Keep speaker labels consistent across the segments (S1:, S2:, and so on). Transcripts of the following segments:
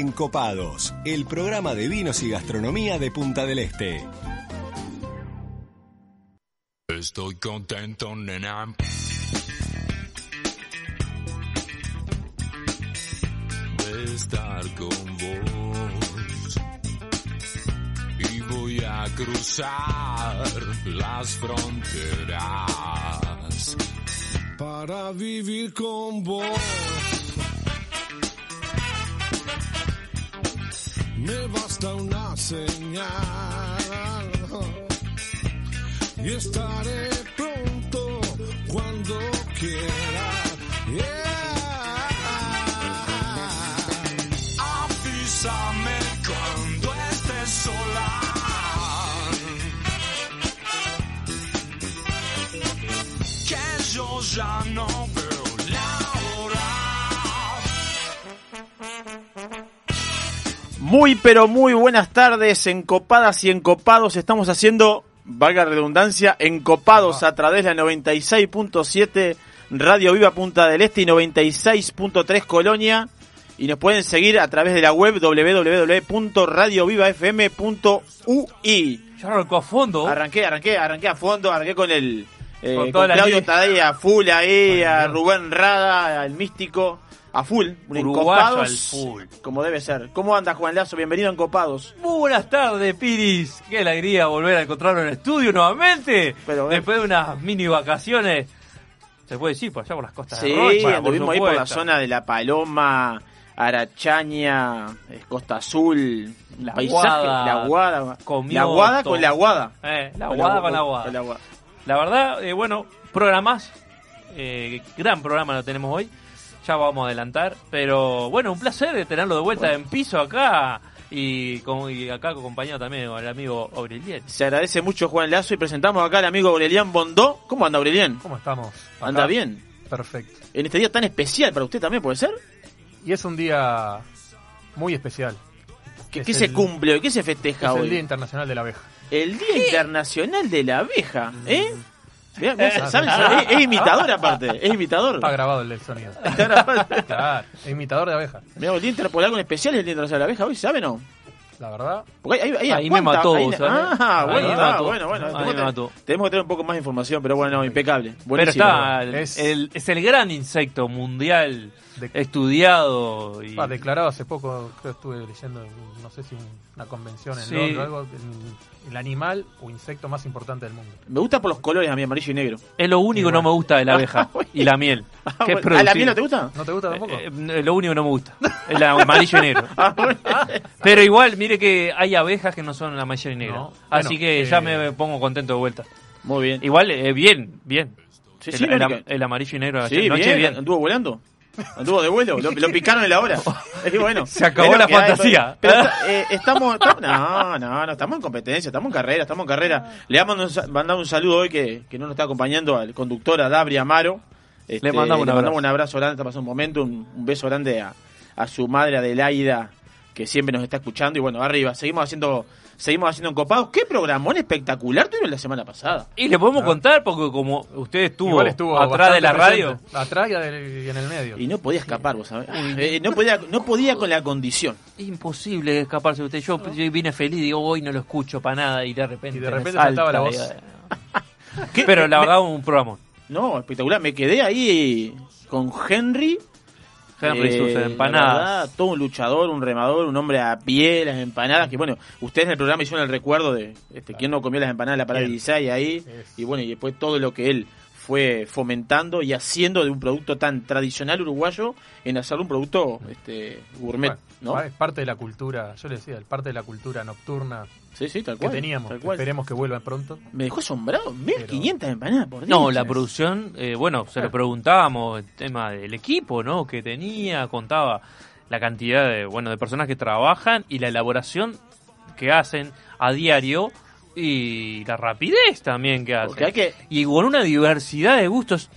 S1: Encopados, el programa de vinos y gastronomía de Punta del Este.
S2: Estoy contento, nena. De estar con vos. Y voy a cruzar las fronteras para vivir con vos. Me basta una señal y estaré pronto cuando quiera. Yeah. Avísame cuando estés sola. Que yo ya no
S3: Muy pero muy buenas tardes, encopadas y encopados. Estamos haciendo, valga redundancia, encopados a través de la 96.7 Radio Viva Punta del Este y 96.3 Colonia. Y nos pueden seguir a través de la web www.radiovivafm.ui.
S4: Ya arrancó a fondo.
S3: Arranqué, arranqué, arranqué a fondo, arranqué con el eh,
S4: Con
S3: con, Claudio. Tadei a full ahí, a Rubén Rada, al místico, a full, un encopados,
S4: al full.
S3: como debe ser. ¿Cómo anda Juan Lazo? Bienvenido a Encopados.
S4: Muy buenas tardes, Piris. Qué alegría volver a encontrarlo en el estudio nuevamente.
S3: Pero, eh.
S4: Después de unas mini vacaciones. Se puede decir, por allá por las costas
S3: Sí,
S4: de Rocha.
S3: anduvimos ahí por la zona de La Paloma, Arachaña, eh, Costa Azul,
S4: La
S3: paisaje,
S4: Guada,
S3: la Guada, la Guada con la Guada.
S4: Eh, la
S3: Con
S4: guada con la
S3: con
S4: guada.
S3: la Guada.
S4: La verdad, eh, bueno, programas. Eh, gran programa lo tenemos hoy. Ya vamos a adelantar. Pero bueno, un placer de tenerlo de vuelta en piso acá. Y, con, y acá acompañado también con el amigo Aurelien.
S3: Se agradece mucho Juan Lazo y presentamos acá al amigo Aurelián Bondó. ¿Cómo anda Aurelián?
S5: ¿Cómo estamos?
S3: ¿Anda bien?
S5: Perfecto.
S3: En este día tan especial para usted también, ¿puede ser?
S5: Y es un día muy especial.
S3: ¿Qué,
S5: Es
S3: qué se
S5: el-
S3: cumple hoy? ¿Qué se
S5: Es
S3: festeja
S5: el
S3: hoy?
S5: Día Internacional de la Abeja.
S3: El Día Internacional de la Abeja, ¿eh?
S5: Ah,
S3: ¿saben?
S5: ah.
S3: Es, es imitador aparte, es imitador.
S5: Está grabado el sonido.
S3: Está grabado.
S5: Claro, es imitador de abeja.
S3: Mirá, el Día Interpolar con especial es el Día Internacional de la Abeja hoy, ¿sabe no?
S5: La verdad,
S3: Porque ahí, ahí,
S4: Ahí me mató,
S3: Ahí-
S4: ¿sabes?
S3: Ah,
S4: Ahí
S3: bueno,
S4: me
S3: está,
S4: mató.
S3: bueno, bueno.
S4: Ahí
S3: Tenemos
S4: me
S3: que-
S4: mató.
S3: Tenemos que tener un poco más de información, pero bueno, no, impecable.
S4: Pero
S3: Buenísimo.
S4: está, el-
S5: Es-
S4: el- es el gran insecto mundial
S5: De-
S4: estudiado. Y,
S5: ah, declarado hace poco, creo que estuve leyendo, no sé si una convención en
S4: Sí.
S5: Londres o algo, el, el animal o insecto más importante del mundo.
S3: Me gusta por los colores a mí, amarillo y negro.
S4: Es lo único que no me gusta de la abeja y la miel.
S3: Ah,
S4: es
S3: bueno. ¿A la miel no te gusta?
S5: ¿No te gusta tampoco?
S4: Eh, eh, lo único que no me gusta. El amarillo y negro.
S3: Ah, bueno.
S4: Pero igual, mire que hay abejas que no son amarillo y negro.
S5: No.
S4: Así
S5: Bueno,
S4: que
S5: eh,
S4: ya me pongo contento de vuelta.
S3: Muy bien.
S4: Igual, eh, bien, bien.
S3: Sí,
S4: el,
S3: sí,
S4: el- amarillo y negro.
S3: Sí,
S4: anoche
S3: bien,
S4: bien.
S3: Anduvo volando. Anduvo de vuelo. Lo, lo picaron en la hora. Y bueno,
S4: Se acabó
S3: es
S4: la
S3: hay,
S4: fantasía.
S3: pero- pero está- eh, estamos, estamos- No, no, no. Estamos en competencia. Estamos en carrera. Estamos en carrera. Le vamos a mandar un saludo hoy que, que no nos está acompañando al conductor, a Dabri Amaro. Este,
S4: Le mandamos un abrazo.
S3: un abrazo grande. Está pasando un momento. Un, un beso grande a, a su madre, Adelaida, que siempre nos está escuchando. Y bueno, arriba. Seguimos haciendo. Seguimos haciendo encopados. ¿Qué programón espectacular tuvieron la semana pasada?
S4: Y le podemos contar porque como usted estuvo,
S5: estuvo
S4: atrás de la radio.
S5: presente. Atrás y en el medio.
S3: Y no podía escapar, vos sabés. Eh, no, podía, no podía con la condición.
S4: Imposible escaparse de usted. Yo, yo vine feliz, digo, hoy no lo escucho para nada y de repente.
S5: Y de repente
S4: salta
S5: saltaba la voz.
S3: ¿Qué?
S4: Pero la verdad, un programa.
S3: No, espectacular. Me quedé ahí con Henry.
S4: Henry
S3: Eh,
S4: sus empanadas.
S3: verdad, todo un luchador, un remador, un hombre a pie, las empanadas. Que bueno, ustedes en el programa hicieron el recuerdo de este, quién no comió las empanadas de la parada
S5: Bien.
S3: 16 ahí.
S5: Es.
S3: Y bueno, y después todo lo que él fue fomentando y haciendo de un producto tan tradicional uruguayo en hacerlo un producto este, gourmet.
S5: Bueno,
S3: ¿no?
S5: Es parte de la cultura, yo le decía, es parte de la cultura nocturna
S3: Sí, sí, tal
S5: que
S3: cual.
S5: teníamos.
S3: tal cual.
S5: Esperemos que vuelva pronto.
S3: Me dejó asombrado. 1500 empanadas por día.
S4: No, la producción, eh, bueno, se lo preguntábamos, el tema del equipo, ¿no? Que tenía, contaba la cantidad de, bueno, de personas que trabajan y la elaboración que hacen a diario y la rapidez también que hacen.
S3: Hay que.
S4: Y con una diversidad de gustos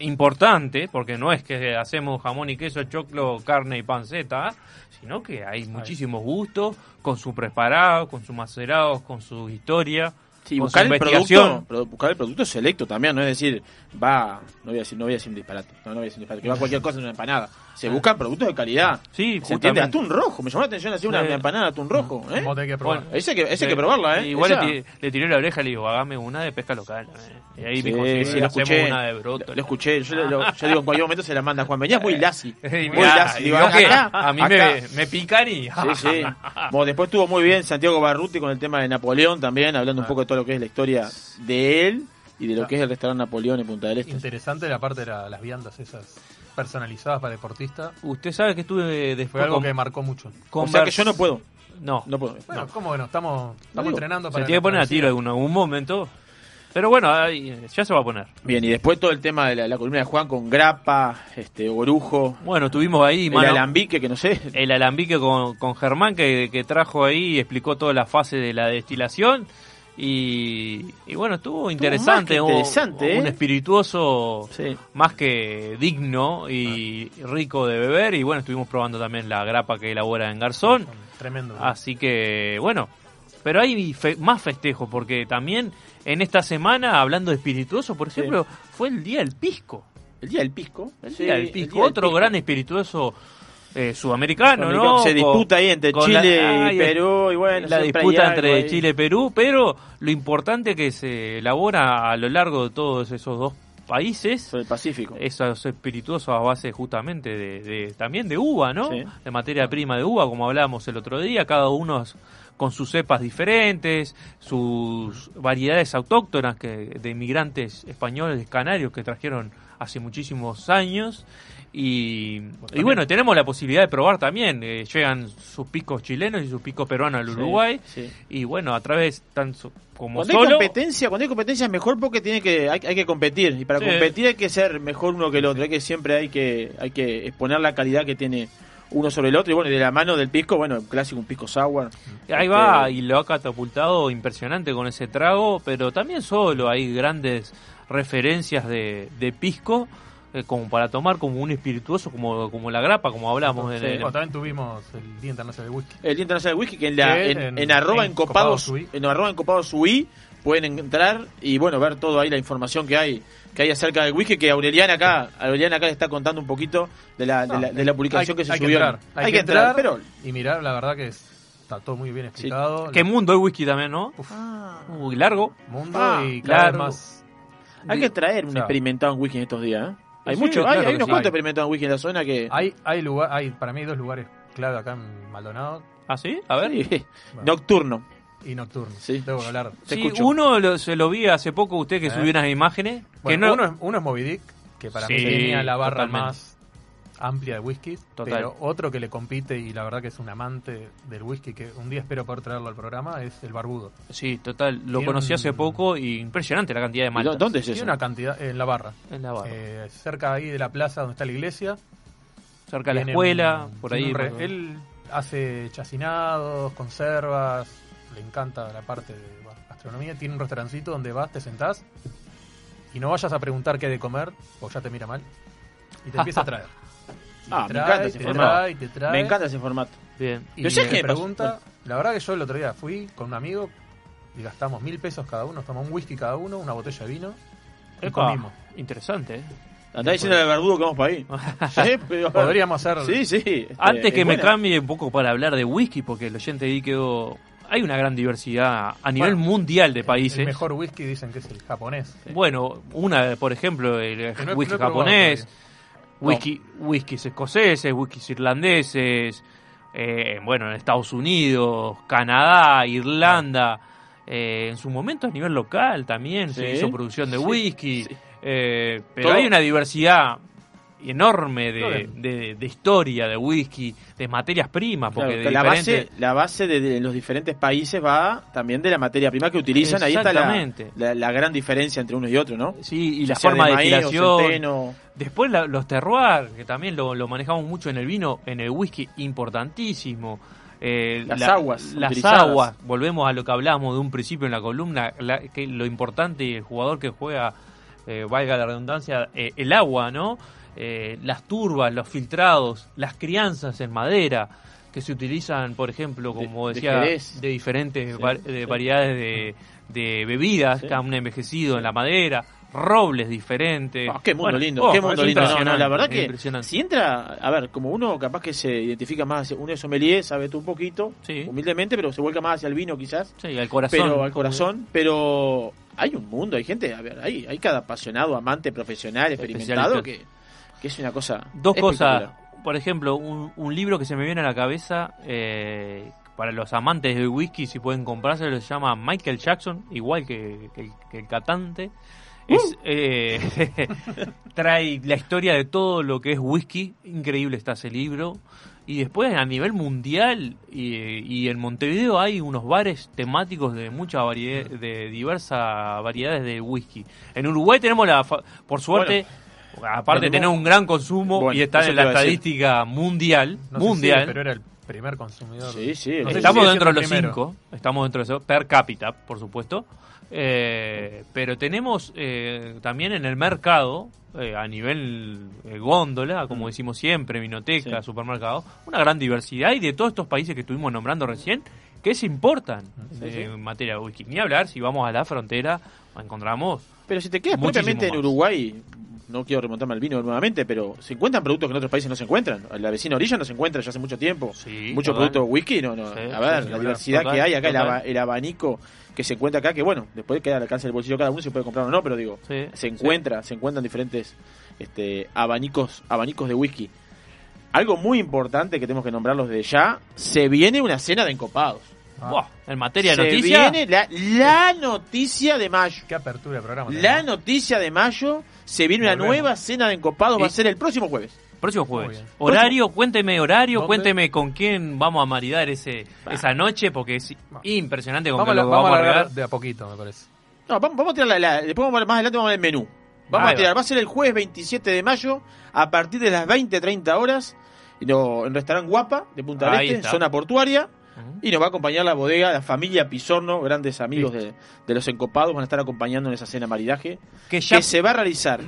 S4: importante, porque no es que hacemos jamón y queso, choclo, carne y panceta, sino que hay muchísimos gustos, con su preparado, con su macerado, con su historia.
S3: Sí, buscar
S4: su
S3: el, producto, produ- buscar el producto selecto también, no es decir, va, no voy a decir, no voy a decir un disparate, no, no voy a decir un disparate, que va cualquier cosa en una empanada. Se buscan productos de calidad.
S4: Sí,
S3: ¿Se entiende? Atún rojo. Me llamó la atención así una empanada de atún rojo. ¿eh?
S5: Vos tenés que probar.
S4: Bueno,
S3: Ese hay que, ese
S4: Sí.
S3: que probarla, ¿eh?
S4: Igual le, le tiré la oreja y le digo, hágame una de pesca local. eh. Y ahí
S3: Sí,
S4: me dijo, sí,
S3: sí, lo escuché.
S4: una de broto.
S3: lo escuché. Yo, lo- yo digo, en cualquier momento se la manda Juan. Venías muy lazy.
S4: Y
S3: Muy
S4: y
S3: Digo,
S4: que
S3: acá,
S4: a mí
S3: acá.
S4: me, me pican y...
S3: Sí, sí. Bueno, después estuvo muy bien Santiago Barruti con el tema de Napoleón también, hablando un
S5: Ah.
S3: poco de todo lo que es la historia de él y de lo que es el restaurante Napoleón en Punta del Este.
S5: Interesante la parte de la- las viandas esas personalizadas para deportista.
S4: Usted sabe que estuve
S5: Fue
S4: después
S5: algo
S4: con-
S5: que marcó mucho.
S3: O sea que yo no puedo.
S4: No,
S3: No puedo.
S5: Bueno,
S3: No.
S5: ¿cómo bueno? Estamos, estamos entrenando
S4: se
S5: para
S4: tiene que poner a tiro en algún momento. Pero bueno, ahí, ya se va a poner.
S3: Bien, y después todo el tema de la, la columna de Juan con grapa, este, orujo,
S4: Bueno, tuvimos ahí
S3: el
S4: mano-
S3: alambique, que no sé.
S4: el alambique con, con Germán que, que trajo ahí y explicó toda la fase de la destilación. Y, y bueno, estuvo interesante. un-
S3: interesante,
S4: un,
S3: ¿eh?
S4: espirituoso
S3: Sí.
S4: más que digno y rico de beber. Y bueno, estuvimos probando también la grapa que elabora en Garzón.
S5: Tremendo.
S4: Así que, bueno, pero hay fe- más festejos, porque también en esta semana, hablando de espirituoso, por
S3: Sí.
S4: ejemplo, fue el Día del Pisco.
S3: El día del pisco.
S4: El
S3: Sí,
S4: Día del
S3: el
S4: Pisco,
S3: día del
S4: otro
S3: pisco.
S4: gran espirituoso eh, sudamericano, ¿no?
S3: Se
S4: Con-
S3: disputa ahí entre Chile
S4: la-
S3: y Perú y bueno.
S4: la disputa entre
S3: ahí.
S4: Chile y Perú, pero lo importante que se elabora a lo largo de todos esos dos países
S3: Sobre el Pacífico.
S4: esos espirituosos a base justamente de, de- también de uva, ¿no?
S3: Sí.
S4: De materia prima de uva, como hablábamos el otro día, cada uno con sus cepas diferentes, sus variedades autóctonas que de inmigrantes españoles, canarios que trajeron hace muchísimos años. Y, y bueno, tenemos la posibilidad de probar también. eh, llegan sus picos chilenos y sus picos peruanos al
S3: Sí,
S4: Uruguay.
S3: sí.
S4: Y bueno, a través tanto como
S3: Cuando hay
S4: solo.
S3: competencia, cuando hay competencia es mejor porque tiene que hay, hay que competir y para
S4: Sí.
S3: competir hay que ser mejor uno que el otro, hay que siempre hay que hay que exponer la calidad que tiene uno sobre el otro y bueno, y de la mano del pisco, bueno, el clásico un pisco sour.
S4: Ahí
S3: Este,
S4: va, y lo ha catapultado impresionante con ese trago, pero también solo hay grandes referencias de, de pisco, eh, como para tomar como un espirituoso, como, como la grapa, como hablamos en
S3: Sí.
S5: también tuvimos el Día Internacional del Whisky.
S3: El Día Internacional del Whisky que en la
S5: Que
S3: en,
S5: en-
S3: en arroba
S5: en
S3: encopados en arroba encopados UI pueden entrar y bueno, ver todo ahí la información que hay que hay acerca del whisky que Aureliana acá Aureliana acá le está contando un poquito de la, de la, de la publicación
S5: Hay-
S3: que se
S5: hay
S3: subió.
S5: entrar,
S3: hay, que entrar, pero
S5: y mirar, la verdad que es- está todo muy bien explicado.
S4: Qué mundo el whisky también, ¿no?
S3: Ah,
S4: Uy, largo.
S5: mundo
S3: Ah,
S5: y cada
S4: claro.
S5: vez más.
S3: hay que traer un
S5: o sea,
S3: experimentado en whisky en estos días. ¿eh? Hay
S4: Sí,
S3: mucho, hay,
S4: claro
S3: hay unos
S4: sí.
S3: cuantos
S5: Hay.
S3: experimentados en whisky en la zona que
S5: Hay, hay lugar, hay para mí dos lugares clave acá en Maldonado
S4: ¿Ah, sí? A ver.
S3: Sí, nocturno.
S5: y Nocturno.
S3: Sí.
S5: Tengo que hablar.
S3: Te
S4: uno lo- se lo vi hace poco usted que
S5: ¿Eh?
S4: subió unas imágenes. que
S5: Bueno,
S4: no,
S5: uno, es, uno es Moby Dick, que para mí tenía la barra
S4: totalmente.
S5: más amplia de whisky.
S4: Total.
S5: Pero otro que le compite y la verdad que es un amante del whisky, que un día espero poder traerlo al programa, es el Barbudo.
S4: Sí, total. Lo
S5: Tiene
S4: conocí
S5: un-
S4: hace poco y impresionante la cantidad de
S3: ¿Y
S4: maltas.
S3: dó- ¿Dónde es
S5: Tiene
S3: eso?
S5: una cantidad en la barra.
S4: En la barra.
S5: Eh, cerca ahí de la plaza donde está la iglesia.
S4: Cerca de la escuela,
S5: un-
S4: por ahí.
S5: re-
S4: por-
S5: él hace chacinados, conservas, le encanta la parte de bueno, gastronomía. Tiene un restaurancito donde vas, te sentás y no vayas a preguntar qué de comer, porque ya te mira mal. Y te empieza a traer.
S3: Ah, me encanta ese
S5: te
S3: formato.
S5: trae, te trae.
S3: Me encanta ese formato.
S4: Bien.
S5: Y pregunta, la verdad que yo el otro día fui con un amigo y gastamos mil pesos cada uno, tomamos un whisky cada uno, una botella de vino y
S4: Epa,
S5: comimos.
S4: Interesante, ¿eh?
S3: Andá diciendo al barbudo que vamos para ahí. Sí, pero-
S5: Podríamos hacer
S3: Sí, sí. este,
S4: Antes que
S3: es
S4: me
S3: buena.
S4: cambie un poco para hablar de whisky, porque el oyente ahí quedó... Hay una gran diversidad a nivel
S5: Bueno,
S4: mundial de países.
S5: El mejor whisky dicen que es el japonés.
S4: Bueno, una, por ejemplo, el
S5: Que no
S4: whisky
S5: no probado
S4: whisky, whiskies escoceses, whiskies irlandeses, eh, bueno, en Estados Unidos, Canadá, Irlanda. eh, en su momento a nivel local también se hizo producción de
S3: sí,
S4: whisky,
S3: sí.
S4: eh, pero
S3: Todo-
S4: hay una diversidad enorme de, de- de historia de whisky, de materias primas, porque
S3: Claro,
S4: de
S3: la, base, la base de, los diferentes países va también de la materia prima que utilizan. Ahí está la, la, la gran diferencia entre unos y otros, ¿no?
S4: sí, y la forma de,
S3: maíz o
S4: destilación.
S3: centeno.
S4: Después la- los terroirs, que también lo, lo manejamos mucho en el vino, en el whisky, importantísimo. Eh,
S3: Las
S4: la-
S3: aguas
S4: Las
S3: utilizadas.
S4: aguas. Volvemos a lo que hablábamos de un principio en la columna, la- que lo importante y el jugador que juega, eh, valga la redundancia, eh, el agua, ¿no? Eh, las turbas, los filtrados, las crianzas en madera que se utilizan, por ejemplo, como
S3: De- de
S4: decía, de diferentes
S3: Sí,
S4: va-
S3: sí.
S4: de variedades de, bebidas
S3: Sí.
S4: que han envejecido en la madera, robles diferentes.
S3: Ah, qué mundo
S4: Bueno,
S3: lindo,
S4: oh,
S3: qué mundo lindo. No, la verdad que si entra, a ver, como uno capaz que se identifica más, uno es sommelier, sabe tú un poquito,
S4: Sí.
S3: humildemente, pero se vuelca más hacia el vino quizás,
S4: Sí, al corazón.
S3: pero al corazón, pero hay un mundo, hay gente, a ver, hay, hay cada apasionado, amante, profesional, experimentado, que, que es una cosa
S4: Dos cosas. Por ejemplo, un, un libro que se me viene a la cabeza eh, para los amantes del whisky, si pueden comprárselo, se llama Michael Jackson, igual que, que el- que el cantante. Es, eh, trae la historia de todo lo que es whisky. Increíble está ese libro. Y después a nivel mundial y, y en Montevideo hay unos bares temáticos de mucha variedad, de diversas variedades de whisky. En Uruguay tenemos la, por suerte, aparte de tener un gran consumo
S3: Bueno,
S4: y estar en la estadística mundial,
S5: No sé si
S4: mundial.
S5: pero era el primer consumidor.
S3: Sí, sí,
S5: No si
S4: Estamos dentro de los
S5: primero.
S4: cinco, estamos dentro de eso, per cápita, por supuesto. Eh, pero tenemos eh, también en el mercado, eh, a nivel eh, góndola, como decimos siempre, vinoteca,
S3: Sí.
S4: supermercado, una gran diversidad y de todos estos países que estuvimos nombrando recién, que se importan
S3: Sí,
S4: eh,
S3: sí.
S4: en materia de whisky. Ni hablar si vamos a la frontera, encontramos
S3: Pero si te quedas propiamente en. Uruguay, no quiero remontarme al vino nuevamente, pero se encuentran productos que en otros países no se encuentran. La vecina orilla no se encuentra ya hace mucho tiempo.
S4: Sí,
S3: Mucho
S4: total.
S3: producto whisky, no, no.
S4: Sí,
S3: a ver,
S4: sí,
S3: la diversidad
S4: total,
S3: que hay acá, el,
S4: total.
S3: aba- el abanico que se encuentra acá, que bueno, después queda al alcance del bolsillo cada uno, se puede comprar o no, pero digo, se encuentra, se encuentran diferentes este, abanicos, abanicos de whisky. Algo muy importante que tenemos que nombrarlos de ya, se viene una cena de encopados.
S5: Ah,
S4: Buah, en materia de
S3: se
S4: noticias,
S3: viene la, la noticia de mayo.
S5: Qué apertura de programa.
S3: La
S5: tenemos.
S3: noticia de mayo, se viene una
S5: Volvemos.
S3: nueva cena de encopados, va a ser el próximo jueves.
S4: próximo
S5: Muy
S4: jueves.
S5: bien.
S4: Horario, cuénteme horario,
S5: ¿Dónde?
S4: cuénteme con quién vamos a maridar ese, esa noche, porque es impresionante con
S5: Vamos, a,
S4: lo
S5: vamos
S4: vamos
S5: a
S4: a
S5: de a poquito, me parece.
S3: No, vamos, vamos a tirar la, la- después vamos a- más adelante vamos a ver el menú. Vamos
S4: Ahí
S3: a tirar,
S4: va.
S3: va a ser el jueves 27 de mayo, a partir de las 20-30 horas, no, en restaurante Guapa, de Punta del
S4: Ahí
S3: Este,
S4: está.
S3: zona portuaria. Y nos va a acompañar la bodega, la familia Pisorno, grandes amigos de, de los encopados, van a estar acompañando en esa cena maridaje,
S4: Que ya
S3: que se va a realizar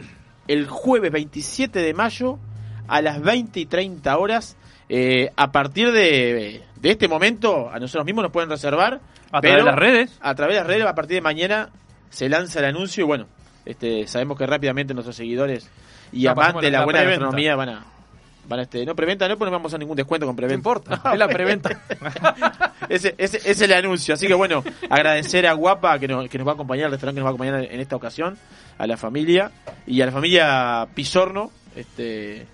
S3: el jueves 27 de mayo a las 20 y 30 horas. Eh, a partir de, de este momento, a nosotros mismos nos pueden reservar.
S4: a través de las redes.
S3: A través de las redes, a partir de mañana se lanza el anuncio y bueno, este, sabemos que rápidamente nuestros seguidores y amantes de la,
S5: la
S3: buena gastronomía van a... Van a este, no preventa, no ponemos a ningún descuento con
S5: No
S3: preventa.
S5: importa, es la preventa.
S3: ese, ese, ese es el anuncio. Así que bueno, agradecer a Guapa que nos, que nos va a acompañar, al restaurante que nos va a acompañar en esta ocasión, a la familia y a la familia Pisorno, este,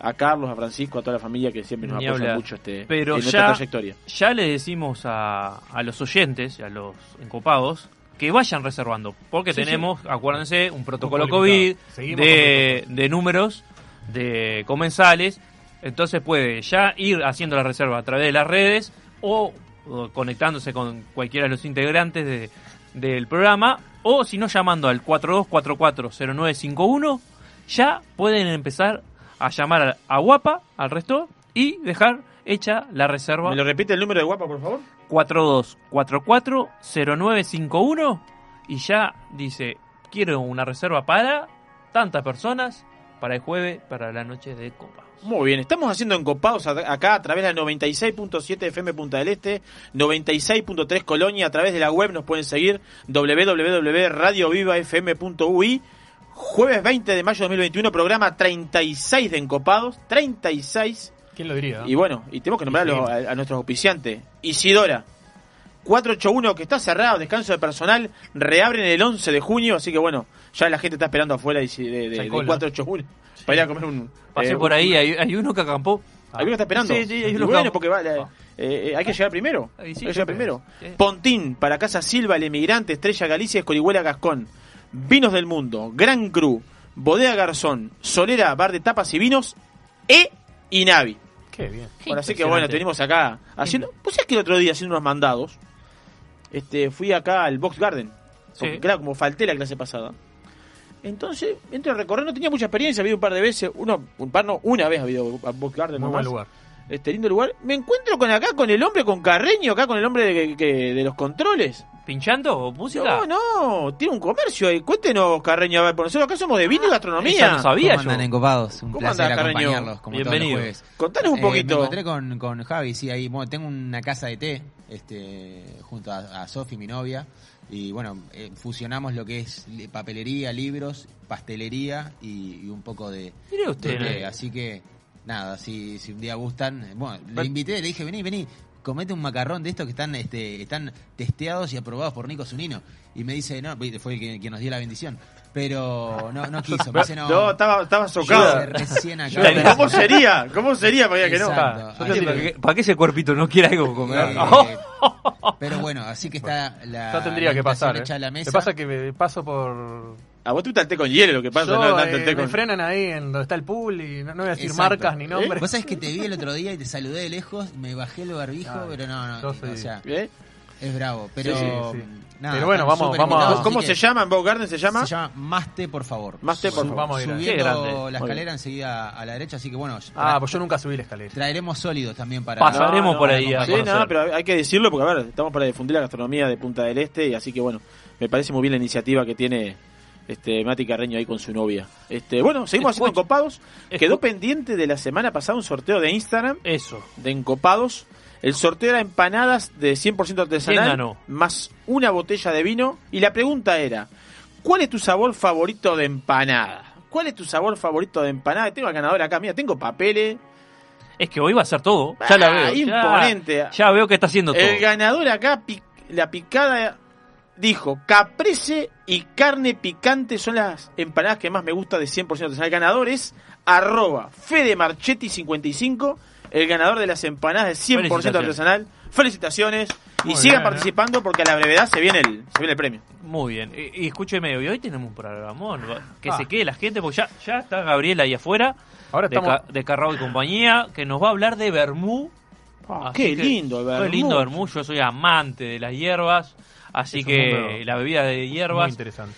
S3: a Carlos, a Francisco, a toda la familia que siempre nos
S4: Ni
S3: apoya
S4: hablar.
S3: mucho este,
S4: Pero
S3: en nuestra
S4: ya-
S3: trayectoria.
S4: Ya le decimos a, a los oyentes, a los encopados, que vayan reservando. Porque
S3: Sí,
S4: tenemos, acuérdense, un protocolo COVID de, de números, de comensales. Entonces puede ya ir haciendo la reserva a través de las redes o, o conectándose con cualquiera de los integrantes de- del programa. O si no, llamando al 42440951, ya pueden empezar a llamar a, a Guapa, al resto, y dejar hecha la reserva
S3: ¿Me lo repite el número de Guapa, por favor?
S4: 42440951 y ya dice, quiero una reserva para tantas personas para el jueves, para la noche de copa.
S3: Muy bien, estamos haciendo encopados acá a través de la 96.7 FM Punta del Este, 96.3 Colonia, a través de la web nos pueden seguir www.radiovivafm.ui. Jueves 20 de mayo de 2021, programa 36 de encopados, 36.
S5: ¿Quién lo diría?
S3: Y bueno, y tenemos que nombrar a, los- a- a nuestros auspiciantes. Isidora, 481 que está cerrado, descanso de personal, reabren el 11 de junio, así que bueno, ya la gente está esperando afuera de, de, de-
S5: Ya hay
S3: de
S5: cola.
S3: 481 para ir a comer un...
S4: Pasé
S3: eh,
S4: por
S3: un-
S4: ahí, hay, hay uno que acampó.
S3: ¿Hay uno que está esperando?
S4: Sí, sí, hay uno que
S3: bueno, porque va, la- eh, eh, hay que llegar primero.
S4: Sí,
S3: hay que llegar primero.
S4: Sí.
S3: Pontín, para Casa Silva, El Emigrante, Estrella Galicia, Escorihuela Gascón. Vinos del Mundo, Gran Cru, Bodega Garzón, Solera, Bar de Tapas y Vinos, E y Navi.
S5: Qué bien.
S3: Bueno, así que bueno, tenemos acá haciendo. Pues es que el otro día haciendo unos mandados, este, fui acá al Box Garden. Porque,
S4: Sí.
S3: claro, como falté la clase pasada. Entonces, entro a recorrer, no tenía mucha experiencia, había un par de veces, uno, un par no, una vez ha habido a Box Garden
S5: Muy
S3: nomás.
S5: buen lugar.
S3: Este lindo lugar. Me encuentro con acá con el hombre con Carreño, acá con el hombre de, que- de los controles.
S4: ¿Pinchando o música?
S3: No, no, tiene un comercio ahí. Cuéntenos, Carreño, a ver, por nosotros acá somos de vino y gastronomía.
S4: no sabía
S6: ¿Cómo
S4: yo.
S6: andan encopados? Un
S3: ¿Cómo
S6: placer
S3: andás, Carreño?
S6: acompañarlos como
S4: Bienvenido.
S6: todos los jueves.
S3: Contanos un
S6: Eh,
S3: poquito.
S6: me encontré con, con Javi, sí, ahí bueno, tengo una casa de té este, junto a, a Sofi, mi novia. Y bueno, eh, fusionamos lo que es papelería, libros, pastelería y, y un poco de,
S4: Mire usted,
S6: de té.
S4: ¿no?
S6: Así que, nada, si, si un día gustan. Bueno,
S3: Pero-
S6: le invité, le dije, vení, vení, comete un macarrón de estos que están este, están testeados y aprobados por Nico Zunino. Y me dice, no, fue el que, nos dio la bendición. Pero no, no quiso, me dice, no.
S3: No, estaba, estaba socado.
S6: recién acá.
S4: Yo-
S3: ¿Cómo sería? ¿Cómo sería para que no?
S4: Ah, yo tendría
S6: que-
S4: que- ¿Para qué ese cuerpito no quiere algo comer?
S6: Eh,
S4: Oh.
S6: pero bueno, así que está la.
S5: Ya tendría
S6: la
S5: que pasar.
S6: hecha
S5: ¿eh?
S6: a la mesa.
S5: Pasa que me paso por.
S3: A vos te gusta el té con hielo, lo que pasa,
S5: Yo,
S3: no tanto el
S5: eh,
S3: té
S5: me frenan ahí en donde está el pool y no, no voy a decir
S6: Exacto.
S5: marcas ni nombres.
S6: Vos sabés que te vi el otro día y te saludé de lejos, me bajé el barbijo,
S5: Ay,
S6: pero no, no.
S5: yo soy-
S6: O sea,
S3: ¿Eh?
S6: es bravo. Pero.
S5: Sí, sí.
S6: nada,
S5: Pero bueno,
S6: están
S5: vamos-
S6: súper
S5: vamos a-
S6: invitados,
S3: ¿Cómo,
S6: así
S3: se
S6: que
S3: llama? ¿En Bow Garden se llama?
S6: Se llama Más té, por favor.
S3: Más té, por
S6: Su-
S3: favor.
S5: Vamos a ir.
S4: Qué
S6: Subiendo
S4: grande.
S6: la escalera enseguida a la derecha, así que bueno.
S5: Ah,
S6: tra-
S5: pues yo nunca subí la escalera.
S6: traeremos sólidos también para.
S4: Pasaremos por ahí a
S3: Sí,
S4: conocer.
S3: no, pero hay que decirlo porque, a ver, estamos para difundir la gastronomía de Punta del Este y así que, bueno, me parece muy bien la iniciativa que tiene este Mati Carreño ahí con su novia. Este, bueno, seguimos haciendo encopados. Quedó pendiente de la semana pasada un sorteo de Instagram
S4: Eso.
S3: de encopados. El sorteo era empanadas de 100% artesanal más una botella de vino y la pregunta era, ¿cuál es tu sabor favorito de empanada? ¿Cuál es tu sabor favorito de empanada? Tengo al ganador acá, mira, tengo papeles.
S4: Es que hoy va a ser todo. Ya la
S3: Ah,
S4: veo. ya-
S3: imponente.
S4: Ya, veo que está haciendo todo.
S3: El ganador acá, la picada, dijo, caprese y carne picante son las empanadas que más me gusta de 100% artesanal. El ganador es arroba fedemarchetti55, el ganador de las empanadas de 100%
S4: Felicitaciones.
S3: artesanal. Felicitaciones. y
S5: Muy
S3: sigan
S5: bien, ¿eh?
S3: participando porque a la brevedad se viene el, se viene el premio.
S4: Muy bien. Y, y escúcheme, hoy hoy tenemos un programón. Que
S5: Ah.
S4: se quede la gente, porque ya, ya está Gabriela ahí afuera,
S5: Ahora
S4: de,
S5: estamos.
S4: Ca- de Carrao y compañía, que nos va a hablar de Bermú.
S3: Ah, qué
S4: que-
S3: lindo el
S4: Qué
S3: vermut.
S4: lindo Bermú. Yo soy amante de las hierbas. Así
S5: Es
S4: que la bebida de
S5: Muy
S4: hierbas,
S5: interesante.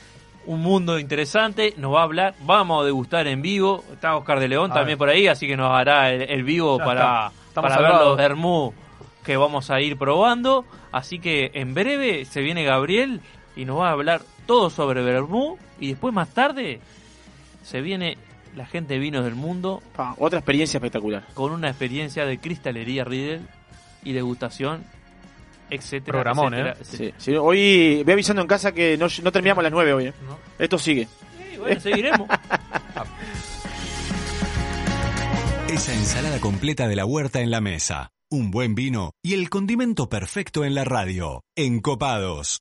S4: un mundo interesante. Nos va a hablar, vamos a degustar en vivo. Está Oscar de León
S5: A
S4: también
S5: ver.
S4: por ahí, así que nos hará el, el vivo
S5: Ya
S4: para, para ver los Bermú que vamos a ir probando. Así que en breve se viene Gabriel y nos va a hablar todo sobre Bermú. Y después más tarde se viene la gente de vinos del mundo
S3: Pa, otra experiencia espectacular.
S4: con una experiencia de cristalería Riedel y degustación, etcétera.
S5: Programón,
S4: etcétera,
S5: ¿eh?
S3: Sí, sí, hoy voy avisando en casa que no, no terminamos a las 9 hoy. eh.
S5: ¿no?
S3: Esto sigue.
S4: Sí, bueno, seguiremos.
S1: Esa ensalada completa de la huerta en la mesa, un buen vino y el condimento perfecto en la radio. Encopados.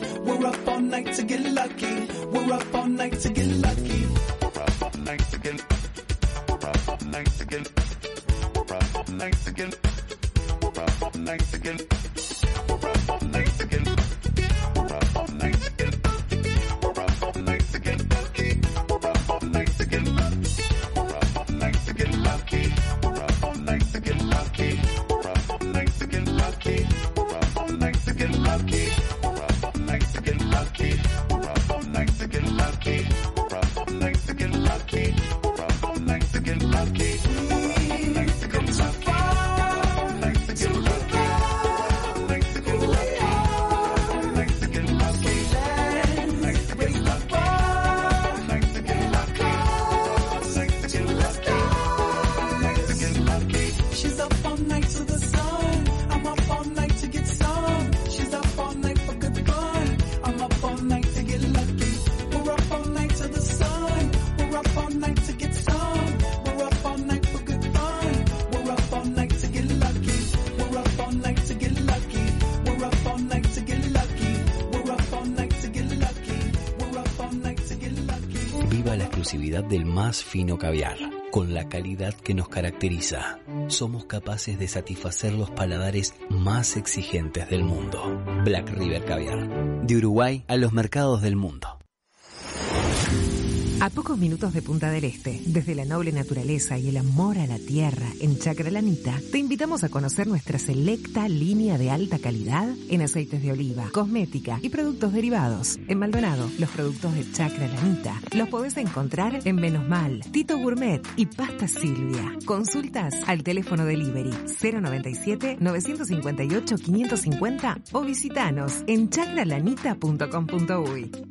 S7: Más fino caviar, con la calidad que nos caracteriza. Somos capaces de satisfacer los paladares más exigentes del mundo. Black River Caviar. De Uruguay a los mercados del mundo.
S8: Minutos de Punta del Este, desde la noble naturaleza y el amor a la tierra en Chacralanita, te invitamos a conocer nuestra selecta línea de alta calidad en aceites de oliva, cosmética y productos derivados. En Maldonado, los productos de Chacralanita los podés encontrar en Menos Mal, Tito Gourmet y Pasta Silvia. Consultas al teléfono delivery 097 958 550 o visitanos en chacralanita.com.uy.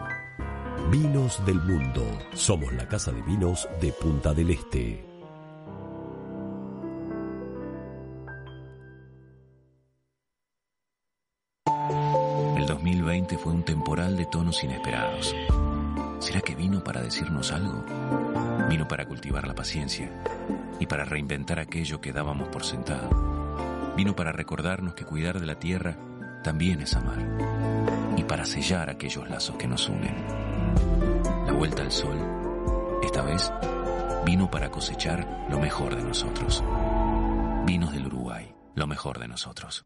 S9: Vinos del Mundo. Somos la casa de vinos de Punta del Este.
S10: El 2020 fue un temporal de tonos inesperados. ¿Será que vino para decirnos algo? Vino para cultivar la paciencia y para reinventar aquello que dábamos por sentado. Vino para recordarnos que cuidar de la tierra también es amar y para sellar aquellos lazos que nos unen. Vuelta al sol, esta vez, vino para cosechar lo mejor de nosotros. Vinos del Uruguay, lo mejor de nosotros.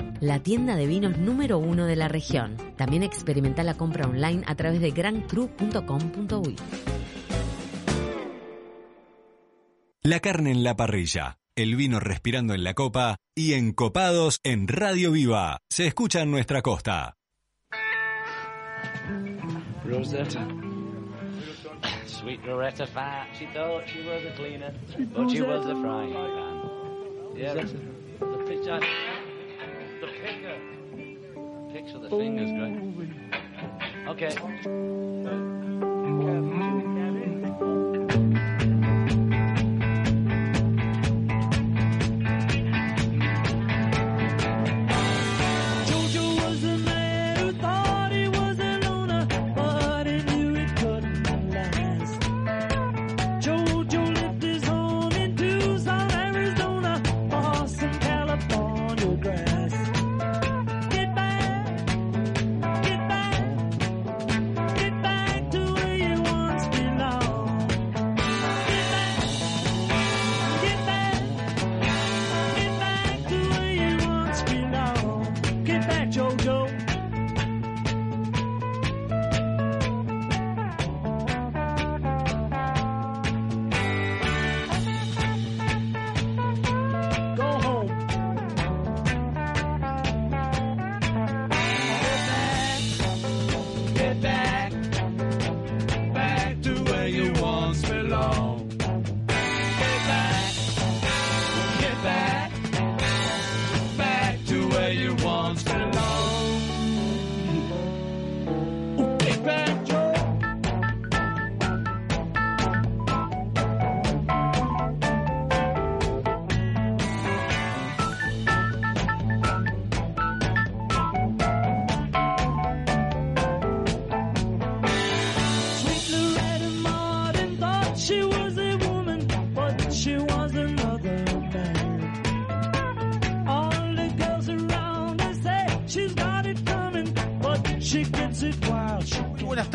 S11: la tienda de vinos número uno de la región. También experimenta la compra online a través de grancru.com.uy.
S1: La carne en la parrilla. el vino respirando en la copa y encopados en Radio Viva. Se escucha en nuestra costa.
S12: Rosetta. Sweet Rosetta fat. She thought she was a cleaner, but she was a frying pan. Yeah, that's the, the picture. The picker. Picture the fingers, great. Okay.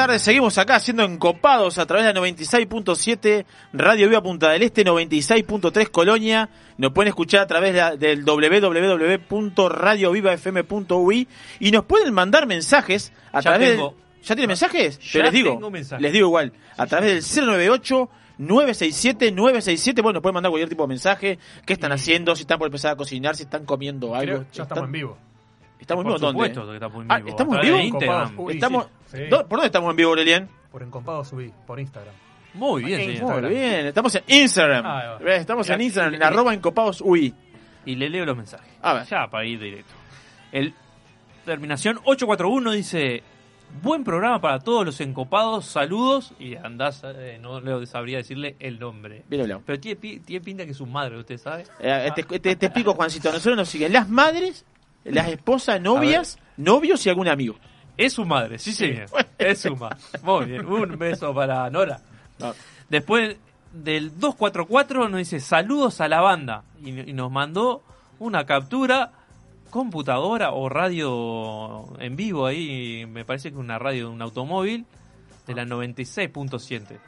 S3: Tardes, seguimos acá siendo encopados a través de la 96.7 Radio Viva Punta del Este, 96.3 Colonia. Nos pueden escuchar a través de del www.radiovivafm.ui y nos pueden mandar mensajes a
S4: Ya
S3: través
S4: tengo.
S3: ¿Ya tienen mensajes?
S4: Ya
S3: Yo les digo.
S4: tengo mensajes.
S3: Les digo igual. A través del 098 967 967, bueno, nos pueden mandar cualquier tipo de mensaje, qué están haciendo, si están por empezar a cocinar, si están comiendo algo.
S5: Creo- ya estamos
S3: Están-
S5: en vivo.
S3: ¿Estamos en vivo dónde?
S4: supuesto que estamos en
S3: Ah,
S4: vivo.
S3: ¿Estamos en vivo?
S5: Uy,
S3: Estamos,
S5: sí, sí.
S3: ¿Dó- ¿Por dónde estamos en vivo, Aurelien?
S5: Por Encopado subí, por Instagram.
S4: Muy bien,
S5: En
S4: señor.
S3: Muy bien, estamos en Instagram.
S5: Ah.
S3: Estamos
S4: Y
S3: en Instagram, en
S4: y-
S3: arroba encopados UI.
S4: Y le leo los mensajes.
S3: A ver.
S4: Ya, para ir directo. El terminación 841 dice: Buen programa para todos los encopados, saludos. Y andás, eh, no le sabría decirle el nombre. Pero tiene, tiene pinta que es su madre, ¿usted sabe?
S3: Eh, te, te- te explico, Juancito. Nosotros nos siguen las madres, las esposas, novias, novios y algún amigo.
S4: Es su madre, sí, señor. Es su madre. Muy bien. Un beso para Nora.
S3: Ah.
S4: Después del 244 nos dice saludos a la banda. Y, y nos mandó una captura, computadora o radio en vivo ahí. Me parece que una radio de un automóvil de la 96.7.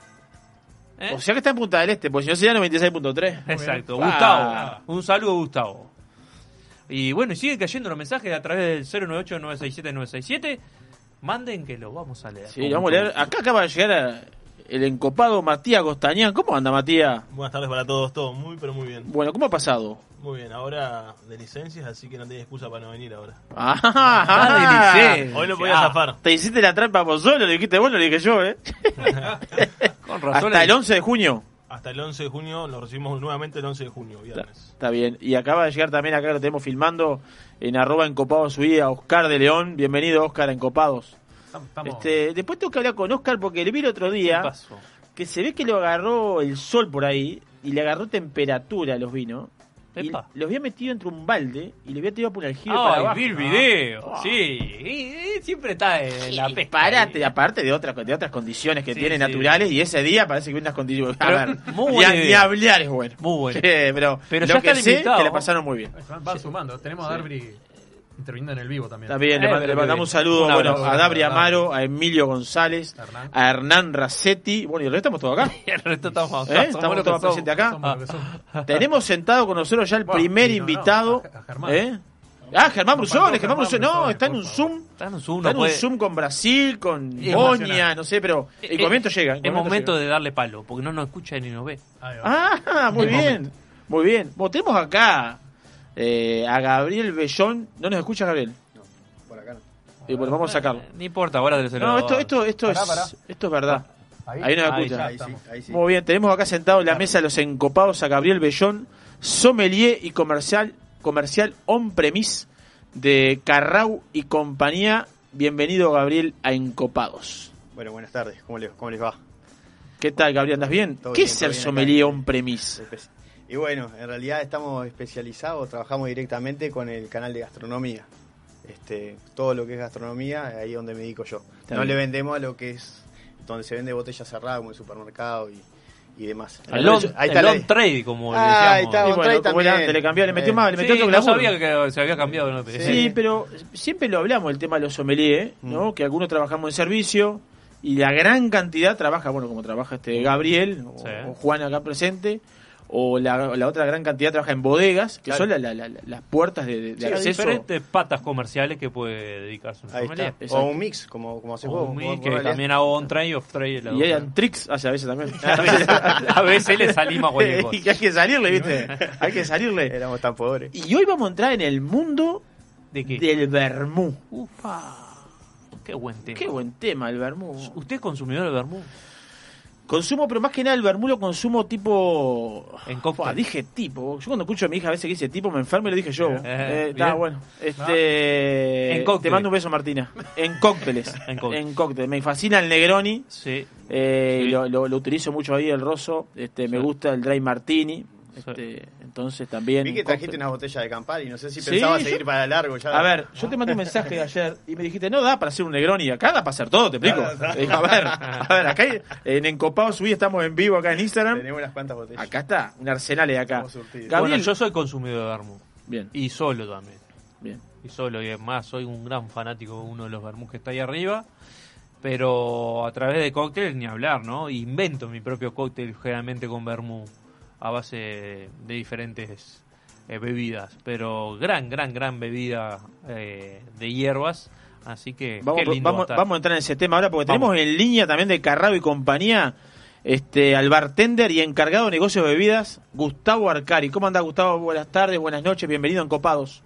S4: ¿Eh?
S3: O sea que está en Punta del Este, porque si no sería 96.3.
S4: Exacto,
S3: Ah.
S4: Gustavo. Un saludo, Gustavo. Y bueno, y siguen cayendo los mensajes a través del 098-967-967. Manden que lo vamos a leer.
S3: Sí, lo vamos a leer. Acá acaba de llegar el encopado Matías Costañán. ¿Cómo anda, Matías?
S13: Buenas tardes para todos, todo muy pero muy bien.
S3: Bueno, ¿cómo ha pasado?
S13: Muy bien, ahora de licencias, así que no tenía excusa para no venir ahora.
S3: Ah,
S4: de licencia.
S13: Hoy no podía
S4: Ah.
S13: zafar.
S3: Te hiciste la trampa vos solo, lo dijiste vos, lo dije yo, ¿eh?
S4: Con razón.
S3: Hasta el 11 de junio.
S13: Hasta el 11 de junio, lo recibimos nuevamente el 11 de junio,
S3: Está,
S13: viernes.
S3: está bien. Y acaba de llegar también acá, lo tenemos filmando en arroba encopados UI a Oscar de León. Bienvenido, Oscar, a Encopados.
S5: Estamos-
S3: Este, después tengo que hablar con Oscar porque le vi el otro
S4: ¿Qué
S3: día que se ve que lo agarró el sol por ahí y le agarró temperatura a los vinos. Y
S4: Epa.
S3: los había metido entre un balde y le había tirado por el giro para
S4: Ay,
S3: abajo.
S4: vi el video. Sí, y- y siempre está en la pesca.
S3: Parate, aparte de otras de otras condiciones que
S4: Sí,
S3: tiene
S4: sí.
S3: naturales y ese día parece que unas condiciones a
S4: Pero
S3: ver,
S4: muy
S3: ni,
S4: buena
S3: a- ni
S4: idea.
S3: hablar es bueno
S4: Muy bueno.
S3: Sí, pero,
S4: Pero
S3: lo
S4: ya
S3: que sé que le pasaron muy bien
S5: Van, van sumando. Tenemos a. Darby interviniendo en el vivo también.
S3: También le,
S4: Eh,
S3: mand- le mandamos un saludo
S4: Un
S3: bueno, a Dabri. Amaro, a Emilio González,
S5: A Hernán.
S3: a Hernán Racetti. Bueno, y el resto estamos todos acá.
S4: El resto estamos,
S3: ¿Eh? Estamos todos
S4: somos.
S3: presentes acá. Tenemos sentado con nosotros ya el
S5: Bueno,
S3: primer
S5: no, no,
S3: invitado.
S5: a- a Germán.
S3: ¿eh? Ah, Germán Brusones, Germán Brusones. No, está en un. Zoom.
S4: Está en un Zoom,
S3: Está
S4: no
S3: en un
S4: puede-
S3: Zoom con Brasil, con
S5: nacional.
S3: no sé, pero
S4: Eh,
S3: momento llega.
S4: Es
S3: momento
S4: momento
S3: llega.
S4: de darle palo, porque no nos escucha ni nos ve.
S3: Ah, muy bien.
S4: momento.
S3: Muy bien. Bueno, tenemos acá eh, a Gabriel Bellón. ¿No nos escucha, Gabriel?
S14: Por acá no.
S3: Y bueno, vamos a sacarlo.
S4: No importa, ahora se lo-
S3: No, esto, esto, esto,
S5: Pará,
S3: es,
S5: pará.
S3: esto es verdad.
S5: Ahí,
S3: Ahí nos
S4: Ahí
S3: escucha.
S4: ya
S14: Ahí sí, ahí sí.
S3: Muy bien, tenemos acá sentado en la mesa de los encopados a Gabriel Bellón, sommelier y comercial, comercial on premise de Carrau y compañía. Bienvenido, Gabriel, a Encopados.
S14: Bueno, buenas tardes. ¿Cómo les, cómo les va?
S3: ¿Qué tal, Gabriel? ¿Andas bien? ¿Qué
S14: bien,
S3: es
S14: acá.
S3: sommelier on premise?
S14: Y bueno, en realidad estamos especializados, trabajamos directamente con el canal de gastronomía. Este, todo lo que es gastronomía, ahí es donde me dedico yo.
S3: Está
S14: no
S3: bien.
S14: le vendemos a lo que es donde se vende botella cerrada como el supermercado y, y demás.
S4: El on,
S14: Ahí
S4: el
S14: la-
S4: on trade, como le
S14: Ah, ahí
S4: decíamos.
S14: está,
S3: bueno, como era
S14: también.
S3: antes, le cambió, le metió
S14: Eh,
S3: más, le metió
S4: Sí,
S3: otro
S4: no
S3: glamour.
S4: sabía que se había cambiado. ¿no?
S3: Sí, pero siempre lo hablamos el tema de los sommeliers, ¿no? Que algunos trabajamos en servicio y la gran cantidad trabaja, bueno, como trabaja este Gabriel o,
S4: Sí.
S3: o Juan acá presente, o la, la otra gran cantidad trabaja en bodegas, que
S14: Claro.
S3: son la- la- la- las puertas de, de-
S4: Sí,
S3: acceso.
S4: diferentes patas comerciales que puede dedicarse un
S14: Ahí
S4: sommelier.
S14: está.
S3: Exacto.
S14: O un mix, como, como hace
S4: O
S14: vos.
S4: un mix
S14: vos
S4: que también hago on trade y off trade. la
S3: Y hay tricks hace a veces también.
S4: a veces le salimos a cualquier cosa.
S3: y que hay que salirle, ¿viste? hay que salirle.
S14: Éramos tan pobres.
S3: Y hoy vamos a entrar en el mundo
S4: ¿De qué?
S3: del vermú.
S4: Ufa. Qué buen tema.
S3: Qué buen tema el vermú.
S4: ¿Usted es consumidor de vermú?
S3: Consumo, pero más que nada el vermú lo consumo tipo.
S4: En cóctel.
S3: Dije tipo. Yo cuando escucho a mi hija a veces que dice tipo me enfermo y le dije yo.
S4: Eh,
S3: Eh, está bueno. Este,
S4: En cócteles.
S3: Te mando un beso, Martina. En cócteles.
S4: En cócteles.
S3: en cócteles. Me fascina el Negroni.
S4: Sí.
S3: eh,
S4: Sí.
S3: lo, lo- lo utilizo mucho ahí, el roso. Este, Me gusta el Dry Martini.
S4: Sí.
S3: Entonces también.
S14: Vi que trajiste una botella de Campari, no sé si
S3: Sí,
S14: pensabas seguir para largo ya.
S3: A ver, yo te mandé un mensaje ayer y me dijiste, no da para hacer un Negroni. Acá da para hacer todo, te explico.
S14: Claro, claro.
S3: Eh, A ver, a ver, acá en Encopado Subí estamos en vivo acá en Instagram.
S14: Tenemos unas cuantas botellas.
S3: Acá está, un arsenal de acá. Gabriel,
S4: Bueno, yo soy consumidor de vermú.
S3: Bien,
S4: Y solo también.
S3: bien.
S4: Y solo, y además soy un gran fanático de uno de los vermús que está ahí arriba. Pero a través de cócteles ni hablar, ¿no? Invento mi propio cóctel generalmente con vermú a base de diferentes eh, bebidas. Pero gran, gran, gran bebida eh, de hierbas. Así que
S3: Vamos,
S4: qué lindo va a
S3: vamos, vamos a entrar en ese tema ahora porque
S4: Vamos.
S3: tenemos en línea también de Carrao y compañía este al bartender y encargado de negocios de bebidas, Gustavo Arcari. ¿Cómo anda Gustavo? Buenas tardes, buenas noches, bienvenido a Encopados.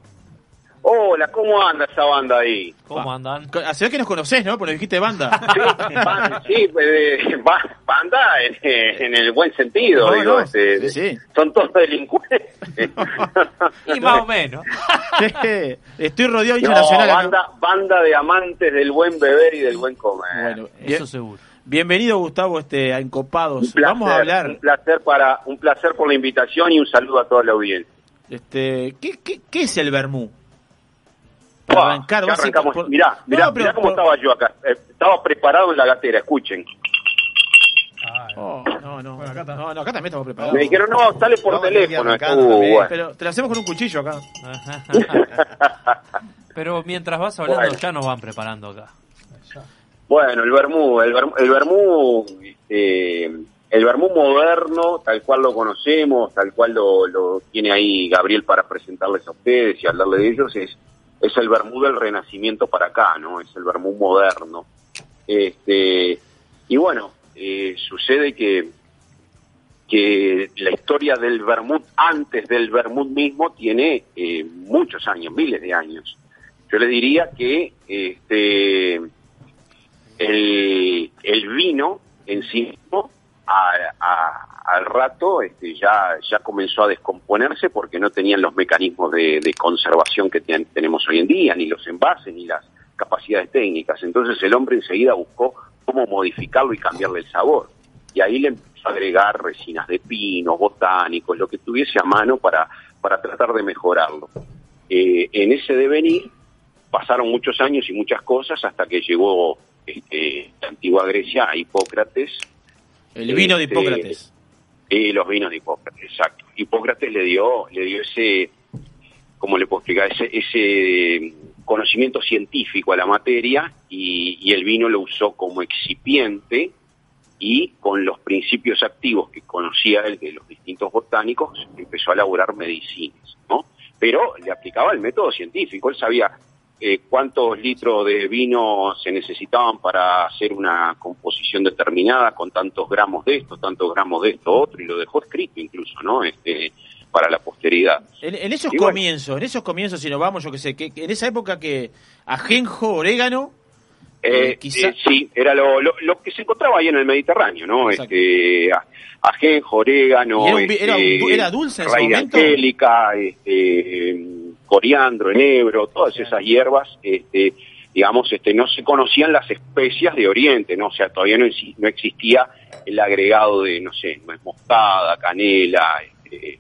S15: Hola, ¿cómo anda esa banda ahí?
S4: ¿Cómo andan?
S3: Ve que nos conocés, ¿no? Porque nos dijiste banda.
S15: Ban- sí, pues, eh, ba- banda en, en el buen sentido,
S3: No,
S15: digo,
S3: no,
S15: este,
S3: sí, sí.
S15: son todos delincuentes.
S4: Y más o menos.
S3: Estoy rodeado de
S15: No,
S3: nacional. ¿no?
S15: banda, banda de amantes del buen beber y del buen comer.
S3: Bueno,
S4: Eso seguro.
S3: bienvenido Gustavo este, a Encopados.
S15: un placer,
S3: Vamos a hablar.
S15: un placer para, un placer por la invitación y un saludo a toda la audiencia.
S3: Este, ¿qué, qué, qué es el vermú? Para
S15: Buah,
S3: arrancar,
S15: ya arrancamos.
S3: por-
S15: Mirá, mirá,
S3: No, pero
S15: mirá cómo
S3: por-
S15: estaba yo acá. Eh, estaba preparado en la gatera, escuchen.
S5: Ah,
S3: Oh, no, no.
S5: Bueno, acá está.
S3: no, no, acá también estamos preparados.
S15: Me dijeron, no, sale por teléfono. Uh,
S14: también,
S15: bueno.
S3: Pero te lo hacemos con un cuchillo acá.
S4: Pero mientras vas hablando,
S15: Bueno.
S4: ya nos van preparando acá.
S15: Bueno, el vermú, el vermú, el vermú, este, el vermú moderno, tal cual lo conocemos, tal cual lo, lo tiene ahí Gabriel para presentarles a ustedes y hablarle de ellos, es, es el vermú del renacimiento para acá, ¿no? Es el vermú moderno. Este, y bueno, eh, sucede que, que la historia del vermut antes del vermut mismo tiene eh, muchos años, miles de años. Yo le diría que este, el, el vino en sí mismo a- a- al rato este, ya, ya comenzó a descomponerse porque no tenían los mecanismos de, de conservación que ten- tenemos hoy en día, ni los envases, ni las capacidades técnicas. Entonces el hombre enseguida buscó cómo modificarlo y cambiarle el sabor. Y ahí le empezó a agregar resinas de pino, botánicos, lo que tuviese a mano para, para tratar de mejorarlo. Eh, en ese devenir pasaron muchos años y muchas cosas hasta que llegó este, la antigua Grecia a Hipócrates.
S3: El vino de
S15: Este,
S3: Hipócrates.
S15: Y los vinos de Hipócrates, exacto. Hipócrates le dio, le dio ese, ¿cómo le puedo explicar? Ese, ese conocimiento científico a la materia y, y el vino lo usó como excipiente y con los principios activos que conocía él de los distintos botánicos empezó a elaborar medicinas, ¿no? Pero le aplicaba el método científico, él sabía eh, cuántos litros de vino se necesitaban para hacer una composición determinada con tantos gramos de esto, tantos gramos de esto otro, y lo dejó escrito incluso, ¿no? Este, para la posteridad.
S3: En, en esos
S15: Y bueno.
S3: comienzos, en esos comienzos, si nos vamos, yo que sé, que, que en esa época que ajenjo, orégano,
S15: Eh,
S3: quizá-
S15: eh, sí, era lo, lo, lo que se encontraba ahí en el Mediterráneo, ¿no?
S3: Exacto.
S15: Este, ajenjo, orégano,
S3: ¿Y era un vi- era un
S15: este,
S3: era dulce en ese momento?
S15: angélica, este, coriandro, enebro, todas esas hierbas, este, digamos, este, no se conocían las especias de Oriente, ¿no? O sea, todavía no, no existía el agregado de, no sé, moscada, canela, este,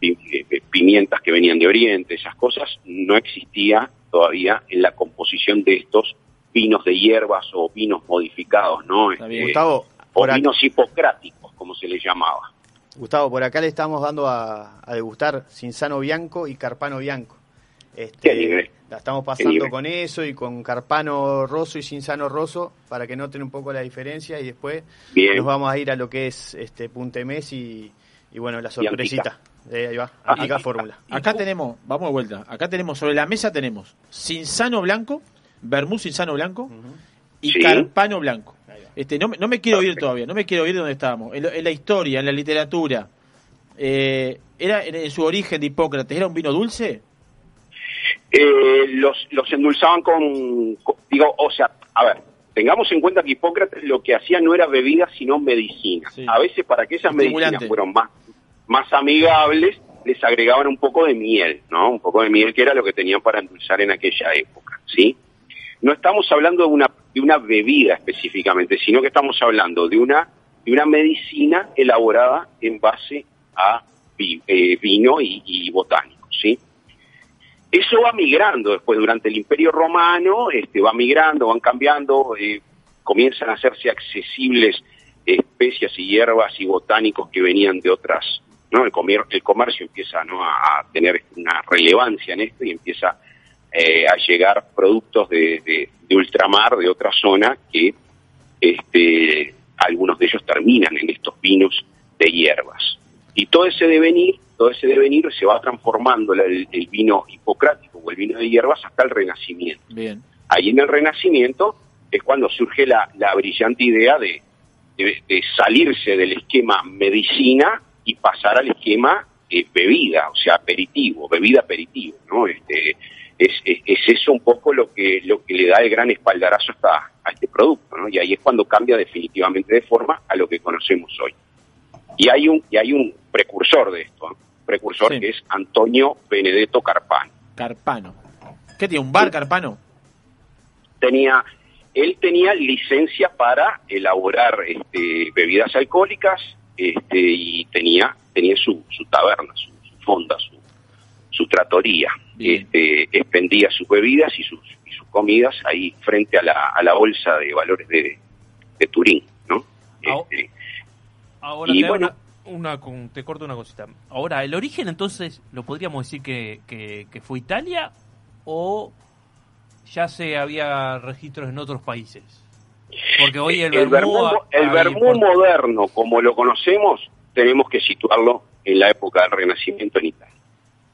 S15: eh, pimientas que venían de Oriente, esas cosas, no existía todavía en la composición de estos vinos de hierbas o vinos modificados, ¿no? Este,
S14: Gustavo,
S15: o
S14: acá-
S15: vinos hipocráticos, como se les llamaba.
S14: Gustavo, por acá le estamos dando a, a degustar Cinzano Bianco y Carpano Bianco. Este, la estamos pasando con eso y con Carpano Rosso y Cinzano Rosso para que noten un poco la diferencia y después
S15: Bien.
S14: nos vamos a ir a lo que es este Puntemés y, y bueno, la sorpresita. Eh, ahí va,
S3: Ah,
S14: Antica
S3: y-
S14: Fórmula.
S3: Acá tenemos, vamos de vuelta, acá tenemos, sobre la mesa tenemos Cinzano Blanco, Vermú Cinzano Blanco y
S15: Sí.
S3: Carpano Blanco. Este, no, me- no me quiero ir todavía, no me quiero ir de donde estábamos. En, lo- en la historia, en la literatura, eh, era en, en su origen de Hipócrates, ¿era un vino dulce?
S15: Eh, los, los endulzaban con, con- digo, o sea, a ver, tengamos en cuenta que Hipócrates lo que hacía no era bebida, sino medicina. A veces para que esas medicinas fueran más, más amigables, les agregaban un poco de miel, ¿no? Un poco de miel que era lo que tenían para endulzar en aquella época, ¿sí? No estamos hablando de una, de una bebida específicamente, sino que estamos hablando de una, de una medicina elaborada en base a vi- eh, vino y, y. Eso va migrando después durante el Imperio Romano, este, va migrando, van cambiando, eh, comienzan a hacerse accesibles especias y hierbas y botánicos que venían de otras, ¿no? El, comer- el comercio empieza a, tener una relevancia en esto y empieza eh, a llegar productos de ultramar, de otra zona, que este, algunos de ellos terminan en estos vinos de hierbas. Y todo ese devenir, todo ese devenir se va transformando el, el vino hipocrático o el vino de hierbas hasta el Renacimiento.
S3: Bien.
S15: Ahí en el Renacimiento es cuando surge la, la brillante idea de, de- de salirse del esquema medicina y pasar al esquema eh, bebida, o sea, aperitivo, bebida aperitivo, ¿no? Este, es, es- es eso un poco lo que, lo que le da el gran espaldarazo hasta, a este producto, ¿no? Y ahí es cuando cambia definitivamente de forma a lo que conocemos hoy. Y hay un, y hay un precursor de esto, ¿no? precursor que es Antonio Benedetto Carpano.
S3: Carpano. ¿Qué tiene? ¿Un bar Carpano?
S15: tenía él tenía licencia para elaborar este, bebidas alcohólicas este, y tenía tenía su, su taberna, su, su fonda, su, su tratoría. Este, expendía sus bebidas y sus, y sus comidas ahí frente a la, a la bolsa de valores de, de Turín, ¿no? Este,
S4: Ahora
S15: Y
S4: te, hago
S15: bueno.
S4: una, una con- te corto una cosita. Ahora, ¿el origen entonces lo podríamos decir que, que, que fue Italia o ya se había registros en otros países? Porque hoy el,
S15: el
S4: ha-
S15: el
S4: import-
S15: moderno, como lo conocemos, tenemos que situarlo en la época del Renacimiento en Italia.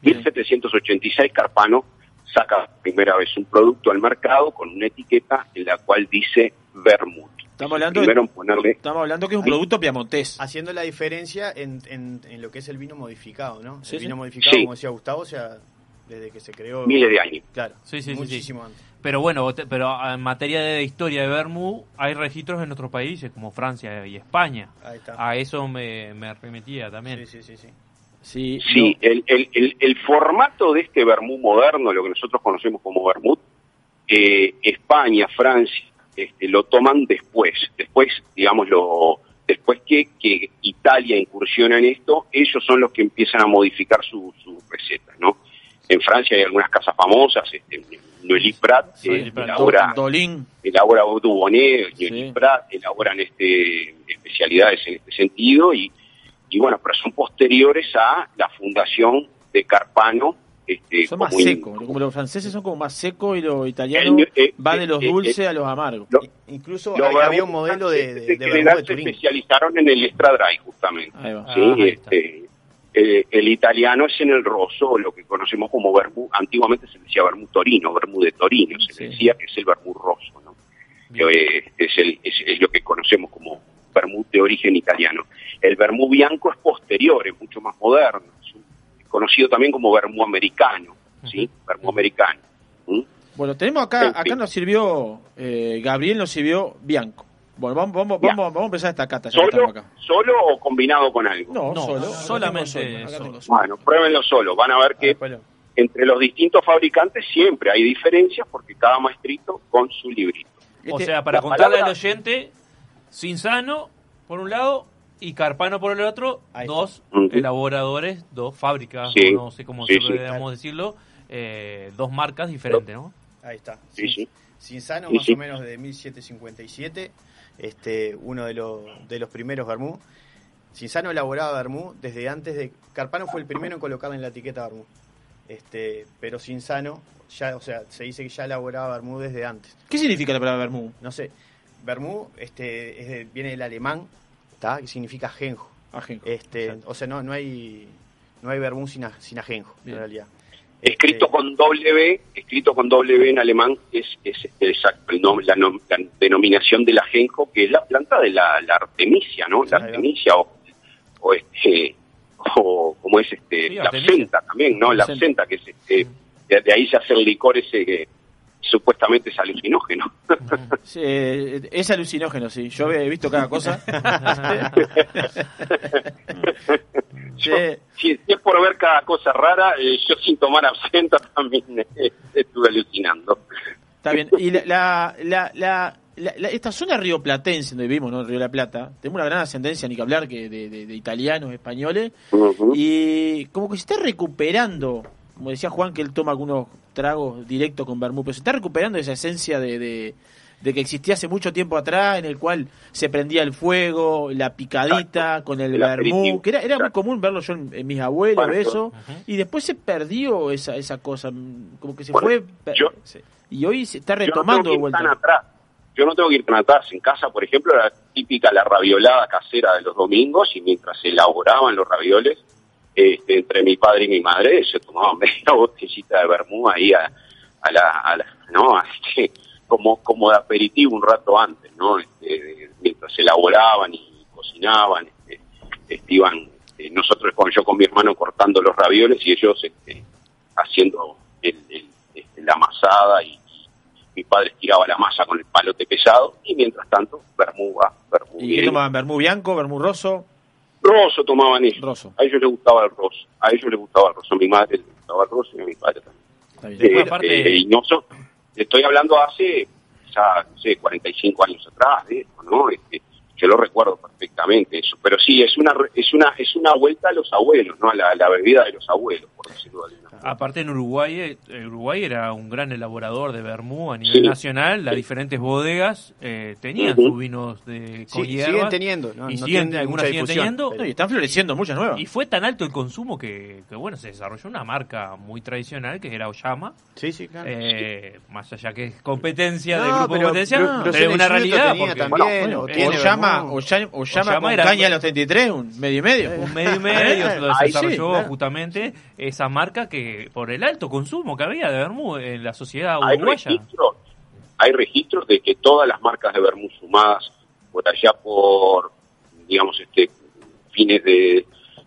S15: 1786 Carpano saca por primera vez un producto al mercado con una etiqueta en la cual dice vermut.
S3: Estamos hablando, de-
S15: Primero en ponerle
S3: estamos hablando que es un producto piamontés.
S14: Haciendo la diferencia en, en, en lo que es el vino modificado, ¿no?
S3: Sí,
S14: el
S3: sí.
S14: vino modificado,
S4: Sí.
S14: como decía Gustavo, o sea, desde que se creó.
S15: Miles de años.
S14: Claro,
S4: Sí, sí, sí,
S14: muchísimo
S4: sí.
S14: antes.
S4: Pero bueno, pero en materia de historia de Vermú hay registros en otros países como Francia y España.
S14: Ahí está.
S4: A eso me, me remitía también.
S14: Sí, sí, sí.
S3: Sí,
S15: Sí, el, el, el, el formato de este vermú moderno, lo que nosotros conocemos como vermut, eh, España, Francia, este, lo toman después. Después, digamos, lo, después que, que Italia incursiona en esto, ellos son los que empiezan a modificar su, su receta, ¿no? En Francia hay algunas casas famosas, este, Noël Prat,
S3: Sí,
S15: eh,
S3: Prat.
S15: elabora, elabora Dubonnet, Noël Prat, elaboran este, especialidades en este sentido y, y bueno, pero son posteriores a la fundación de Carpano. Este,
S3: Son más secos, como los franceses son como más secos y los italianos
S15: El- eh,
S3: van de
S15: eh,
S3: los
S15: eh,
S3: dulces
S15: eh,
S3: a los amargos.
S14: Incluso había un modelo de, de,
S15: se especializaron en el extra dry, justamente.
S3: Ahí va.
S15: ¿sí?
S3: Ah, ahí.
S15: Este, eh, el italiano es en el rosso, lo que conocemos como vermú. Antiguamente se decía vermú torino, vermú de Torino, se le decía que es el vermú rosso, ¿no? Eh, es, el- es- es lo que conocemos como vermú de origen italiano. El vermú bianco es posterior, es mucho más moderno, conocido también como vermú americano, ¿sí? Vermú americano. ¿Mm?
S3: Bueno, tenemos acá,
S15: En
S3: acá
S15: fin.
S3: nos sirvió, eh, Gabriel nos sirvió Bianco. Bueno, vamos, vamos, vamos, vamos a empezar esta cata. ya que
S15: ¿Solo,
S3: acá.
S15: ¿Solo o combinado con algo?
S3: No,
S4: No,
S3: solo.
S4: solamente
S3: solo,
S4: solo.
S15: Bueno, pruébenlo solo. Van a ver que
S3: bueno.
S15: entre los distintos fabricantes siempre hay diferencias porque cada maestrito con su librito.
S4: O
S3: Este-
S4: sea, para contarle
S15: palabra-
S4: al oyente, Cinzano por un lado y Carpano por el otro, dos elaboradores, dos fábricas,
S15: Sí,
S4: o no sé cómo
S15: sí,
S4: podríamos decirlo, eh, dos marcas diferentes, ¿no?
S14: Ahí está.
S15: Sí, sí.
S14: Cinzano
S15: Sí,
S14: más
S15: sí.
S14: o menos de 1757, este, uno de los, de los primeros Bermú. Cinzano elaboraba Bermú desde antes de... Carpano fue el primero en colocarla en la etiqueta Bermú. Este, pero Cinzano, ya, o sea, se dice que ya elaboraba Bermú desde antes.
S3: ¿Qué significa la palabra Bermú?
S14: No sé, Bermú este, es de- viene del alemán, ¿tá? que significa ajenjo.
S3: Ajenjo.
S14: Este, o sea, no, no hay no hay Bermú sin, a- sin ajenjo,
S3: Bien.
S14: en realidad.
S15: Escrito
S14: Este,
S15: con W, escrito con W en alemán es, es este, exacto el nom- la, nom- la denominación del ajenjo, que es la planta de la, la artemisia, ¿no? La artemisia o, o este o como es este
S4: Sí,
S15: la absenta también, ¿no? La
S3: Absenta.
S15: absenta que es este de, de ahí se hace el licor ese que supuestamente es alucinógeno.
S3: Sí, eh, es alucinógeno, sí. Yo he visto cada cosa. Sí.
S15: Yo, si, si es por ver cada cosa rara, eh, yo sin tomar absenta también eh, estuve alucinando.
S3: Está bien. Y la, la, la, la- la- la- esta zona rioplatense donde vivimos, ¿no? Río de la Plata, tenemos una gran ascendencia, ni que hablar, que de, de- de italianos, españoles, y como que se está recuperando, como decía Juan, que él toma algunos tragos directos con vermú, pero se está recuperando esa esencia de, de, de que existía hace mucho tiempo atrás, en el cual se prendía el fuego, la picadita con el,
S15: El
S3: vermú, que era, era muy común verlo yo en, en mis abuelos,
S15: Bueno,
S3: eso, y después se perdió esa, esa cosa, mm, como que se
S15: Bueno,
S3: fue...
S15: yo-
S3: se- y hoy se está retomando de vuelta.
S15: atrás. Yo no tengo que ir tan atrás. En casa, por ejemplo, era típica la raviolada casera de los domingos y mientras se elaboraban los ravioles, este, entre mi padre y mi madre se tomaban media botellita de vermú ahí a, a la, a la- ¿no? Este, como, como de aperitivo un rato antes, ¿no? Este, mientras se elaboraban y cocinaban, este, este, iban, este, nosotros con yo con mi hermano cortando los ravioles y ellos este, haciendo el- el- este, la amasada y, mi padre tiraba la masa con el palote pesado y mientras tanto vermú va, vermú
S3: ¿Y qué tomaban? ¿Vermú bianco, vermú roso?
S15: Rosso tomaban ellos.
S3: Rosso.
S15: A ellos les gustaba el roso. A ellos les gustaba el roso. A mi madre le gustaba el roso y a mi padre también. Eh,
S4: aparte-
S15: eh, y no so- estoy hablando hace ya, no sé, 45 años atrás ¿no? Este, yo lo recuerdo perfectamente eso. Pero sí, es una re- es una es una vuelta a los abuelos, ¿no? A la, la bebida de los abuelos, por decirlo de alguna forma.
S4: Aparte en Uruguay, eh, Uruguay era un gran elaborador de vermú a nivel
S15: Sí.
S4: nacional, las diferentes bodegas eh, tenían sus vinos de
S14: Sí,
S4: con
S14: siguen teniendo, ¿no?
S4: y
S14: No
S4: siguen,
S14: tienen
S4: algunas
S14: mucha
S4: siguen
S14: difusión,
S4: teniendo,
S14: pero-
S3: No, y están floreciendo muchas nuevas.
S4: y fue tan alto el consumo que, que, bueno, se desarrolló una marca muy tradicional que era Oyama,
S14: Sí, sí, claro.
S4: eh, más allá que es competencia del
S14: No,
S4: grupo de
S14: pero
S4: competencia, pero es una realidad.
S14: tenía
S4: porque,
S14: también,
S4: bueno,
S14: o
S4: eh,
S14: tiene
S3: o llama,
S14: Vermú.
S3: o llama, o llama
S4: llama
S3: con
S4: era-
S3: caña a los 33, un medio y medio.
S4: un medio y medio se lo
S15: sí,
S4: desarrolló
S3: claro.
S4: justamente esa marca que por el alto consumo que había de vermú en la sociedad
S15: hay
S4: uruguaya.
S15: registros, hay registros de que todas las marcas de vermú sumadas por allá por, digamos, este fines de,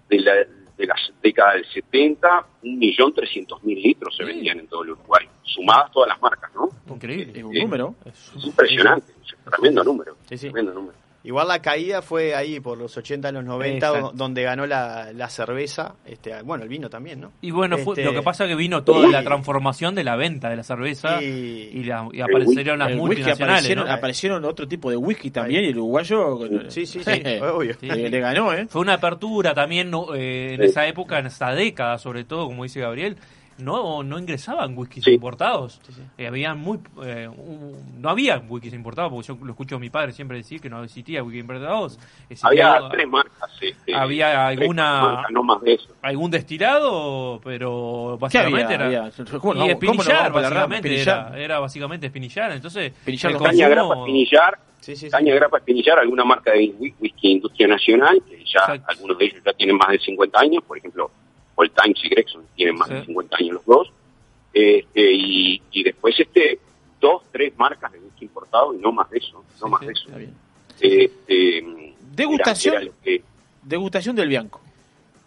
S15: de la de las décadas del 70, un millón trescientos mil litros se
S4: Sí.
S15: vendían en todo el Uruguay, sumadas todas las marcas, ¿no?
S4: Increíble.
S3: Es un número.
S15: Es impresionante, es un tremendo número,
S14: Sí, sí.
S15: tremendo número.
S14: Igual la caída fue ahí por los 80, los 90,
S4: Exacto.
S14: do- donde ganó la, la cerveza, este, bueno, el vino también, ¿no?
S4: Y bueno, fue,
S14: Este,
S4: lo que pasa es que vino toda
S14: y-
S4: la transformación de la venta de la cerveza y,
S14: y,
S4: la- y aparecieron las multinacionales.
S3: aparecieron,
S4: ¿no?
S3: aparecieron otro tipo de whisky también y el uruguayo
S14: Sí, sí, sí, obvio.
S4: Sí.
S3: le, ganó, ¿eh?
S4: Fue una apertura también. Eh, en esa época, en esa década sobre todo, como dice Gabriel, no no ingresaban whiskies
S15: Sí.
S4: importados. Eh, habían muy eh, un- no había whiskies importados, porque yo lo escucho a mi padre siempre decir que no existía whisky importados. Existía-
S15: Había tres marcas. este,
S4: había alguna-
S15: marcas, no más de eso.
S4: algún destilado, pero básicamente era
S3: Había- ¿Cómo
S4: y
S3: no- cómo no
S4: espinillar, básicamente
S3: Espinillar.
S4: Era, era básicamente espinillar, entonces
S3: Espinillar
S4: el
S15: Caña grapa, espinillar,
S14: Sí, sí, sí.
S15: Caña Grapa Espinillar, alguna marca de whi- whisky industria nacional, que ya
S4: Exacto.
S15: algunos de ellos ya tienen más de 50 años, por ejemplo, Old Times y Gregson tienen más
S4: Sí.
S15: de 50 años los dos, este, y, y después este dos, tres marcas de whisky importado y no más de eso, no
S4: Sí,
S15: más
S4: sí,
S15: de eso.
S3: Está bien.
S15: Este,
S3: Degustación.
S15: era- era lo que-
S3: Degustación del bianco.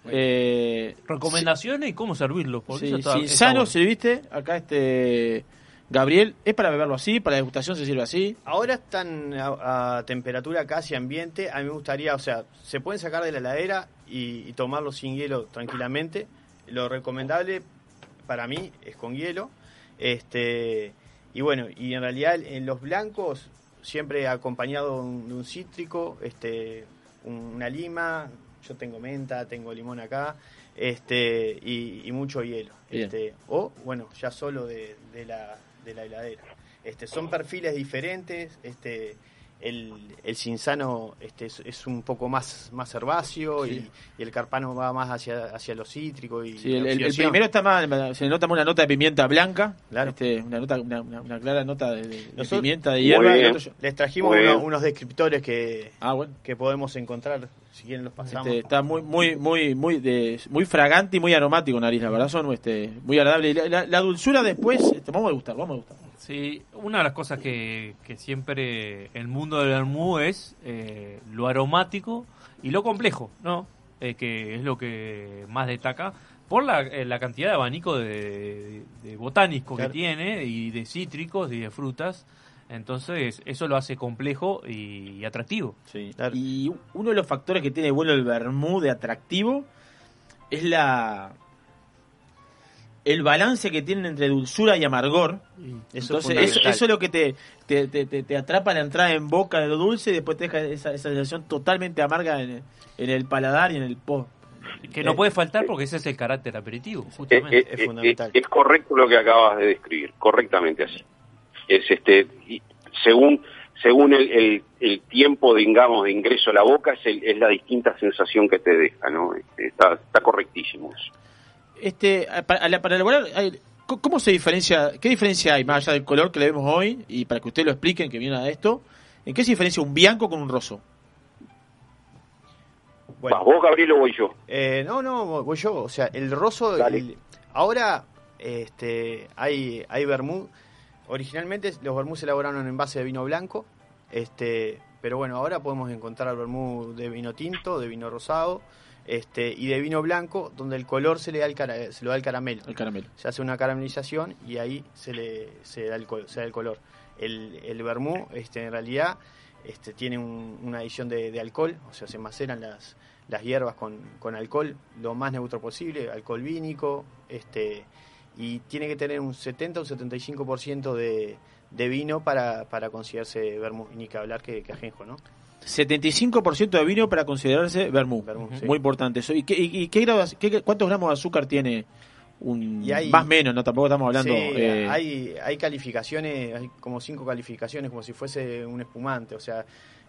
S3: Eh,
S4: Recomendaciones y cómo servirlo. porque
S3: sí,
S4: eso está-
S3: sí,
S4: está
S3: sano
S4: bueno.
S3: se viste. Acá este Gabriel, ¿es para beberlo así? ¿Para la degustación se sirve así?
S14: Ahora están a, a temperatura casi ambiente. A mí me gustaría, o sea, se pueden sacar de la heladera y, y tomarlo sin hielo tranquilamente. Lo recomendable para mí es con hielo. Este y bueno, y en realidad en los blancos siempre acompañado de un, de un cítrico, este, un- una lima. Yo tengo menta, tengo limón acá, este y, y mucho hielo.
S3: Bien.
S14: Este, o bueno, ya solo de, de la, de la heladera. Este, son perfiles diferentes. Este, el, el cinzano este, es, es un poco más, más herbáceo
S3: Sí.
S14: y, y el carpano va más hacia, hacia lo cítrico. Y
S3: Sí, el, primero está más, se le nota más una nota de pimienta blanca, este, una, nota, una, una- una clara nota de, de- de
S14: Nosotros-
S3: pimienta de hierba.
S14: Les trajimos uno- unos descriptores que,
S3: Ah, bueno.
S14: que podemos encontrar, si quieren los pasamos.
S3: Este, está muy muy muy muy de, muy fragante y muy aromático nariz la verdad son este muy agradable y la, la- la dulzura después este, vamos a gustar vamos a gustar
S4: Sí, una de las cosas que, que siempre el mundo del vermú es eh, lo aromático y lo complejo, ¿no? Eh, que es lo que más destaca por la, eh, la cantidad de abanico de, de botánicos
S14: Claro.
S4: que tiene y de cítricos y de frutas. Entonces, eso lo hace complejo y, y atractivo.
S3: Sí, y uno de los factores que tiene bueno el vermú de atractivo es la el balance que tienen entre dulzura y amargor.
S14: Eso es
S3: Entonces, eso,
S14: fundamental.
S3: eso es lo que te, te, te, te- te atrapa la entrada en boca de lo dulce y después te deja esa, esa sensación totalmente amarga en el, en el paladar y en el po.
S4: Que no
S3: Eh,
S4: puede faltar porque ese es el carácter aperitivo, justamente.
S15: eh, eh, es correcto lo que acabas de describir, correctamente así. Es este, y según según el, el, el tiempo, digamos, de ingreso a la boca, es, el- es la distinta sensación que te deja, ¿no? Este, está, está correctísimo eso.
S3: Este, para, para elaborar, ¿cómo- ¿cómo se diferencia? ¿Qué diferencia hay más allá del color que le vemos hoy? Y para que usted lo expliquen, que viene a esto, ¿en qué se diferencia un bianco con un roso?
S14: Bueno.
S15: ¿Vas vos, Gabriel, o voy yo?
S14: Eh, no, no, voy yo. O sea, el roso. El- ahora este, hay, hay vermú. Originalmente los vermú se elaboraron en base de vino blanco. Este, pero bueno, ahora podemos encontrar vermú de vino tinto, de vino rosado. Este, y de vino blanco, donde el color se le da el, cara- se lo da el caramelo.
S3: El caramelo.
S14: Se hace una caramelización y ahí se le se da el, se da el color. El, el vermú, este, en realidad, este, tiene un- una adición de, de alcohol, o sea, se maceran las, las hierbas con, con alcohol lo más neutro posible, alcohol vínico, este, y tiene que tener un 70 o 75% de, de vino para, para considerarse vermú, y ni que hablar que, que ajenjo, ¿no?
S3: 75% de vino para considerarse vermú.
S14: sí.
S3: Muy importante eso. ¿Y, qué, y, qué grados- qué- cuántos gramos de azúcar tiene un
S14: Y hay-
S3: más menos? No, tampoco estamos hablando.
S14: Sí,
S3: eh,
S14: hay, hay calificaciones, hay como cinco calificaciones, como si fuese un espumante, o sea,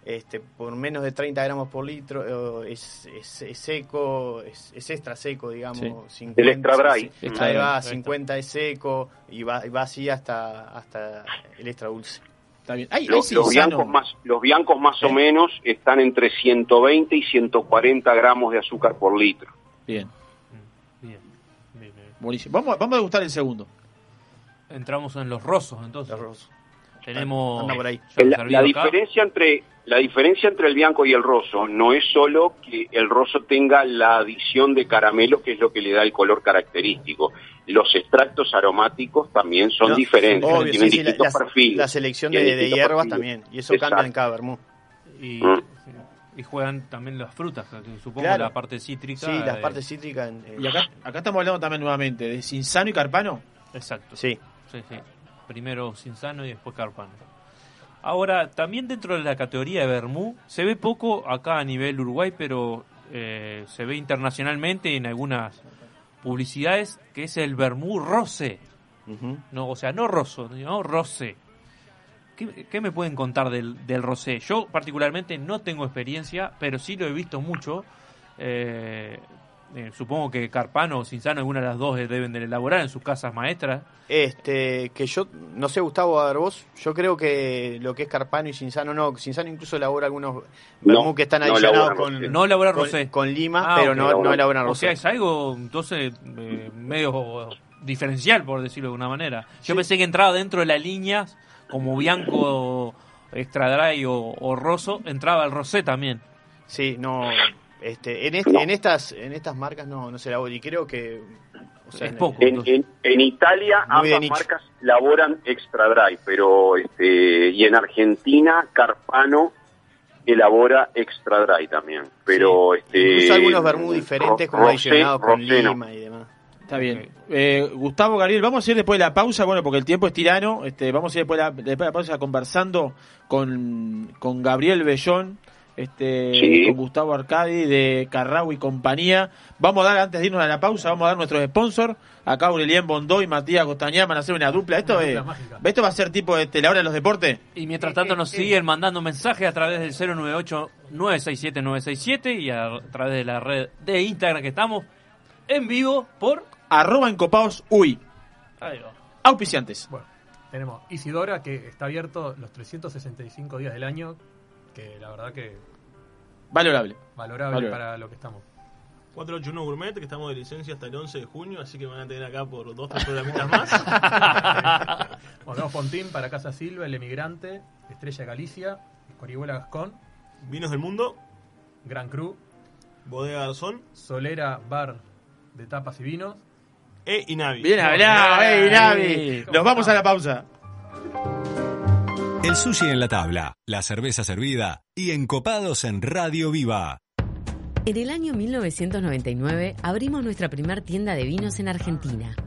S14: este, por menos de 30 gramos por litro eh, es, es- es seco, es, es extra seco, digamos.
S3: Sí.
S14: 50,
S15: El extra dry.
S14: sí, sí.
S15: Extra
S14: Ahí
S15: dry.
S14: va,
S15: Ahí está.
S14: 50 es seco y va, y va así hasta, hasta el extra dulce.
S3: Está bien. Hay,
S15: Los, los biancos más, los biancos más o menos están entre 120 y 140 gramos de azúcar por litro.
S3: Bien,
S4: Bien, bien, bien.
S3: buenísimo. Vamos, a- vamos a degustar el segundo.
S4: Entramos en los rosos, entonces. Tenemos.
S14: Anda por ahí.
S15: La, diferencia entre la diferencia entre el bianco y el roso no es solo que el roso tenga la adición de caramelo, que es lo que le da el color característico. Los extractos aromáticos también son
S14: No,
S15: diferentes,
S14: obvio,
S15: tienen
S14: sí,
S15: distintos
S14: la,
S15: perfiles.
S14: la selección de, hierbas
S15: perfiles.
S14: también, y eso
S15: Exacto.
S14: cambia en cada vermú.
S4: Y,
S15: Mm.
S4: y juegan también las frutas, supongo
S14: Claro.
S4: la parte cítrica.
S14: Sí, las
S4: eh,
S14: partes cítricas. en- en-
S3: Y acá, acá estamos hablando también nuevamente de Cinzano y Carpano.
S4: Exacto.
S14: Sí.
S4: Sí, sí. Primero Cinzano y después Carpano. Ahora, también dentro de la categoría de Bermú, se ve poco acá a nivel Uruguay, pero eh, se ve internacionalmente en algunas publicidades, que es el Bermú Rosé. no, o sea, no roso, no rosé. ¿Qué, qué me pueden contar del, del rosé? Yo particularmente no tengo experiencia, pero sí lo he visto mucho. Eh, eh, supongo que Carpano o Cinzano, alguna de las dos eh, deben de elaborar en sus casas maestras.
S14: Este, que yo, no sé, Gustavo, a ver vos, yo creo que lo que es Carpano y Cinzano no, Cinzano incluso elabora algunos vermú que están
S15: no
S14: adicionados con.
S4: No elabora
S14: con-
S4: rosé.
S14: con lima,
S4: Ah,
S14: pero no, no elaboran
S4: O
S14: rosé.
S4: sea, es algo entonces eh, medio diferencial, por decirlo de alguna manera. Yo pensé que entraba dentro de las líneas, como Bianco, Extra Dry o, o Rosso, entraba el Rosé también.
S14: Sí, no. Este, en, este, en estas en estas marcas no, no se elabora y creo que o sea, en-
S15: En, en- en Italia ambas marcas laboran extra dry, pero este y en Argentina Carpano elabora extra dry también, pero este
S14: incluso algunos vermú diferentes como adicionados con
S15: Rosé no.
S14: lima y demás.
S3: Está bien. Eh, Gustavo Gabriel, vamos a ir después de la pausa, bueno, porque el tiempo es tirano. Este, vamos a ir después de la, después de la pausa conversando con, con Gabriel Bellón, este,
S15: Sí.
S3: con Gustavo Arcadi de Carrao y compañía. Vamos a dar, antes de irnos a la pausa, vamos a dar nuestros sponsors. Acá Aurelien Bondó y Matías Costañá van a hacer una dupla. Esto,
S5: Una
S3: es,
S5: dupla mágica.
S3: esto va a ser tipo este, la hora de los deportes.
S4: Y mientras tanto nos siguen mandando mensajes a través del 098-967-967 y a través de la red de Instagram que estamos en vivo por...
S3: Arroba encopados uy.
S4: Ahí va.
S3: Auspiciantes.
S5: Bueno, tenemos Isidora, que está abierto los 365 días del año, que la verdad que
S3: Valorable.
S5: valorable
S3: Valorable.
S5: para lo que estamos.
S13: 481 Gourmet, que estamos de licencia hasta el 11 de junio, así que me van a tener acá por dos, tres programitas más.
S5: Bueno, tenemos Pontín para Casa Silva, El Emigrante, Estrella Galicia, Orihuela Gascón,
S13: Vinos del Mundo,
S5: Gran Cru,
S13: Bodega Garzón,
S5: Solera Bar de Tapas y Vinos.
S13: e Inavi.
S3: Bien hablado, eh, Inavi. Nos vamos a la pausa.
S1: El sushi en la tabla, la cerveza servida y encopados en Radio Viva.
S11: En el año 1999 abrimos nuestra primer tienda de vinos en Argentina.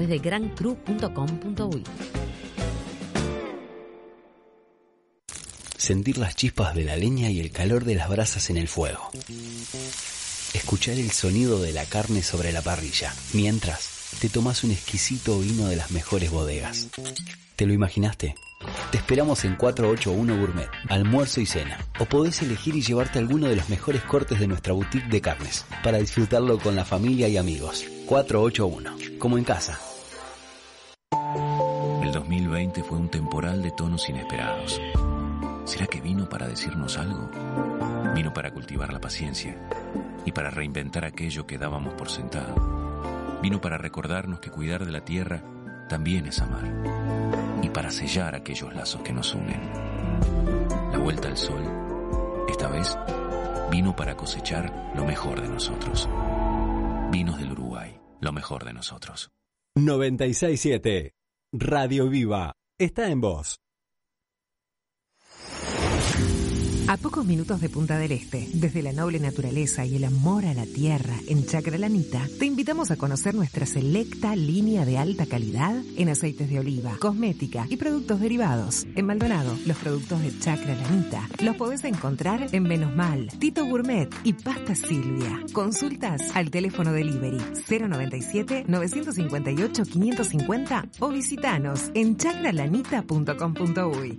S11: de grancru.com.uy.
S7: Sentir las chispas de la leña y el calor de las brasas en el fuego. Escuchar el sonido de la carne sobre la parrilla, mientras te tomas un exquisito vino de las mejores bodegas. ¿Te lo imaginaste? Te esperamos en 481 Gourmet, almuerzo y cena. O podés elegir y llevarte alguno de los mejores cortes de nuestra boutique de carnes, para disfrutarlo con la familia y amigos. 481, como en casa.
S10: El 2020 fue un temporal de tonos inesperados. ¿Será que vino para decirnos algo? Vino para cultivar la paciencia y para reinventar aquello que dábamos por sentado. Vino para recordarnos que cuidar de la tierra también es amar para sellar aquellos lazos que nos unen. La vuelta al sol, esta vez, vino para cosechar lo mejor de nosotros. Vinos del Uruguay, lo mejor de nosotros.
S1: 967 Radio Viva está en voz.
S8: A pocos minutos de Punta del Este, desde la noble naturaleza y el amor a la tierra en Chacralanita, te invitamos a conocer nuestra selecta línea de alta calidad en aceites de oliva, cosmética y productos derivados. En Maldonado, los productos de Chacralanita los podés encontrar en Menos Mal, Tito Gourmet y Pasta Silvia. Consultas al teléfono delivery 097 958 550 o visitanos en chacralanita.com.uy.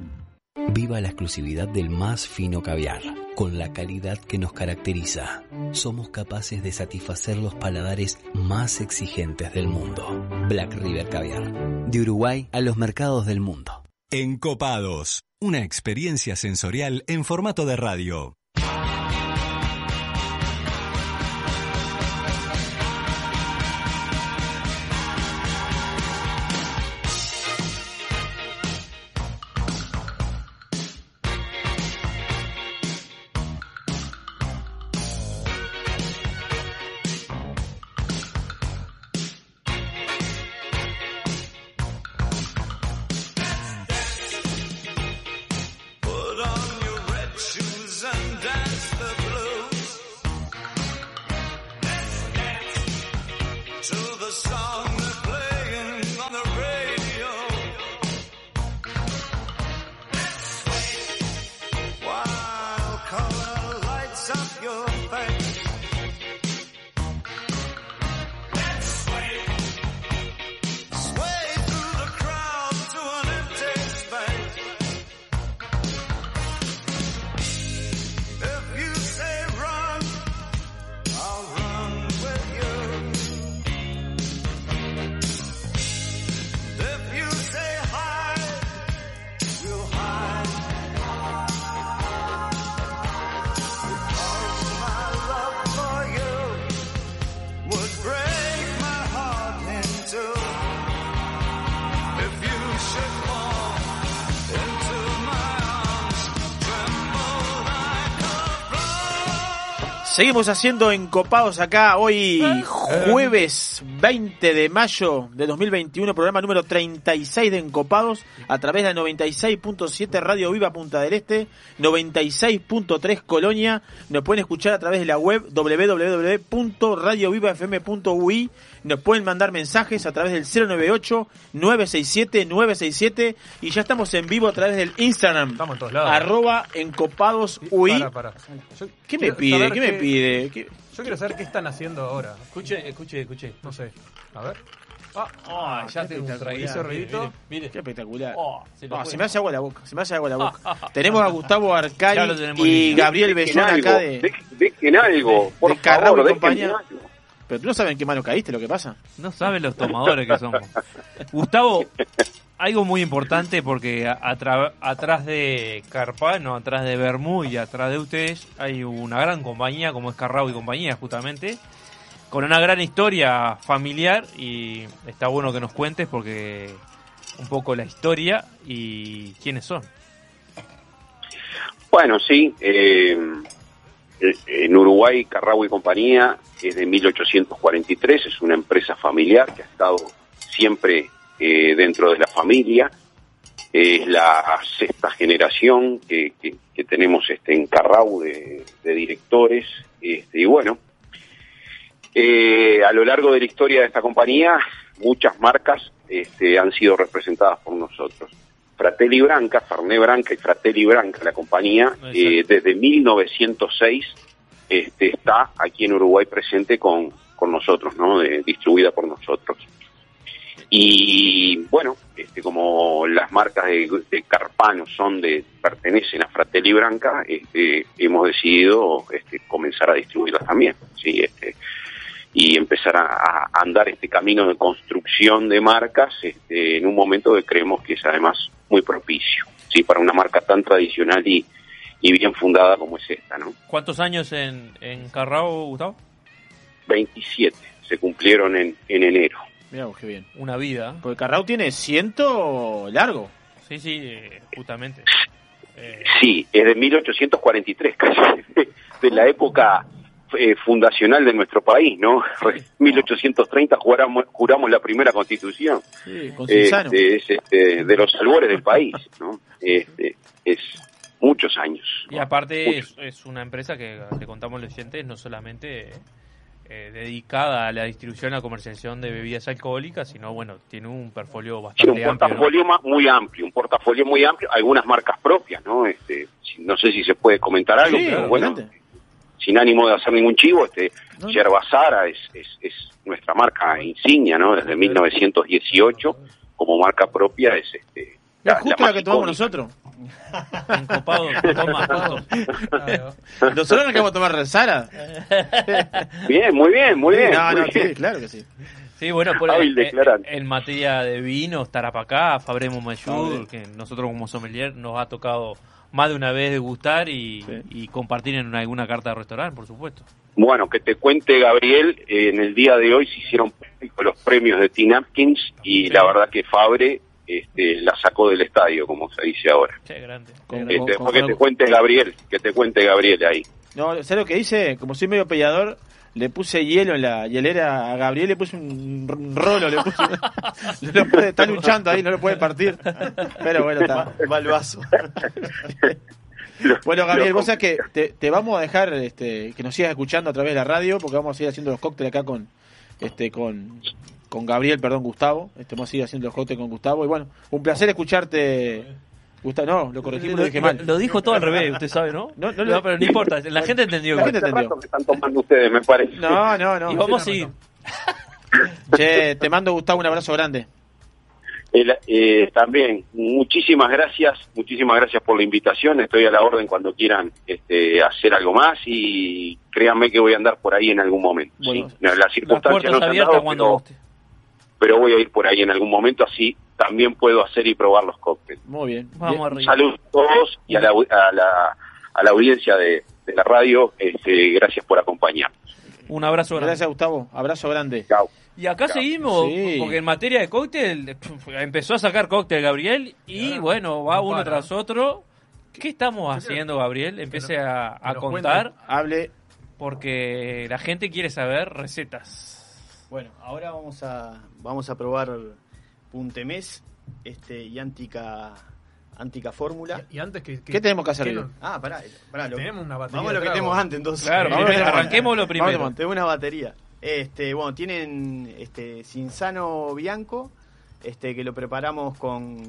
S7: Viva la exclusividad del más fino caviar. con la calidad que nos caracteriza. Somos capaces de satisfacer los paladares más exigentes del mundo. Black River Caviar. De Uruguay a los mercados del mundo.
S1: Encopados, una experiencia sensorial en formato de radio.
S3: Seguimos haciendo encopados acá hoy jueves 20 de mayo de 2021, programa número 36 de encopados a través de la 96.7 Radio Viva Punta del Este, 96.3 Colonia. Nos pueden escuchar a través de la web www.radiovivafm.ui. Nos pueden mandar mensajes a través del 098-967-967 y ya estamos en vivo a través del Instagram.
S5: Estamos en todos lados.
S3: Arroba encopadosui.
S5: Para, para. Yo
S3: ¿Qué me pide? ¿Qué me
S5: qué-
S3: pide? ¿Qué-
S5: Yo quiero saber qué están haciendo ahora.
S4: Escuche, escuche, escuche.
S5: No sé. A ver. Ah,
S4: Ah, ya traguito.
S5: Hizo ruidito.
S4: Mire, mire.
S3: Qué espectacular.
S4: Oh, se fue.
S3: se me hace agua la boca, se me hace agua la boca. tenemos a Gustavo Arcari y. Gabriel Bellón acá de,
S15: dejen, dejen algo, por
S3: de
S15: favor,
S3: y
S15: dejen
S3: compañía.
S15: algo.
S3: Pero tú no sabes en qué mano caíste lo que pasa.
S4: No saben los tomadores que somos. Gustavo, algo muy importante porque atrás de Carpano, atrás de Bermú y atrás de ustedes hay una gran compañía como es Carrao y compañía justamente, con una gran historia familiar y está bueno que nos cuentes porque un poco la historia y quiénes son.
S15: Bueno, sí. eh, en Uruguay, Carrao y compañía es de 1843, es una empresa familiar que ha estado siempre eh, dentro de la familia. Es la sexta generación que, tenemos este, en Carrao de, de directores. Este, y bueno, eh, a lo largo de la historia de esta compañía, muchas marcas este, han sido representadas por nosotros. Fratelli Branca, Ferné Branca y Fratelli Branca, la compañía, eh, desde 1906 este, está aquí en Uruguay presente con, con nosotros, ¿no? De- distribuida por nosotros. Y bueno, este, como las marcas de, de Carpano son de pertenecen a Fratelli Branca, este, hemos decidido este, comenzar a distribuirlas también, sí, este, y empezar a, a andar este camino de construcción de marcas este, en un momento que creemos que es además muy propicio, sí, para una marca tan tradicional y, y bien fundada como es esta, ¿no?
S4: ¿Cuántos años en, en Carrao, Gustavo?
S15: 27 se cumplieron en, en enero.
S3: Mira qué bien.
S4: Una vida.
S3: Porque Carrao tiene ciento largo.
S4: Sí, sí, eh, justamente. Eh,
S15: Sí, es de 1843, casi de, de la época eh, fundacional de nuestro país, ¿no? 1830 juramos, juramos la primera constitución.
S3: Sí, con.
S15: Este, es este, de los albores del país, ¿no? Este, es muchos años.
S4: Y aparte es, es una empresa que le contamos a los oyentes no solamente eh, dedicada a la distribución y la comercialización de bebidas alcohólicas, sino bueno, tiene un portfolio
S15: Sí,
S4: bastante
S15: un
S4: amplio. ¿no?
S15: portafolio muy amplio, un portafolio muy amplio, algunas marcas propias, ¿no? Este, no sé si se puede comentar algo,
S3: Sí,
S15: pero bueno. Sin ánimo de hacer ningún chivo, este, Yerba Sara es, es, es nuestra marca insignia, ¿no? Desde 1918, como marca propia es este,
S3: Es justo la que tomamos nosotros.
S4: En Copado, toma, ¿cuántos?
S3: Nosotros nos queremos tomar Sara.
S15: Bien, muy bien, muy bien.
S3: No, no,
S15: muy bien.
S3: sí, claro que sí.
S4: Sí, bueno, por
S15: Hábil
S4: en, materia de vino, Tarapacá, Fabremo Mayur, que nosotros como sommelier nos ha tocado más de una vez degustar y, y compartir en alguna carta de restaurante, por supuesto.
S15: Bueno, que te cuente Gabriel, eh, en el día de hoy se hicieron públicos los premios de Teen Atkins y la verdad que Fabre este, la sacó del estadio, como se dice ahora.
S4: Che, grande.
S3: Con-
S15: Este,
S3: con-
S15: después
S3: con-
S15: que te cuente Gabriel, que te cuente Gabriel ahí.
S3: No, ¿sabes lo que dice? Como soy medio peleador, le puse hielo en la hielera a Gabriel, le puse un rolo, le puse... no lo puede, está luchando ahí, no lo puede partir. Pero bueno, está.
S14: Va al vaso.
S3: Bueno, Gabriel, vos sabés que te, te vamos a dejar este, que nos sigas escuchando a través de la radio, porque vamos a ir haciendo los cócteles acá con este con, con Gabriel, perdón, Gustavo. Este, vamos a haciendo los cócteles con Gustavo. Y bueno, un placer escucharte. Gustavo, no, lo corregimos, lo dije mal.
S4: Lo dijo todo al revés, usted sabe, ¿no?
S3: No, no,
S4: No,
S3: lo-
S4: pero no importa, la gente entendió.
S3: La gente entendió.
S15: que están tomando ustedes, me parece.
S3: No, no, no.
S4: Y vamos a ir.
S3: Che, te mando, Gustavo, un abrazo grande.
S15: El- eh, también, muchísimas gracias, muchísimas gracias por la invitación. Estoy a la orden cuando quieran este, hacer algo más y créanme que voy a andar por ahí en algún momento.
S3: Bueno,
S15: ¿sí? Las
S4: Las
S15: circunstancias
S4: puertas
S15: no se han dado,
S4: cuando
S15: pero,
S4: guste.
S15: pero voy a ir por ahí en algún momento, así también puedo hacer y probar los cócteles.
S3: Muy bien.
S4: Vamos arriba.
S15: Saludos a todos y a la, a la, a la audiencia de, de la radio. Este, gracias por acompañarnos.
S4: Un abrazo grande.
S3: Gracias, Gustavo. Abrazo grande.
S15: Chao.
S4: Y acá seguimos,
S3: Sí.
S4: porque en materia de cóctel, empezó a sacar cóctel Gabriel y bueno, va
S5: no
S4: uno
S5: para.
S4: tras otro. ¿Qué estamos haciendo, Gabriel? Empiece a, contar,
S3: Hable.
S4: porque la gente quiere saber recetas.
S14: Bueno, ahora vamos a vamos a probar Puntemés este, y Antica Antica Fórmula.
S5: Y antes que, que-
S3: ¿Qué tenemos que hacer?
S14: Ah, pará, pará, lo-
S5: Tenemos una batería
S14: Vamos a lo que tenemos antes, entonces.
S4: Claro,
S3: Vamos
S4: primero,
S3: a ver.
S4: arranquemos lo primero.
S3: Vamos,
S14: Tengo una batería. Este, bueno, tienen este Cinzano Bianco, este que lo preparamos con,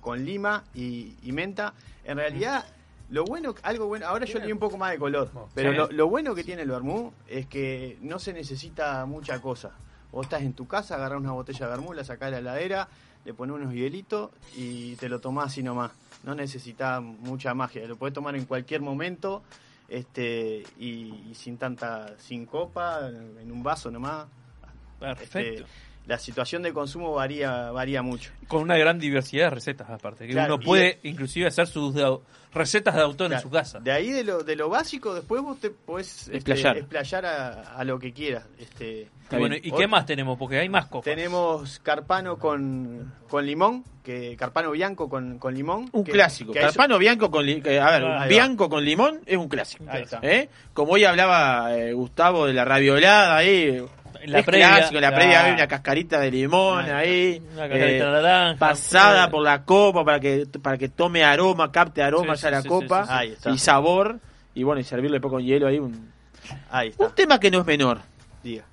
S14: con lima y, y menta. En realidad, lo bueno, algo bueno, ahora yo le di un poco más de color, pero lo, lo bueno que tiene el vermú es que no se necesita mucha cosa. Vos estás en tu casa, agarrás una botella de vermú, la sacás de la heladera, le pones unos hielitos y te lo tomás así nomás. No necesita mucha magia, lo podés tomar en cualquier momento este y, y sin tanta sin copa en un vaso nomás
S4: Perfecto.
S14: Este, la situación de consumo varía varía mucho
S4: Con una gran diversidad de recetas aparte, que
S14: Claro,
S4: uno puede inclusive hacer sus de- recetas de autor en su casa.
S14: de ahí de lo de lo básico después vos te podés este,
S4: Explayar.
S14: explayar a, a lo que quieras este
S4: Y bueno, ¿y qué más tenemos? Porque hay más copas.
S14: tenemos carpano con, con limón que carpano bianco con, con limón
S3: Un
S14: que-
S3: clásico.
S14: que eso-
S3: Carpano bianco con que- a ver,
S14: va.
S3: bianco con limón es un clásico.
S14: Ahí está.
S3: ¿Eh? Como hoy hablaba eh, Gustavo de la raviolada ahí.
S4: La
S3: es
S4: previa,
S3: clásico, la previa hay una cascarita de limón ahí,
S4: Una cascarita
S3: eh,
S4: naranja.
S3: pasada por la copa para que para que tome aroma, capte aroma
S4: Sí,
S3: ya
S4: sí,
S3: la
S4: sí,
S3: copa y sabor y bueno y servirle después con hielo ahí un,
S14: ahí está
S3: un tema que no es menor.
S14: diga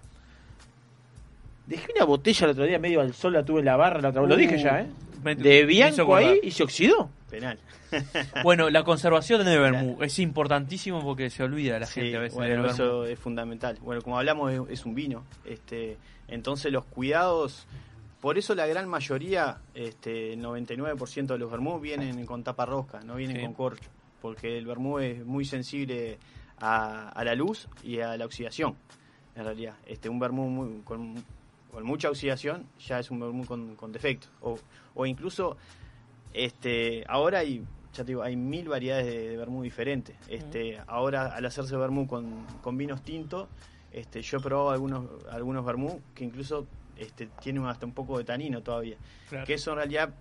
S3: Dejé una botella el otro día medio al sol, la tuve en la barra, la otra. Lo dije ya, ¿eh?
S4: Me-
S3: De bianco ahí y se oxidó.
S14: Penal
S4: Bueno, la conservación de vermú es importantísimo porque se olvida la
S14: Sí,
S4: gente a veces
S14: bueno, eso es fundamental. Bueno, como hablamos, es, es un vino. Este, entonces los cuidados, por eso la gran mayoría, este, el 99% de los vermú vienen con tapa rosca, no vienen
S4: Sí.
S14: con corcho, porque el vermú es muy sensible a, a la luz y a la oxidación. En realidad, este, un vermú muy- con, con mucha oxidación ya es un vermú con, con defectos. O, o incluso, este, ahora hay ya te digo, hay mil variedades de, de vermú diferentes. Este, ahora al hacerse vermú con, con vinos tintos, este, yo he probado algunos algunos vermú que incluso este, tienen hasta un poco de tanino todavía.
S4: Claro.
S14: Que eso en realidad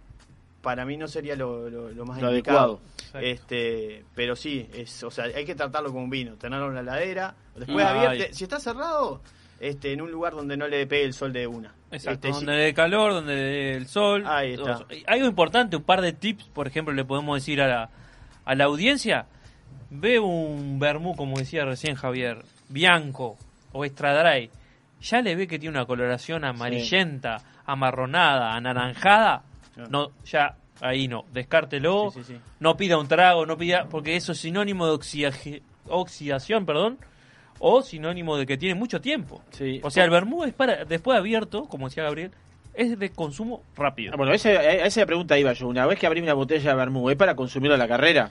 S14: para mí no sería lo, lo- lo más
S3: Lo
S14: indicado.
S3: adecuado.
S14: Este, pero sí, es, o sea, hay que tratarlo como un vino, tenerlo en la heladera, después abierto, si está cerrado, este, en un lugar donde no le pegue el sol de una.
S4: Exacto,
S14: Este, sí.
S4: donde dé calor, donde dé el sol.
S14: Ahí está.
S4: Algo importante, un par de tips, por ejemplo, le podemos decir a la, a la audiencia. Ve un vermú, como decía recién Javier, bianco o extra dry. Ya le ve que tiene una coloración amarillenta, amarronada, anaranjada. No, ya ahí no, descártelo.
S14: Sí, sí, sí.
S4: No pida un trago, no pida, porque eso es sinónimo de oxidaje- oxidación, perdón, o sinónimo de que tiene mucho tiempo.
S3: Sí.
S4: O sea, el vermú es para después abierto, como decía Gabriel, es de consumo rápido.
S3: Ah, Bueno, ese- a esa pregunta iba yo. Una vez que abrí una botella de vermú, ¿es para consumirlo a la carrera?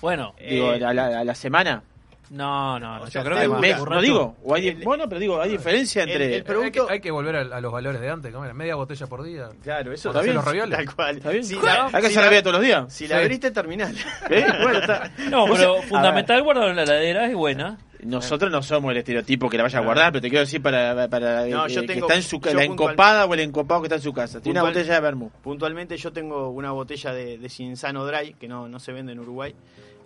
S4: Bueno,
S3: Digo,
S4: eh,
S3: a, la, a la semana.
S4: No, no, no,
S3: O
S4: yo
S3: sea,
S4: creo que
S3: no digo. O hay, bueno, pero digo, hay diferencia entre.
S5: Hay que, hay que volver a, a los valores de antes, comer media botella por día.
S14: Claro, eso
S5: Para hacer los ravioles.
S14: Tal cual.
S3: ¿Está bien?
S14: Si la-
S3: ¿Hay que
S14: si
S3: hacer la vida todos los días?
S14: Si la abriste, terminal.
S3: ¿Eh? Bueno, está.
S4: No, pero fundamental guardarlo en la heladera es buena.
S3: Nosotros no somos el estereotipo que la vaya a guardar, pero te quiero decir para, para
S14: No,
S3: eh,
S14: yo
S3: que está en su ca-
S14: yo
S3: la encopada o el encopado que está en su casa. Tiene una botella de vermú.
S14: Puntualmente yo tengo una botella de, de Cinzano Dry, que no, no se vende en Uruguay,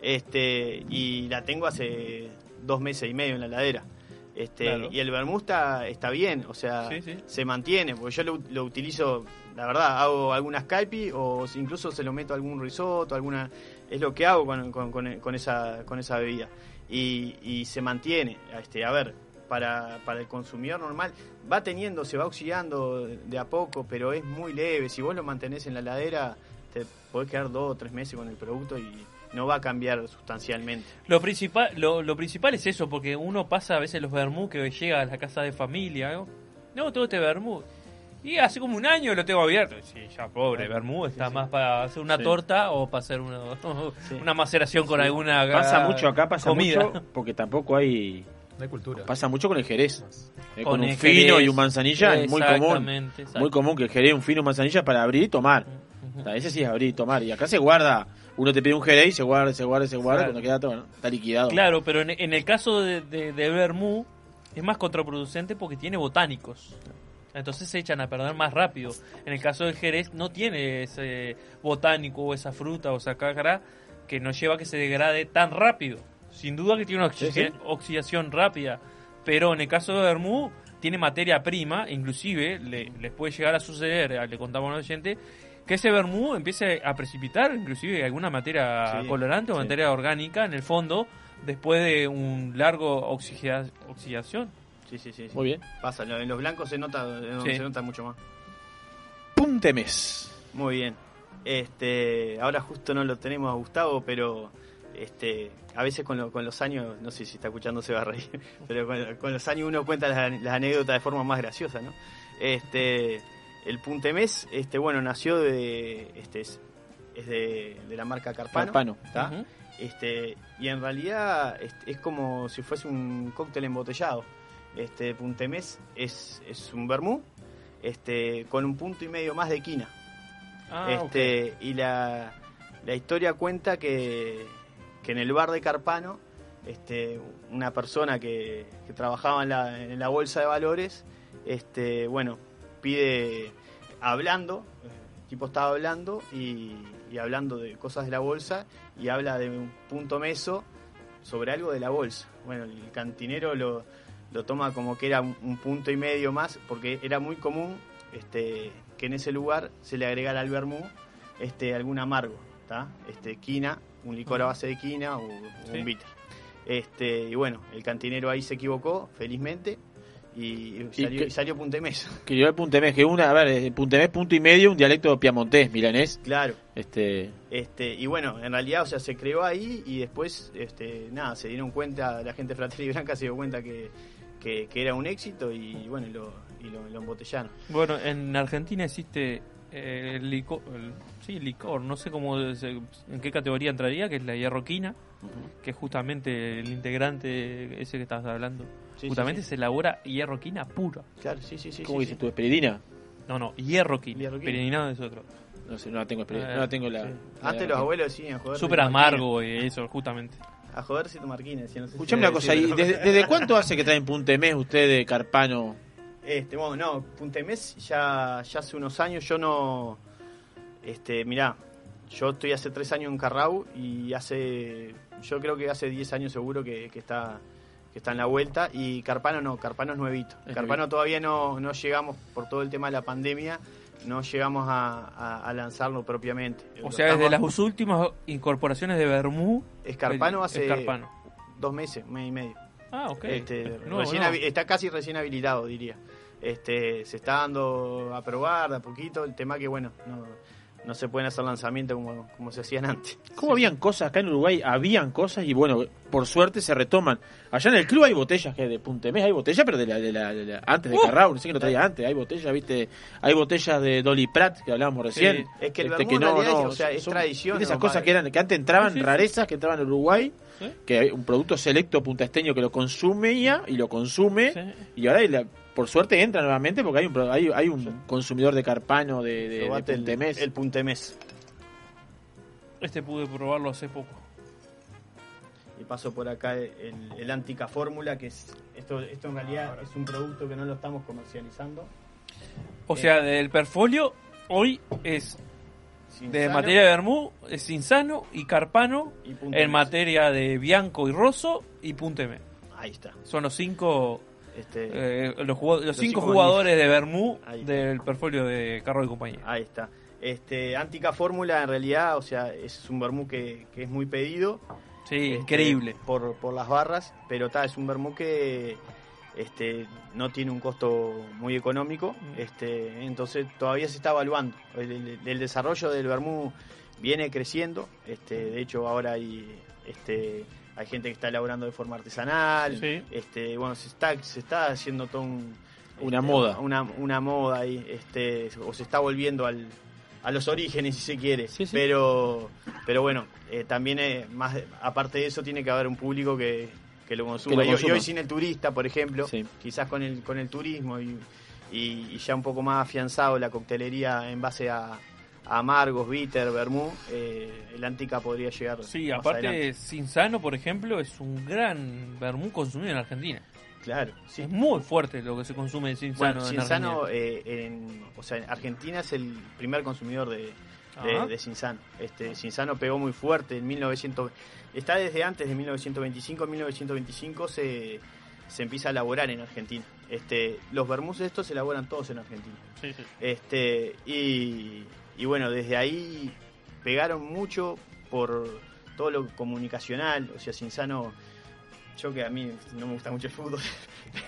S14: este y la tengo hace dos meses y medio en la heladera. Este,
S4: Claro.
S14: Y el vermú está, está bien, o sea,
S4: Sí, sí.
S14: se mantiene, porque yo lo, lo utilizo, la verdad, hago algunas caipi o incluso se lo meto a algún risotto, alguna es lo que hago con, con- con- con esa, con esa bebida. Y, y se mantiene, este, a ver, para, para el consumidor normal, va teniendo, se va oxidando de a poco, pero es muy leve. Si vos lo mantenés en la heladera, te podés quedar dos o tres meses con el producto y no va a cambiar sustancialmente.
S4: Lo principal, lo, lo principal es eso, porque uno pasa a veces los vermú que llega a la casa de familia, ¿no? No, tengo este vermú. Y hace como un año lo tengo abierto. Sí, ya pobre, vermú está más para hacer una
S3: Sí.
S4: torta o para hacer una, una maceración con alguna
S3: Pasa mucho acá, pasa
S4: comida.
S3: mucho, porque tampoco hay.
S5: No hay cultura.
S3: Pasa mucho con el jerez. Eh,
S4: Con
S3: con, un
S4: el
S3: fino y un manzanilla es muy común.
S4: Exacto.
S3: Muy común que el jerez, un fino y un manzanilla para abrir y tomar. O sea, ese sí es abrir y tomar. Y acá se guarda. Uno te pide un jerez y se guarda, se guarda, se guarda.
S4: Claro.
S3: Cuando queda todo, ¿no? está liquidado.
S4: Claro, pero en, en el caso de, de, de es más contraproducente porque tiene botánicos. Entonces se echan a perder más rápido. En el caso del Jerez no tiene ese botánico o esa fruta o esa cáscara que nos lleva a que se degrade tan rápido. Sin duda que tiene una oxi-
S3: Sí, sí.
S4: oxidación rápida. Pero en el caso de vermú tiene materia prima, inclusive le- les puede llegar a suceder, le contamos al oyente, que ese vermú empiece a precipitar inclusive alguna materia
S14: Sí,
S4: colorante o
S14: sí.
S4: materia orgánica en el fondo después de un largo oxigea- oxidación.
S14: Sí, sí, sí. sí.
S3: Muy bien.
S14: Pasa, en los blancos se nota,
S4: Sí.
S14: se nota mucho más.
S3: Puntemes.
S14: Muy bien. Este, ahora justo no lo tenemos a Gustavo, pero este, a veces con, lo- con los años, no sé si está escuchando se va a reír, pero con, con los años uno cuenta las, las anécdotas de forma más graciosa, ¿no? Este, el Puntemés, este, bueno, nació de, este, es, es de, de la marca Carpano,
S3: Carpano.
S14: Este, y en realidad es, es como si fuese un cóctel embotellado. Este Puntemés es, es un vermú este, con un punto y medio más de quina.
S4: Ah,
S14: este, Y la, la historia cuenta que, que en el bar de Carpano, este, una persona que, que trabajaba en la, en la bolsa de valores, este, bueno, pide, hablando, el tipo estaba hablando y, y hablando de cosas de la bolsa y habla de un punto meso sobre algo de la bolsa. Bueno, el cantinero lo, lo toma como que era un, un punto y medio más, porque era muy común este, que en ese lugar se le agregara al vermú este, algún amargo, ¿tá? Este, quina, un licor a base de quina o, o
S4: Sí.
S14: un bitter. Este, y bueno, el cantinero ahí se equivocó, felizmente, y,
S3: ¿Y
S14: salió, y salió puntemés.
S3: Que yo el puntemés, que una, a ver, eh, puntemés punto y medio, un dialecto piamontés, milanés.
S14: Claro.
S3: Este,
S14: Este, y bueno, en realidad, o sea, se creó ahí y después, este, nada, se dieron cuenta, la gente de Fratelli Branca se dio cuenta que, que, que era un éxito y bueno, y lo, y lo, lo embotellaron.
S4: Bueno, en Argentina existe eh, el licor, el- sí, licor, no sé cómo, se- en qué categoría entraría, que es la hierroquina, que es justamente el integrante ese que estabas hablando.
S14: Sí,
S4: justamente
S14: sí, sí.
S4: se elabora hierroquina pura.
S14: Claro, sí, sí, sí.
S3: ¿Cómo
S14: sí,
S3: dices
S14: sí.
S3: tú? ¿Esperidina?
S4: No, no, hierroquina.
S14: Hierroquina.
S4: Es otro.
S3: No sé, no la tengo esperidina.
S4: Eh,
S3: no la tengo la.
S4: sí.
S3: la-
S14: Antes los abuelos decían, joder.
S4: Súper amargo y eso, justamente.
S14: A joder si marquina, no sé
S3: Escuchame una cosa, ¿y desde, desde cuánto hace que traen puntemés ustedes, Carpano?
S14: Este, bueno, no, Puntemés ya, ya hace unos años, yo no. Este, mirá, yo estoy hace tres años en Carrau y hace. Yo creo que hace 10 años seguro que, que está que está en la vuelta y Carpano no, Carpano es nuevito.
S3: Es
S14: Carpano
S3: nuevito.
S14: todavía no, no llegamos, por todo el tema de la pandemia, no llegamos a, a- a lanzarlo propiamente.
S4: O
S14: Lo
S4: sea, desde las últimas incorporaciones de Bermú.
S14: Escarpano
S4: es
S14: hace
S4: Escarpano.
S14: dos meses, mes y medio.
S4: Ah, ok.
S14: Este,
S4: No,
S14: recién
S4: no.
S14: Está casi recién habilitado, diría. Este, se está dando a probar de a poquito. El tema que, bueno, no, no se pueden hacer lanzamientos como, como se hacían antes.
S3: ¿Cómo habían cosas acá en Uruguay? Habían cosas y bueno, por suerte se retoman. Allá en el club hay botellas que de Puntemés, hay botellas, pero de la, de la, de la- antes de
S14: Uh.
S3: Carrao, no sé que lo traía antes. Hay botellas, viste, hay botellas de Dolly Pratt que hablábamos recién.
S14: Sí, es que el
S3: Este,
S14: vermú en realidad es- o sea, es tradición,
S3: ¿viste esas
S14: ¿no?
S3: cosas que eran que antes entraban,
S14: Sí, sí, sí.
S3: rarezas que entraban en Uruguay, Que hay un producto selecto puntaesteño que lo consumía y lo consume, y ahora la- por suerte entra nuevamente porque hay un, pro- hay, hay un consumidor de carpano de, de, de
S14: Probate el-
S3: Puntemés.
S14: el Puntemés.
S4: Este pude probarlo hace poco.
S14: Y paso por acá el, el Antica Fórmula, que es esto, esto en realidad es un producto que no lo estamos comercializando.
S4: O sea, del Perfolio hoy es de materia de Bermú, es Insano y Carpano,
S14: Y
S4: en materia de Bianco y Rosso y Punteme.
S14: Ahí está.
S4: Son los cinco
S14: Este,
S4: eh, los, jugado- los
S14: los
S4: cinco jugadores de Bermú del Perfolio de Carro y compañía.
S14: Ahí está. Este, Antica Fórmula en realidad, o sea, es un vermú que, que es muy pedido.
S4: Sí,
S14: Este,
S4: increíble.
S14: Por, por las barras, pero está, es un vermú que este, no tiene un costo muy económico,
S4: Mm.
S14: este, entonces todavía se está evaluando. El, el- el desarrollo del vermú viene creciendo, este, de hecho ahora hay, este, hay gente que está elaborando de forma artesanal,
S4: Sí.
S14: este, bueno, se está, se está haciendo todo un,
S3: Una
S14: este,
S3: moda.
S14: Una, una moda ahí, este, o se está volviendo al, a los orígenes si se quiere. Pero, pero bueno, eh, también eh, más aparte de eso tiene que haber un público que, que lo consuma.
S3: Que lo
S14: Y- hoy sin el turista, por ejemplo,
S3: Sí.
S14: quizás con el, con el turismo y, y- y ya un poco más afianzado la coctelería en base a, a amargos, bitter, vermú, eh, el Antica podría llegar.
S4: Sí,
S14: más
S4: aparte
S14: adelante.
S4: Cinzano, por ejemplo, es un gran Bermú consumido en Argentina.
S14: Claro, sí.
S4: Es muy fuerte lo que se consume de Cinzano
S14: Bueno,
S4: en
S14: Cinzano,
S4: Argentina.
S14: eh, en, o sea, en Argentina es el primer consumidor de, de, de Cinzano. Este, Cinzano pegó muy fuerte en 1900. Está desde antes de 1925. En 1925 se, se empieza a elaborar en Argentina. Este, los vermús estos se elaboran todos en Argentina.
S4: Sí, sí.
S14: Este, y, y bueno, desde ahí pegaron mucho por todo lo comunicacional. O sea, Cinzano. Yo que a mí no me gusta mucho el fútbol.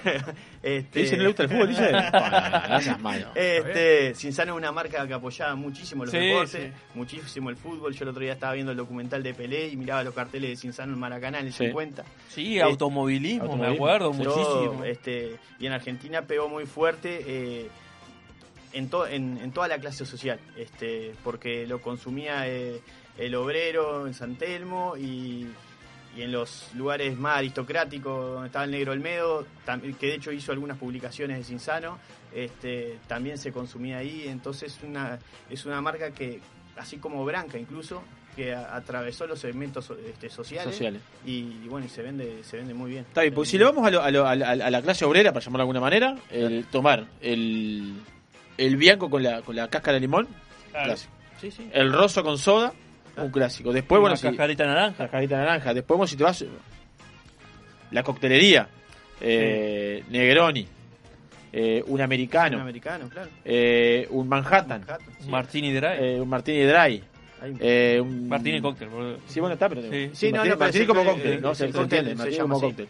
S14: este,
S3: ¿Dice no le gusta el fútbol? Dice. Malo.
S14: Este, Cinzano es una marca que apoyaba muchísimo los
S4: Sí,
S14: deportes,
S4: sí.
S14: muchísimo el fútbol. Yo el otro día estaba viendo el documental de Pelé y miraba los carteles de Cinzano en Maracaná en el
S4: Sí.
S14: 50.
S4: Sí,
S14: Eh,
S4: automovilismo, me acuerdo muchísimo.
S14: este, y en Argentina pegó muy fuerte eh, en, to- en, en toda la clase social, este, porque lo consumía eh, el obrero en San Telmo y, y en los lugares más aristocráticos donde estaba el Negro Olmedo, que de hecho hizo algunas publicaciones de Cinzano, este, también se consumía ahí, entonces una, es una marca que, así como Branca incluso, que a- atravesó los segmentos este, sociales,
S3: Sociales.
S14: Y, y bueno, y se vende, se vende muy bien.
S3: Está bien, porque si lo vamos a, lo- a lo- a la, a la clase obrera, para llamarlo de alguna manera, el tomar el, el bianco con la, con la cáscara de limón,
S4: Claro.
S3: clásico.
S14: Sí, sí.
S3: El roso con soda, un clásico. Después,
S4: Una
S3: bueno, si-
S4: naranja.
S3: naranja. Después, bueno, si te vas. La coctelería, eh, Negroni, eh, un americano,
S14: Un americano, claro.
S3: eh, un Manhattan,
S14: Manhattan, sí.
S4: Martini Dry.
S3: eh, un Martini Dry. Eh, un...
S4: Martini cóctel. boludo.
S3: Sí, bueno, está, pero.
S4: Sí.
S14: Sí, no,
S3: Martini,
S14: no,
S3: Martini como
S14: eh,
S3: cóctel,
S14: eh,
S3: ¿no? Se,
S14: cóctel,
S3: entiende, Martini como cóctel.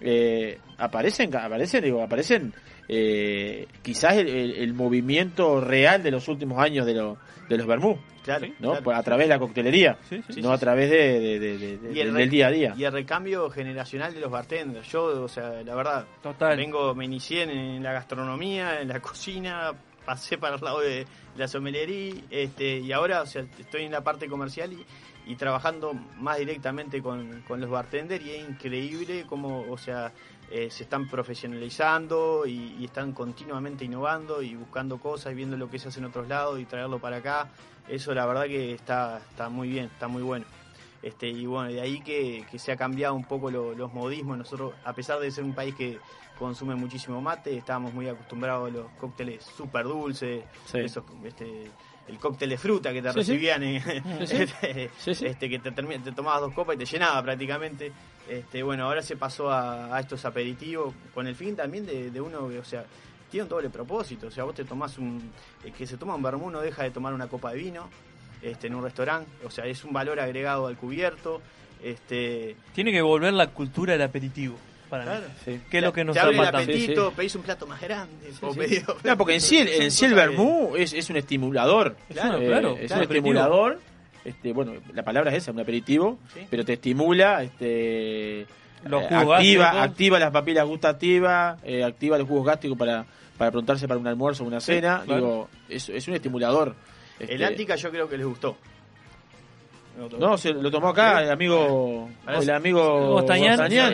S3: Eh, aparecen, aparecen, digo, aparecen eh, quizás el, el- el movimiento real de los últimos años de, lo- de los Bermú,
S14: Claro,
S3: ¿no?
S14: claro.
S3: A través de la coctelería,
S4: Sí, sí.
S3: no a través de, de- de- de- de-
S14: Y el
S3: del día a día.
S14: Y el recambio generacional de los bartenders. Yo, o sea, la verdad,
S4: Total.
S14: vengo, me inicié en, en la gastronomía, en la cocina, pasé para el lado de la sommelería, este, y ahora, o sea, estoy en la parte comercial y, y trabajando más directamente con, con los bartenders y es increíble cómo, o sea, eh, se están profesionalizando y, y están continuamente innovando y buscando cosas y viendo lo que se hace en otros lados y traerlo para acá. Eso la verdad que está, está muy bien, está muy bueno. Este, y bueno, de ahí que, que se ha cambiado un poco lo- los modismos. Nosotros, a pesar de ser un país que consume muchísimo mate, estábamos muy acostumbrados a los cócteles súper dulces,
S3: Sí.
S14: esos, este, el cóctel de fruta que te
S3: Sí,
S14: recibían, eh,
S3: Sí,
S14: este,
S3: Sí, sí.
S14: este, que te, te tomabas dos copas y te llenaba prácticamente. Este, bueno, ahora se pasó a, a estos aperitivos con el fin también de, de uno que, o sea, tiene un doble propósito. O sea, vos te tomás un. El que se toma un vermú no deja de tomar una copa de vino este, en un restaurante. O sea, es un valor agregado al cubierto. Este,
S4: Tiene que volver la cultura del aperitivo. Para
S14: Claro.
S4: mí.
S3: Sí.
S4: ¿Qué es lo que nos
S14: Te abre el apetito,
S3: Sí,
S14: pedís un plato más grande. o
S3: Sí.
S14: pedís-
S3: No, porque en sí, el- en sí el vermú es, es un estimulador.
S14: Claro,
S3: Eh,
S4: claro,
S3: Es
S4: claro,
S3: un estimulador. Este, bueno, la palabra es esa, un aperitivo,
S14: Sí.
S3: pero te estimula, este,
S4: Los
S3: eh,
S4: jugos
S3: activa,
S4: gástricos.
S3: activa las papilas gustativas, eh, activa los jugos gástricos para, para aprontarse para un almuerzo o una cena.
S4: claro.
S3: Digo, es, es un estimulador.
S14: El
S3: Este,
S14: Antica yo creo que les gustó.
S3: No, se lo tomó acá el amigo, el amigo
S4: Gostañán,
S3: Gostañán.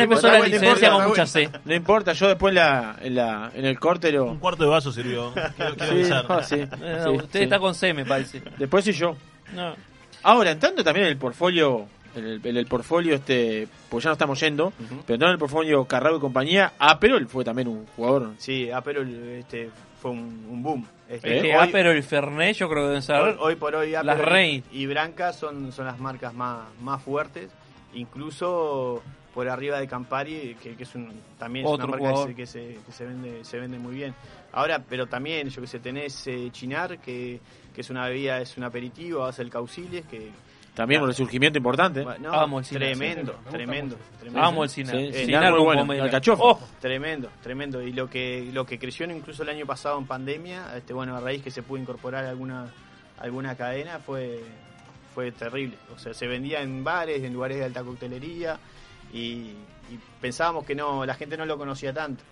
S4: empezó
S3: no
S4: la
S3: importa,
S4: licencia con
S3: no
S4: mucha
S3: importa.
S4: C.
S3: No importa, yo después en, la, en, la, en el corte lo...
S13: Un cuarto de vaso sirvió. Quiero, quiero
S3: Sí,
S13: avisar.
S3: no, sí,
S4: Eh,
S3: sí,
S4: usted
S3: sí.
S4: está con C, me parece.
S3: Después sí yo.
S4: No.
S3: Ahora, entrando también en el portfolio, en el, en el portfolio este, pues ya no estamos yendo, pero entrando en el portfolio Carrao y compañía, Aperol fue también un jugador.
S14: Sí, Aperol este, fue un, un boom. Este,
S4: Es que
S14: hoy-
S4: pero el Fernet yo creo que deben ser
S14: Hoy, hoy por hoy
S4: las
S14: Aperol
S4: Rein.
S14: y Branca son, son las marcas más, más fuertes, incluso por arriba de Campari, que, que es un, también es
S4: Otro
S14: una marca que
S4: jugador.
S14: se, que, se, que se vende, se vende muy bien. Ahora, pero también, yo que sé, tenés eh, Chinar, que, que es una bebida, es un aperitivo, hace el Cauciles, que...
S3: También un resurgimiento importante.
S14: No,
S4: Amo el Cinar.
S14: tremendo, tremendo, tremendo.
S4: Amo el.
S3: Sí, muy bueno, alcachofa.
S4: Oh.
S14: Tremendo, tremendo. Y lo que lo que creció incluso el año pasado en pandemia, este bueno, a raíz que se pudo incorporar alguna alguna cadena fue fue terrible. O sea, se vendía en bares, en lugares de alta coctelería y, y pensábamos que no la gente no lo conocía tanto.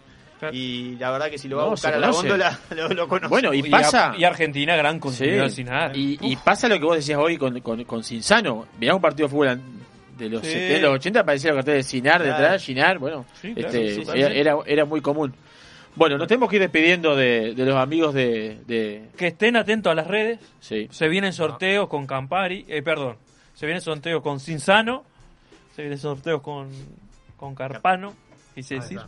S14: Y la verdad que si lo va a buscar a la góndola lo, lo conoce.
S3: Bueno, y pasa...
S4: Y Argentina, gran
S3: Sí.
S4: consumidor Cinar.
S3: Y, y pasa lo que vos decías hoy con, con, con Cinzano. Mirá un partido de fútbol de los
S4: Sí.
S3: 70, los 80, parecía el cartel de Cinar
S4: Claro.
S3: detrás, Cinar, bueno,
S4: Sí, claro,
S3: este,
S4: sí, sí,
S3: era,
S4: sí.
S3: era, era muy común. Bueno, nos tenemos que ir despidiendo de, de los amigos de, de-
S4: Que estén atentos a las redes.
S3: Sí.
S4: Se vienen sorteos con Campari. Eh, perdón. Se vienen sorteos con Cinzano. Se vienen sorteos con, con Carpano. Quise decir.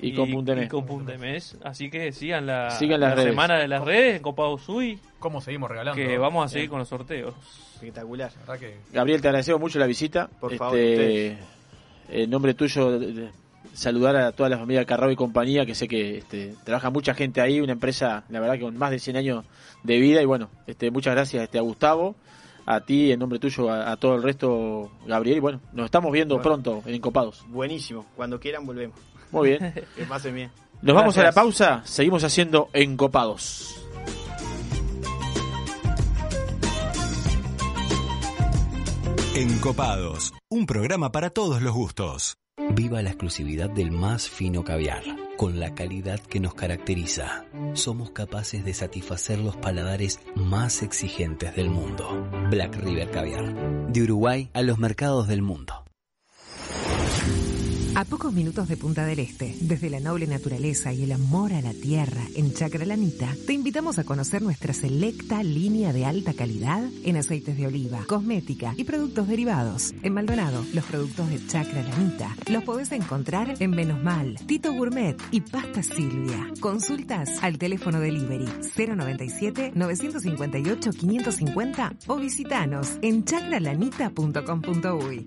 S3: Y con
S4: y con Punta Mes. Así que sigan la,
S3: Sigan las
S4: la
S3: redes.
S4: semana de las redes en Copado Sui.
S5: ¿Cómo seguimos regalando?
S4: Que vamos a seguir con los sorteos.
S14: espectacular.
S5: Que
S3: Gabriel, te agradecemos mucho la visita.
S14: Por
S3: Este,
S14: favor.
S3: En nombre tuyo, de- de- saludar a toda la familia Carrao y compañía, que sé que este, trabaja mucha gente ahí, una empresa, la verdad, que con más de 100 años de vida. Y bueno, este, muchas gracias este, a Gustavo, a ti, en nombre tuyo, a, a todo el resto, Gabriel. Y bueno, nos estamos viendo
S14: Bueno.
S3: pronto en Copados.
S14: Buenísimo. Cuando quieran volvemos.
S3: Muy bien.
S14: Que pasen bien.
S3: Nos vamos a la pausa, seguimos haciendo Encopados.
S1: Encopados, un programa para todos los gustos.
S7: Viva la exclusividad del más fino caviar, con la calidad que nos caracteriza. Somos capaces de satisfacer los paladares más exigentes del mundo. Black River Caviar, de Uruguay a los mercados del mundo.
S8: A pocos minutos de Punta del Este, desde la noble naturaleza y el amor a la tierra en Chacralanita, te invitamos a conocer nuestra selecta línea de alta calidad en aceites de oliva, cosmética y productos derivados. En Maldonado, los productos de Chacralanita los podés encontrar en Menos Mal, Tito Gourmet y Pasta Silvia. Consultas al teléfono delivery 097 958 550 o visitanos en chacralanita.com.uy.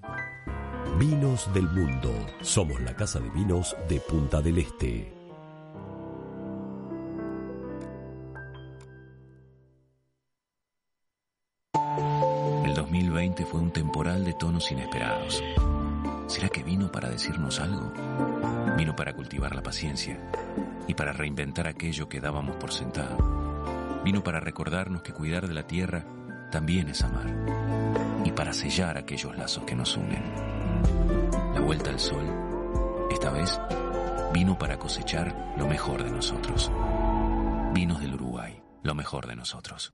S9: Vinos del Mundo. Somos la casa de vinos de Punta del Este.
S10: El 2020 fue un temporal de tonos inesperados. ¿Será que vino para decirnos algo? Vino para cultivar la paciencia y para reinventar aquello que dábamos por sentado. Vino para recordarnos que cuidar de la tierra también es amar y para sellar aquellos lazos que nos unen. La vuelta al sol, esta vez vino para cosechar lo mejor de nosotros. Vinos del Uruguay, lo mejor de nosotros.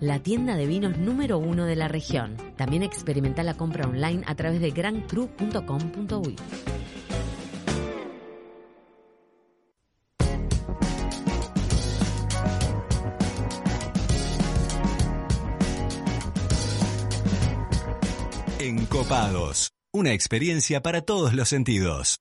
S11: la tienda de vinos número uno de la región. También experimenta la compra online a través de grancru.com.uy.
S16: Encopados. Una experiencia para todos los sentidos.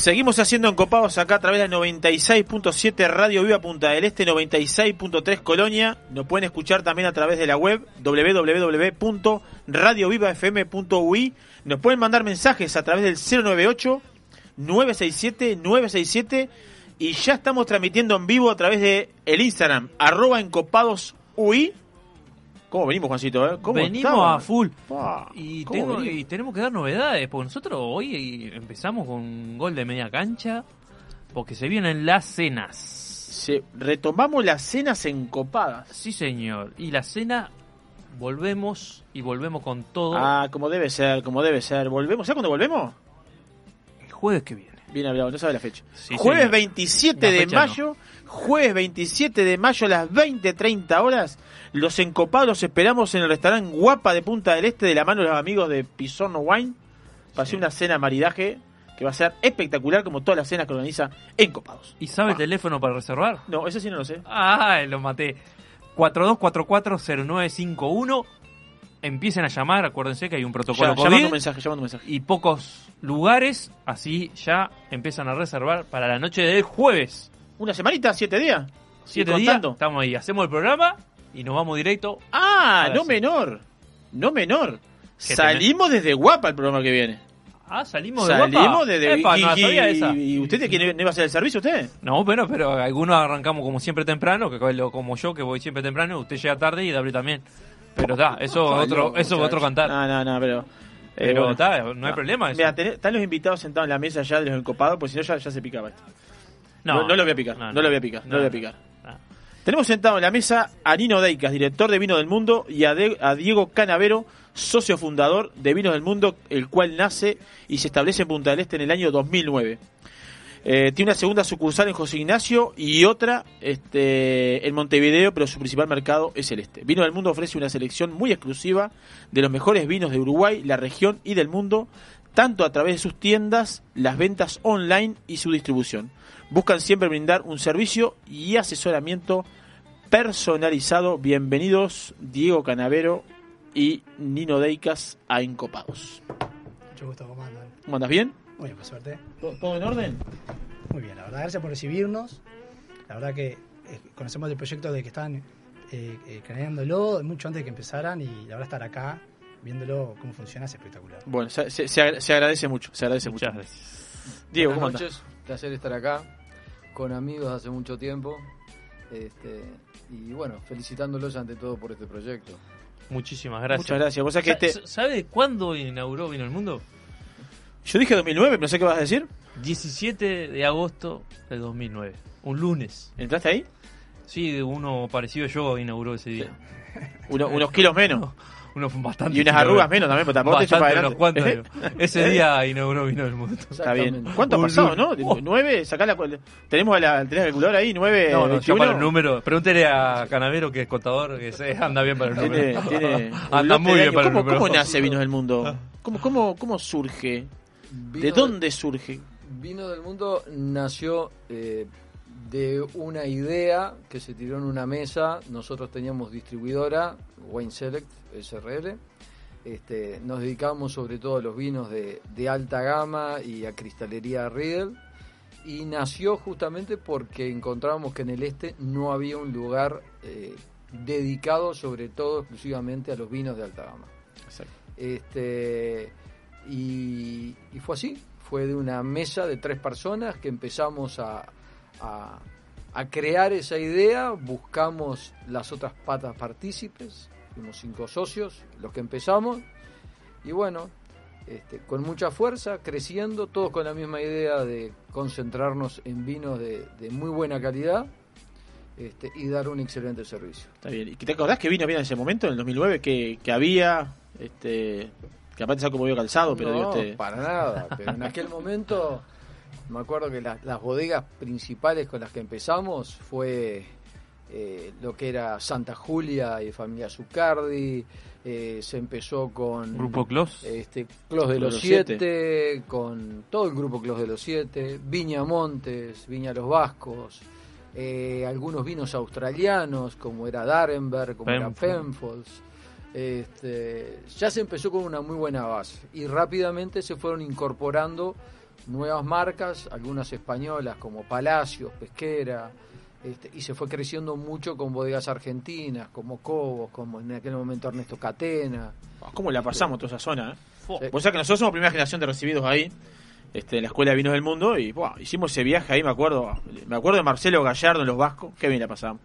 S3: Seguimos haciendo encopados acá a través de la 96.7 Radio Viva Punta del Este, 96.3 Colonia. Nos pueden escuchar también a través de la web www.radiovivafm.ui. Nos pueden mandar mensajes a través del 098 967 967 y ya estamos transmitiendo en vivo a través de el Instagram arroba encopadosui. ¿Cómo venimos, Juancito? eh? ¿Cómo
S4: venimos
S3: estamos?
S4: a full.
S3: Pa,
S4: Y, tenemos que dar novedades, porque nosotros hoy empezamos con un gol de media cancha, porque se vienen las cenas.
S3: Se, retomamos las cenas encopadas.
S4: Sí, señor. Y la cena, volvemos y volvemos con todo
S3: Ah, como debe ser, como debe ser. ¿Volvemos? ¿Sabes cuándo volvemos?
S4: el jueves que viene.
S3: Bien hablado, no sabe la fecha.
S4: Sí,
S3: jueves
S4: señor.
S3: 27
S4: La
S3: de
S4: no.
S3: mayo, jueves 27 de mayo a las 20.30 horas, los encopados esperamos en el restaurante Guapa de Punta del Este de la mano de los amigos de Pisorno Wine para hacer una cena maridaje que va a ser espectacular como todas las cenas que organiza Encopados.
S4: ¿Y sabe el teléfono para reservar?
S3: No, ese sí no lo sé.
S4: Ah, lo maté. 42440951. Empiecen a llamar, acuérdense que hay un protocolo
S3: Ya,
S4: COVID.
S3: llamando mensaje, llamando mensaje.
S4: Y pocos lugares, así ya empiezan a reservar para la noche del jueves.
S3: ¿Una semanita? ¿Siete días?
S4: Siete
S3: ¿Y
S4: días,
S3: contando?
S4: estamos ahí, hacemos el programa y nos vamos directo.
S3: Ah, no menor. No menor.
S4: ¿Qué
S3: Salimos desde Guapa el programa que viene.
S4: Ah, salimos de
S3: Salimos
S4: Guapa.
S3: desde
S4: Epa,
S3: y,
S4: no la
S3: y-
S4: sabía esa.
S3: y usted de quién no iba a hacer el servicio usted?
S4: No, bueno, pero algunos arrancamos como siempre temprano, que como yo que voy siempre temprano, usted llega tarde y David también. Pero está, eso
S3: Ay,
S4: otro, eso es otro cantar.
S3: No, no, no, pero.
S4: Pero
S3: bueno.
S4: está, no hay problema eso.
S3: Mira, tenés- están los invitados sentados en la mesa ya de los encopados, porque si no ya, ya se picaba esto.
S4: No.
S3: No, no lo voy a picar, no,
S4: No,
S3: lo voy a picar, no,
S4: No,
S3: lo voy a picar. Tenemos sentado en la mesa a Nino Deicas, director de Vino del Mundo, y a, De- a Diego Canavero, socio fundador de Vinos del Mundo, el cual nace y se establece en Punta del Este en el año 2009. Eh, tiene una segunda sucursal en José Ignacio y otra este, en Montevideo, pero su principal mercado es el este. Vino del Mundo ofrece una selección muy exclusiva de los mejores vinos de Uruguay, la región y del mundo, tanto a través de sus tiendas, las ventas online y su distribución. Buscan siempre brindar un servicio y asesoramiento personalizado. Bienvenidos Diego Canavero y Nino Deicas a Encopados.
S17: Mucho gusto, ¿cómo andan?
S3: ¿Cómo andas bien?
S17: Muy bien, por suerte.
S3: ¿Todo en orden?
S17: Muy bien, la verdad, gracias por recibirnos. La verdad que eh, conocemos el proyecto de que están eh, eh, creándolo mucho antes de que empezaran y la verdad estar acá viéndolo cómo funciona es espectacular.
S3: Bueno, se, se- se agra- se agradece mucho, se agradece mucho. Diego, ¿cómo
S18: Buenas
S3: andas?
S18: noches, placer estar acá con amigos hace mucho tiempo. Este, y bueno, felicitándolos ante todo por este proyecto.
S4: Muchísimas gracias.
S3: Muchas gracias. Vos sabés que
S4: Sa-
S3: este-
S4: ¿Sabe cuándo inauguró Vino el Mundo?
S3: Yo dije 2009, pero no sé qué vas a decir.
S4: 17 de agosto de 2009. Un lunes.
S3: ¿Entraste ahí?
S4: Sí, uno parecido yo inauguró ese día.
S3: Uno- unos kilos menos.
S4: unos bastante.
S3: Y unas arrugas menos también, porque tampoco te
S4: Bastante,
S3: para
S4: unos. Ese día inauguró Vino del Mundo.
S3: Está bien. ¿Cuánto ha pasado, no? ¿Nueve? Sacá la, tenemos la, tenés la calculadora ahí, nueve,
S4: No, no, ya
S3: 21.
S4: para el número. Pregúntele a Canavero, que es contador, que se anda bien para el número.
S3: tiene
S4: anda muy bien para el
S3: ¿Cómo,
S4: número.
S3: ¿Cómo nace Vinos del Mundo? ¿Cómo, cómo, cómo surge? ¿De dónde surge?
S18: Vino del Mundo nació eh, de una idea que se tiró en una mesa. Nosotros teníamos distribuidora, Wine Select, SRL. Este, nos dedicamos sobre todo a los vinos de, de alta gama y a cristalería Riedel. Y nació justamente porque encontrábamos que en el este no había un lugar eh, dedicado sobre todo exclusivamente a los vinos de alta gama. Este, y, fue así, fue de una mesa de tres personas que empezamos a, a- crear esa idea, buscamos las otras patas partícipes, fuimos cinco socios, los que empezamos, y bueno, este, con mucha fuerza, creciendo, todos con la misma idea de concentrarnos en vinos de, de muy buena calidad este, y dar un excelente servicio.
S3: Está bien. ¿Y te acordás que vino bien en ese momento, en el 2009, que, que había, este, que aparte se como medio calzado, pero
S18: no,
S3: este...
S18: para nada. Pero en aquel momento, me acuerdo que las, las bodegas principales con las que empezamos fue eh, lo que era Santa Julia y familia Zucardi. eh, se empezó con
S4: Grupo Clos.
S18: este, Clos de los Siete, con todo el grupo Clos de los Siete, Viña Montes, Viña Los Vascos, eh, algunos vinos australianos como era Darenberg, como era Penfolds. Este, ya se empezó con una muy buena base y rápidamente se fueron incorporando nuevas marcas, algunas españolas como Palacios, Pesquera, este, y se fue creciendo mucho con bodegas argentinas como Cobos, como en aquel momento Ernesto Catena.
S3: ¿Cómo la pasamos toda esa zona?
S18: Sí.
S3: Eh? Vos sabés que nosotros somos primera generación de recibidos ahí, este, en la Escuela de Vinos del Mundo, y buah, hicimos ese viaje ahí, me acuerdo. Me acuerdo de Marcelo Gallardo en Los Vascos, qué bien la pasamos.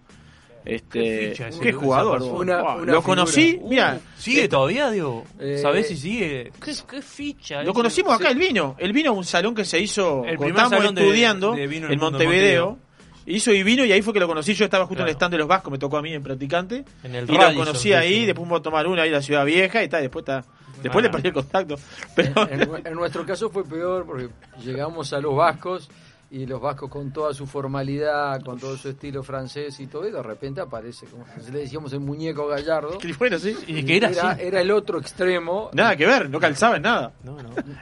S3: Este,
S4: Qué ese-
S3: jugador.
S4: Una- una
S3: lo conocí,
S4: figura.
S3: mira.
S4: Uh, ¿Sigue todavía, Diego?
S3: Eh,
S4: ¿Sabés si sigue? ¿Qué, qué ficha?
S3: Lo
S4: ese?
S3: conocimos acá,
S4: Sí.
S3: el vino. El vino a un salón que se hizo
S4: El
S3: cuando estábamos
S4: de-
S3: estudiando
S4: de vino en Mundo
S3: Montevideo.
S4: Montevideo.
S3: Hizo y vino y ahí fue que lo conocí. Yo estaba justo en el stand de los Vascos, me tocó a mí en practicante.
S4: En el
S3: y lo conocí
S4: de
S3: ahí,
S4: hecho.
S3: después fuimos a tomar una ahí en la Ciudad Vieja y tal. Después está, Después
S18: Ah.
S3: le perdí el contacto. Pero...
S18: En, en- en nuestro caso fue peor porque llegamos a los vascos y los vascos con toda su formalidad, con todo su estilo francés y todo, y de repente aparece, como le decíamos el muñeco gallardo.
S3: bueno, sí.
S4: Y que era
S18: era,
S4: así.
S18: era el otro extremo.
S3: Nada que ver, no calzaba en nada.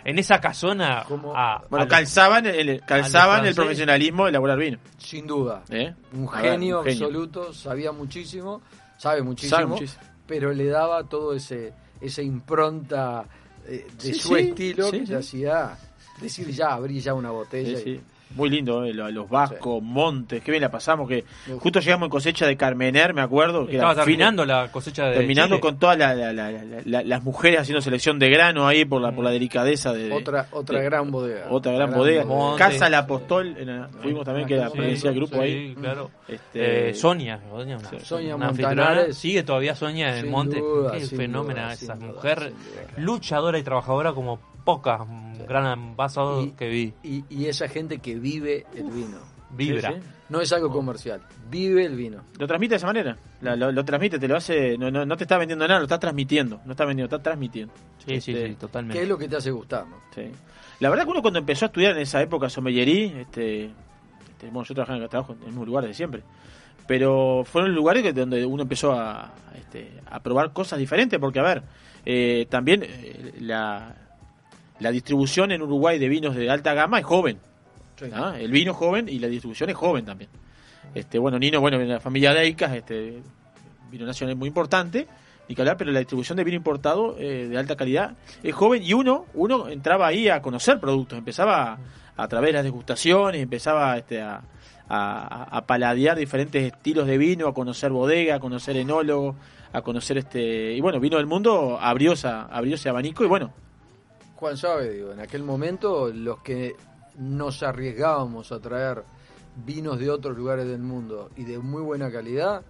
S4: En esa casona. a-
S3: Bueno,
S4: a-
S3: calzaban el, calzaban el profesionalismo de elaborar vino.
S18: Sin duda.
S3: ¿Eh?
S18: Un
S3: ver,
S18: genio
S3: un genio.
S18: absoluto, sabía muchísimo, sabe muchísimo,
S3: Sabe muchísimo.
S18: pero le daba todo ese esa impronta eh, de
S3: Sí,
S18: su
S3: sí,
S18: estilo
S3: sí,
S18: que
S3: sí.
S18: le hacía decir ya, abrí ya una botella.
S3: Sí,
S18: y-.
S3: Muy lindo, eh, lo- los vascos, montes, qué bien la pasamos. que Justo llegamos en cosecha de Carmener, me acuerdo. Que
S4: Estaba terminando la cosecha de
S3: Terminando
S4: Chile.
S3: con todas la- la- la- la- la- las mujeres haciendo selección de grano ahí por la, por la delicadeza de.
S18: Otra, otra
S3: de-
S18: gran bodega.
S3: Otra gran
S18: Gran
S3: bodega. Casa La Apostol, fuimos también, que era
S4: Sí,
S3: pertenecía al grupo
S4: sí,
S3: ahí.
S4: claro.
S3: Este,
S4: Eh, Sonia, Sonia, una-
S18: Sonia
S4: una
S18: Montanares.
S4: Sigue todavía Sonia en el monte.
S18: duda,
S4: Qué fenómeno
S18: duda,
S4: esa
S18: duda,
S4: mujer luchadora y trabajadora como pocas, gran
S18: Y-
S4: que vi.
S18: Y, y esa gente que vive el vino.
S4: Vibra.
S18: Sí, sí. No es algo comercial, vive el vino.
S3: Lo transmite de esa manera. La- lo, lo transmite, te lo hace. No, no, no te está vendiendo nada, lo está transmitiendo. No está vendiendo, está transmitiendo.
S4: Sí, sí,
S3: Este,
S4: sí, totalmente.
S18: ¿Qué es lo que te hace gustar? no?
S3: Sí. La verdad que uno cuando empezó a estudiar en esa época sommelería, este, este, bueno, yo trabajaba en trabajo en el mismo lugar de siempre, pero fueron lugares que, donde uno empezó a, este, a probar cosas diferentes, porque a ver, eh, también eh, la, la distribución en Uruguay de vinos de alta gama es joven. ¿ah? El vino es joven y la distribución es joven también. Este, bueno, Nino, bueno, en la familia Deicas, este, vino nacional muy importante, ni que hablar, pero la distribución de vino importado eh, de alta calidad es joven y uno, uno entraba ahí a conocer productos, empezaba a, a través de las degustaciones, empezaba este, a, a, a paladear diferentes estilos de vino, a conocer bodega, a conocer enólogo, a conocer este, y bueno, vino del mundo abrió, esa, abrió ese abanico y bueno,
S18: Juan sabe, digo, en aquel momento los que nos arriesgábamos a traer vinos de otros lugares del mundo y de muy buena calidad,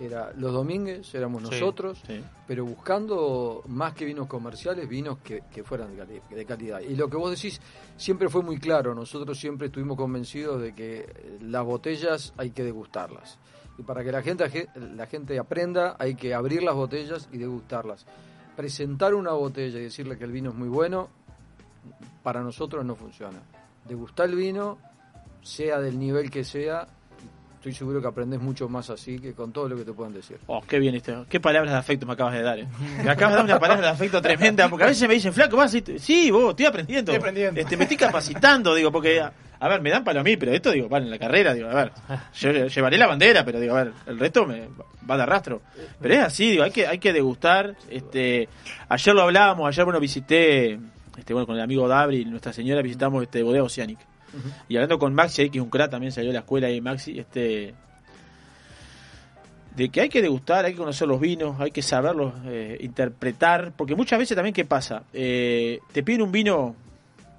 S18: era los Domínguez, éramos nosotros,
S3: sí.
S18: pero buscando más que vinos comerciales, vinos que, que fueran de, cali- de calidad. Y lo que vos decís siempre fue muy claro, nosotros siempre estuvimos convencidos de que las botellas hay que degustarlas. Y para que la gente, la gente aprenda, hay que abrir las botellas y degustarlas. Presentar una botella y decirle que el vino es muy bueno, para nosotros no funciona. Degustar el vino, sea del nivel que sea, estoy seguro que aprendes mucho más así que con todo lo que te pueden decir.
S3: Oh, qué bien esto. Qué palabras de afecto me acabas de dar, eh. Me acabas de dar una palabra de afecto tremenda, porque a veces me dicen, flaco, vas y te- Sí, vos, estoy aprendiendo.
S17: Estoy aprendiendo.
S3: Este, me estoy capacitando, digo, porque, a, a ver, me dan palo a mí, pero esto, digo, vale, en la carrera, digo, a ver, yo llevaré la bandera, pero digo, a ver, el resto me va de arrastro. Pero es así, digo, hay que, hay que degustar. Este, ayer lo hablábamos, ayer, bueno, visité, este, bueno, con el amigo Dabri, Nuestra Señora, visitamos este Bodega Oceanic. Y hablando con Maxi, ahí, que es un crack, también salió de la escuela ahí, Maxi, este de que hay que degustar, hay que conocer los vinos, hay que saberlos eh, interpretar, porque muchas veces también qué pasa, Eh, te piden un vino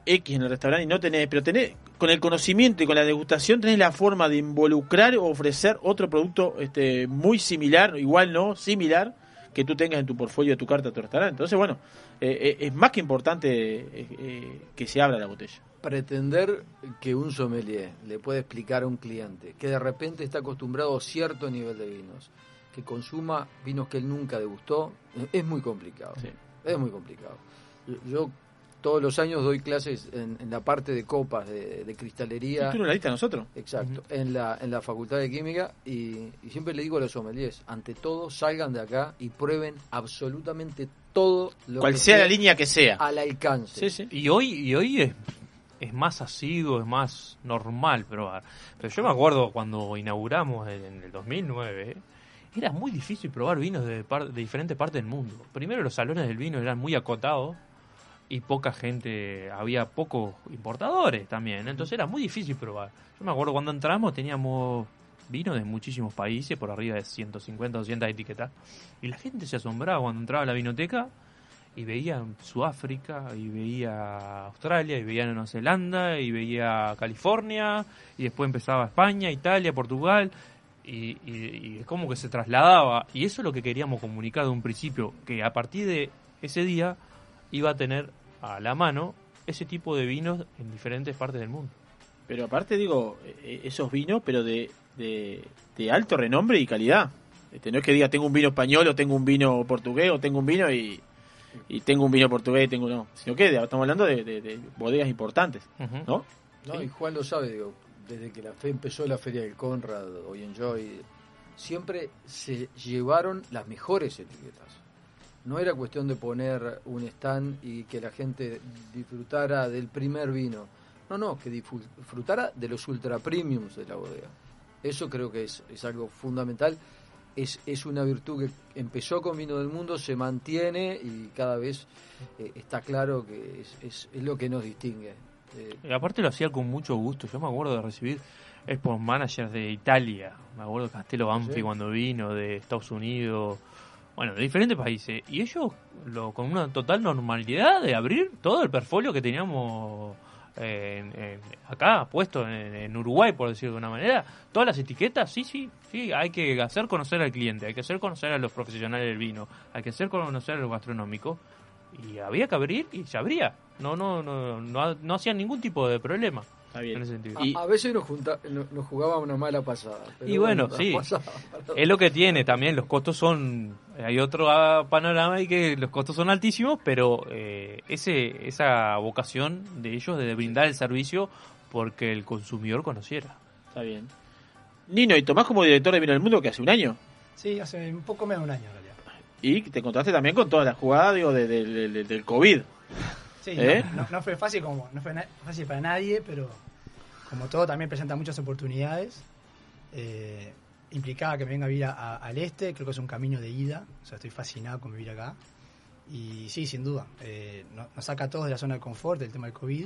S3: X en el restaurante y no tenés, pero tenés con el conocimiento y con la degustación tenés la forma de involucrar o ofrecer otro producto este muy similar, igual no, similar que tú tengas en tu portfolio tu carta tu restaurante. Entonces, bueno, eh, eh, es más que importante eh, que se abra la botella.
S18: Pretender que un sommelier le puede explicar a un cliente que de repente está acostumbrado a cierto nivel de vinos, que consuma vinos que él nunca degustó, es muy complicado. Es muy complicado. Yo todos los años doy clases en, en la parte de copas, de, de cristalería.
S3: ¿Y tú no la diste a nosotros?
S18: Exacto, en, la, en la Facultad de Química y, y siempre le digo a los sommeliers, ante todo salgan de acá y prueben absolutamente todo lo
S3: Cual
S18: que
S3: sea la línea que sea.
S18: al alcance.
S4: Y hoy, y hoy es, es más asiduo, es más normal probar. Pero yo me acuerdo cuando inauguramos en, en el 2009, era muy difícil probar vinos de, par- de diferentes partes del mundo. Primero los salones del vino eran muy acotados y poca gente, había pocos importadores también, entonces era muy difícil probar. Yo me acuerdo cuando entramos teníamos vino de muchísimos países, por arriba de 150, 200 etiquetas, y la gente se asombraba cuando entraba a la vinoteca y veía Sudáfrica, y veía Australia, y veía Nueva Zelanda, y veía California, y después empezaba España, Italia, Portugal, y, y- y es como que se trasladaba, y eso es lo que queríamos comunicar de un principio, que a partir de ese día iba a tener a la mano ese tipo de vinos en diferentes partes del mundo.
S3: Pero aparte digo, eh, esos vinos, pero de, de, de alto renombre y calidad. Este, no es que diga tengo un vino español o tengo un vino portugués o tengo un vino y, y tengo un vino portugués y tengo uno, sino que de- estamos hablando de, de- de bodegas importantes. ¿no?
S18: No, y Juan lo sabe, digo, desde que la fe empezó la feria del Conrad, hoy en Joy, siempre se llevaron las mejores etiquetas. No era cuestión de poner un stand y que la gente disfrutara del primer vino. No, no, que disfrutara de los ultra premiums de la bodega. Eso creo que es, es algo fundamental. Es, es una virtud que empezó con Vino del Mundo, se mantiene y cada vez eh, está claro que es, es- es lo que nos distingue. Eh,
S4: Y aparte lo hacía con mucho gusto. Yo me acuerdo de recibir export managers de Italia. Me acuerdo de Castelo Banfi
S18: Sí.
S4: cuando vino, de Estados Unidos. Bueno, de diferentes países. Y ellos, lo, con una total normalidad de abrir todo el portfolio que teníamos eh, en- en- acá puesto en, en Uruguay, por decirlo de una manera. Todas las etiquetas, sí, sí, sí. Hay que hacer conocer al cliente, hay que hacer conocer a los profesionales del vino, hay que hacer conocer a los gastronómicos. Y había que abrir y se abría. No, no, no, no, no hacían ningún tipo de problema.
S3: Está bien.
S4: En ese sentido.
S18: A, a veces nos, junta, no- nos jugaba una mala pasada. pero
S4: Y bueno, sí. Es lo que tiene también. Los costos son. Hay otro panorama y que los costos son altísimos, pero eh, ese esa vocación de ellos de brindar el servicio porque el consumidor conociera.
S3: Está bien. Nino, ¿y Tomás como director de Vino del Mundo que hace un año?
S17: Sí, hace un poco menos de un año en realidad.
S3: Y te encontraste también con toda la jugada digo, de- de- de- de- del COVID.
S17: Sí,
S3: ¿Eh?
S17: no, no- no fue fácil como no fue fácil para nadie, pero como todo también presenta muchas oportunidades. Eh, implicaba que me venga a vivir a- a- al este, creo que es un camino de ida, o sea, estoy fascinado con vivir acá. Y sí, sin duda, eh, no- nos saca a todos de la zona de confort del tema del COVID,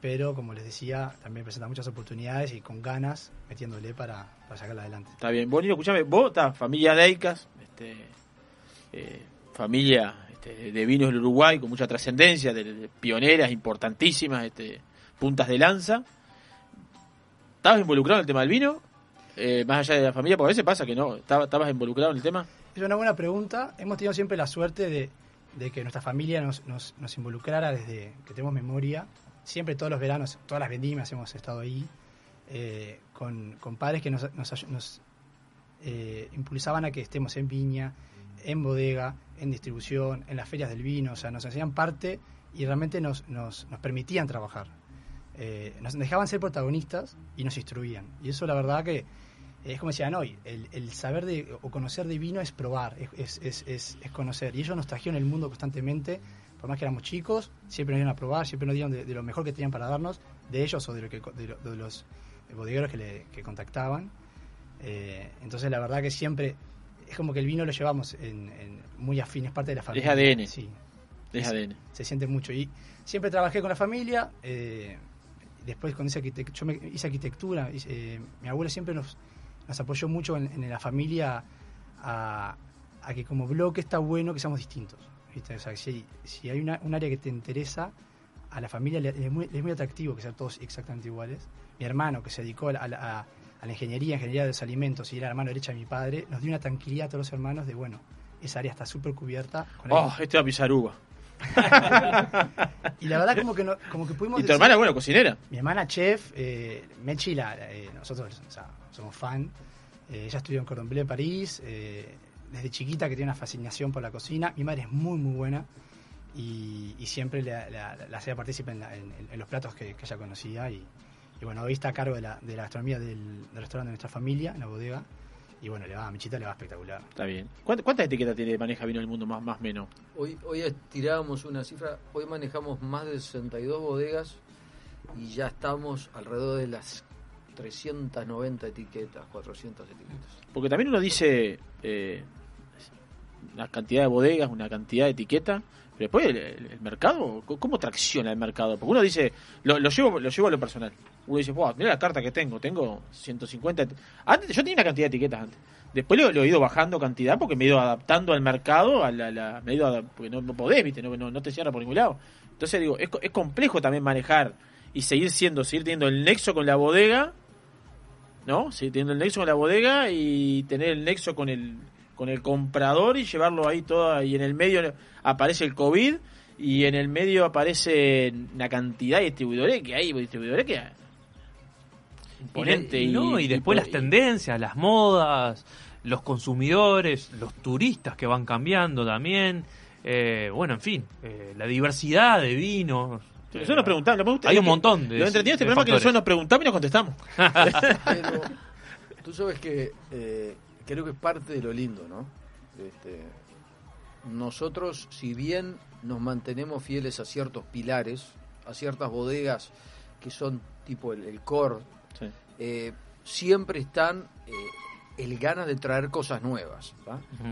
S17: pero como les decía, también presenta muchas oportunidades y con ganas metiéndole para, para sacarla adelante.
S3: Está bien. Vos, Nino, escuchame, vos, estás familia Deicas, este, eh, familia este, de vinos del Uruguay con mucha trascendencia, de, pioneras importantísimas, este, puntas de lanza. ¿Estabas involucrado en el tema del vino? Eh, más allá de la familia, porque a veces pasa que no. ¿Estaba- ¿Estabas involucrado en el tema?
S17: Es una buena pregunta. Hemos tenido siempre la suerte de, de que nuestra familia nos, nos, nos involucrara desde que tenemos memoria. Siempre todos los veranos, todas las vendimias hemos estado ahí, eh, con, con padres que nos, nos, nos, eh, impulsaban a que estemos en viña, en bodega, en distribución, en las ferias del vino. O sea, nos hacían parte y realmente nos, nos, nos permitían trabajar. Eh, nos dejaban ser protagonistas y nos instruían. Y eso la verdad que es como decían hoy, el, el saber de, o conocer de vino es probar, es, es, es, es- conocer. Y ellos nos trajeron el mundo constantemente, por más que éramos chicos, siempre nos dieron a probar, siempre nos dieron de, de lo mejor que tenían para darnos, de ellos o de, lo que, de, lo- de los bodegueros que, le, que contactaban. Eh, entonces la verdad que siempre es como que el vino lo llevamos en, en muy afín, es parte de la familia.
S3: ADN.
S17: Sí.
S3: Es ADN.
S17: Se siente mucho. Y siempre trabajé con la familia. eh, después esa arquitect- yo me hice arquitectura. hice- eh, mi abuelo siempre nos, nos apoyó mucho en, en la familia a, a que como bloque está bueno que seamos distintos. ¿viste? O sea, si, si hay una, un área que te interesa, a la familia le, le es, muy, le es muy atractivo que sean todos exactamente iguales. Mi hermano, que se dedicó a a la- a la ingeniería, ingeniería de los alimentos, y era la mano derecha de mi padre, nos dio una tranquilidad a todos los hermanos de, bueno, esa área está súper cubierta. con
S3: Oh, este va a pisar uva.
S17: y la verdad como que no, como que pudimos
S3: ¿Y tu
S17: decir-
S3: hermana, bueno, cocinera?
S17: Mi hermana chef, eh, Mechi, la- eh, nosotros o sea, somos fan. Eh, ella estudió en Cordon Bleu en París, eh, desde chiquita que tiene una fascinación por la cocina. Mi madre es muy, muy buena y, y siempre la, la- la hacía partícipe en, la- en- en los platos que, que ella conocía. Y, y bueno, hoy está a cargo de la, de la gastronomía del, del restaurante de nuestra familia, en la bodega. Y bueno, le va, a Michita le va espectacular.
S3: Está bien. ¿Cuántas, etiquetas tiene maneja vino del mundo más más menos?
S18: Hoy, hoy tirábamos una cifra, hoy manejamos más de 62 bodegas y ya estamos alrededor de las 390 etiquetas, 400 etiquetas.
S3: Porque también uno dice eh, una cantidad de bodegas, una cantidad de etiquetas, pero después el, el- el mercado, ¿cómo- ¿cómo tracciona el mercado? Porque uno dice, lo, lo llevo lo llevo a lo personal. Uno dice, wow, mira la carta que tengo, tengo 150. et- Antes yo tenía una cantidad de etiquetas antes. Después lo, he ido bajando cantidad porque me he ido adaptando al mercado, a la, me he ido porque no, no podés. No, no, no te cierra por ningún lado. Entonces digo, es, es complejo también manejar y seguir siendo, seguir teniendo el nexo con la bodega ¿no? Sí, teniendo el nexo con la bodega y tener el nexo con el con el comprador y llevarlo ahí todo y en el medio aparece el COVID y en el medio aparece una cantidad de distribuidores que hay distribuidores que imponente
S4: y, no, y después las tendencias, las modas, los consumidores, los turistas que van cambiando también. Eh, bueno, en fin, eh, la diversidad de vinos.
S3: Nosotros nos preguntamos,
S4: Hay un montón de.
S3: Lo entretenido este es que nosotros nos preguntamos y nos contestamos.
S18: Pero tú sabes que eh, creo que es parte de lo lindo, ¿no? Este, nosotros, si bien nos mantenemos fieles a ciertos pilares, a ciertas bodegas que son tipo el, el core, eh, siempre están eh, el ganas de traer cosas nuevas.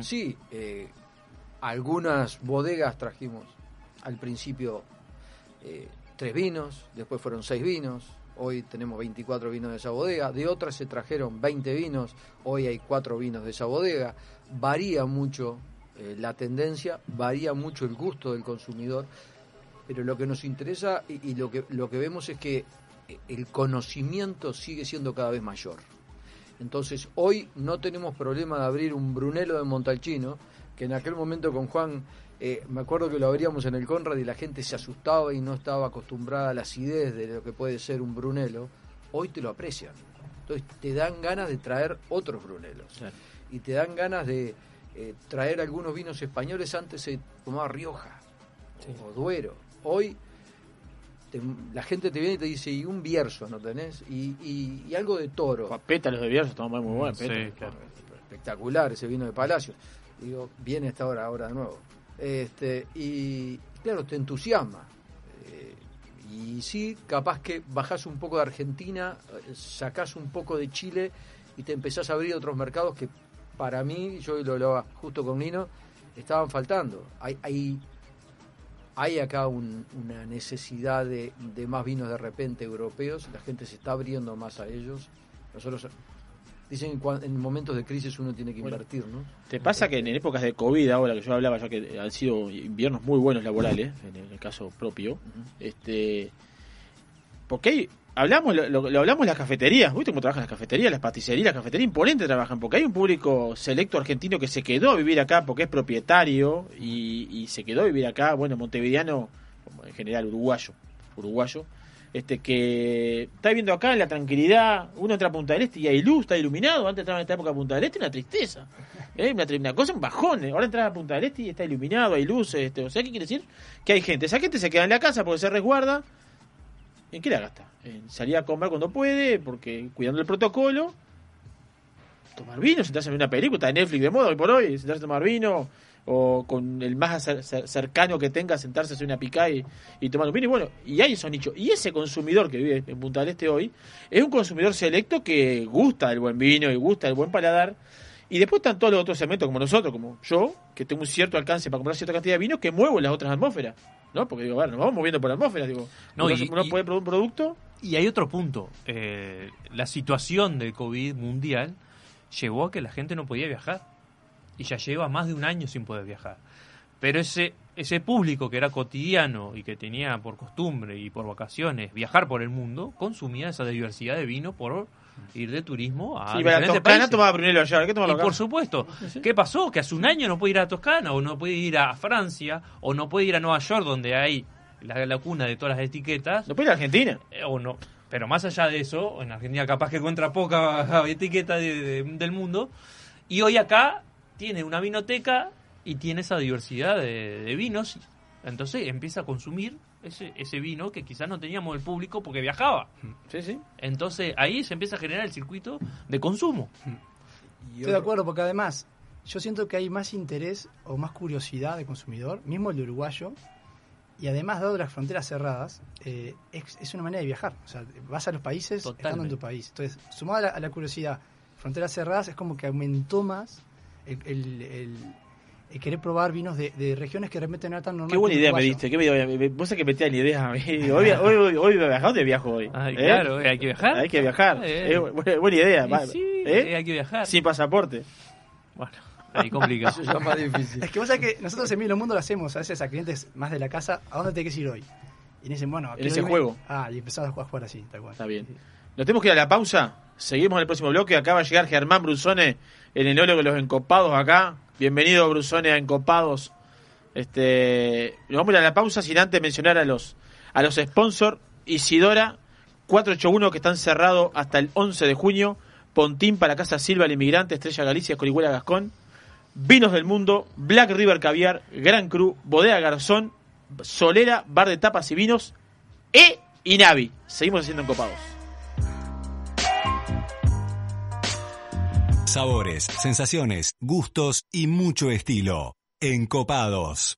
S18: Sí, eh, algunas bodegas trajimos al principio tres vinos, después fueron seis vinos, hoy tenemos 24 vinos de esa bodega, de otras se trajeron 20 vinos, hoy hay cuatro vinos de esa bodega, varía mucho eh, la tendencia, varía mucho el gusto del consumidor, pero lo que nos interesa y, y lo, que, lo que vemos es que el conocimiento sigue siendo cada vez mayor. Entonces, hoy no tenemos problema de abrir un Brunello de Montalcino, que en aquel momento con Juan, eh, me acuerdo que lo abríamos en el Conrad y la gente se asustaba y no estaba acostumbrada a la acidez de lo que puede ser un Brunello. Hoy te lo aprecian. Entonces, te dan ganas de traer otros Brunelos. Y te dan ganas de eh, traer algunos vinos españoles. Antes se tomaba Rioja o Duero. Hoy te- la gente te viene y te dice, y un Bierzo, ¿no tenés? Y, y- y algo de toro.
S3: Pétalos de Bierzo, estamos muy buenos.
S4: Sí, claro.
S18: Espectacular ese vino de Palacio. Digo, viene esta hora ahora de nuevo. Este, y claro, te entusiasma. Eh, y sí, capaz que bajás un poco de Argentina, eh, sacás un poco de Chile y te empezás a abrir otros mercados que para mí, yo lo hablaba justo con Nino, estaban faltando. Hay, hay, hay acá un- una necesidad de, de más vinos de repente europeos, la gente se está abriendo más a ellos. Nosotros dicen que en momentos de crisis uno tiene que
S3: Bueno,
S18: invertir, ¿no?
S3: ¿Te pasa que en épocas de COVID, ahora que yo hablaba, ya que han sido inviernos muy buenos laborales, en el, caso propio, este porque hay, hablamos, lo, lo- hablamos las cafeterías, ¿viste cómo trabajan las cafeterías, las patisserías, las cafeterías imponentes trabajan? Porque hay un público selecto argentino que se quedó a vivir acá porque es propietario y, y se quedó a vivir acá, bueno, montevideano, en general uruguayo, uruguayo, este que está viviendo acá en la tranquilidad, uno entra a Punta del Este y hay luz, está iluminado, antes entraba en esta época a Punta del Este, una tristeza, ¿eh? una, una cosa, un bajón, ¿eh? ahora entras a Punta del Este y está iluminado, hay luces, este, o sea, ¿qué quiere decir? Que hay gente, esa gente se queda en la casa porque se resguarda, ¿en qué la gasta? En salir a comer cuando puede, porque cuidando el protocolo, tomar vino, sentarse ver una película, en Netflix de moda hoy por hoy, sentarse a tomar vino, o con el más cer- cer- cercano que tenga, sentarse a una picada y, y tomar un vino, y bueno, y hay esos nichos. Y ese consumidor que vive en Punta del Este hoy, es un consumidor selecto que gusta del buen vino y gusta del buen paladar, y después están todos los otros segmentos como nosotros, como yo, que tengo un cierto alcance para comprar cierta cantidad de vinos, que muevo en las otras atmósferas. ¿No? Porque digo, bueno, nos vamos moviendo por atmósferas, digo.
S4: No,
S3: uno,
S4: y-
S3: uno puede un producto
S4: Y hay otro punto. eh, la situación del COVID mundial llevó a que la gente no podía viajar. Y ya lleva más de un año sin poder viajar. Pero ese, ese público que era cotidiano y que tenía por costumbre y por vacaciones viajar por el mundo, consumía esa diversidad de vino por ir de turismo a
S3: Sí, para la
S4: diferentes
S3: Toscana
S4: países.
S3: tomaba Brunello allá, ¿qué tomaba
S4: Y
S3: acá?
S4: por supuesto. ¿Qué pasó? Que hace un año no puede ir a Toscana, o no puede ir a Francia, o no puede ir a Nueva York, donde hay la, la cuna de todas las etiquetas.
S3: No puede ir a Argentina.
S4: Eh, o no. Pero más allá de eso, en Argentina capaz que encuentra poca etiqueta de- de- del mundo. Y hoy acá tiene una vinoteca y tiene esa diversidad de, de vinos. Entonces empieza a consumir ese, ese vino que quizás no teníamos el público porque viajaba.
S3: Sí, sí.
S4: Entonces ahí se empieza a generar el circuito de consumo.
S17: Estoy de acuerdo, porque además yo siento que hay más interés o más curiosidad de consumidor, mismo el de uruguayo, y además, dado las fronteras cerradas, eh, es, es una manera de viajar. O sea, vas a los países estando en tu país. Entonces, sumado a la, a la curiosidad, fronteras cerradas es como que aumentó más el, el- el- el querer probar vinos de, de regiones que realmente no eran tan normales.
S3: Qué buena idea me diste. Qué idea, vos sabés que me tiran ideas a mí. Hoy, hoy, hoy, hoy voy a viajar, ¿dónde viajo hoy?
S4: Ay,
S3: ¿Eh?
S4: claro, eh, hay que viajar.
S3: Hay que viajar.
S4: Eh.
S3: Eh, buena, buena idea.
S4: Sí,
S3: ¿eh?
S4: eh, hay que viajar.
S3: Sin pasaporte.
S4: Bueno, ahí complica.
S18: Eso ya es más difícil.
S17: Es que vos sabés que nosotros en Milo Mundo lo hacemos a veces a clientes más de la casa, ¿a dónde tenés que ir hoy? Y dicen, bueno,
S3: En ese juego.
S17: Ah, y empezás a jugar, a jugar así, tal cual.
S3: Está bien. Nos tenemos que ir a la pausa. Seguimos en el próximo bloque. Acaba de llegar Germán Brusone, el enólogo de los encopados acá. Bienvenido, Brusone, a Encopados. Este, vamos a ir a la pausa sin antes mencionar a los a los sponsors. Isidora 481 que están cerrados hasta el 11 de junio. Pontín para Casa Silva, el inmigrante, Estrella Galicia, Corihuela Gascón. Vinos del Mundo, Black River Caviar, Gran Cru, Bodega Garzón, Solera, Bar de Tapas y Vinos, E y Navi. Seguimos haciendo encopados.
S1: Sabores, sensaciones, gustos y mucho estilo. Encopados.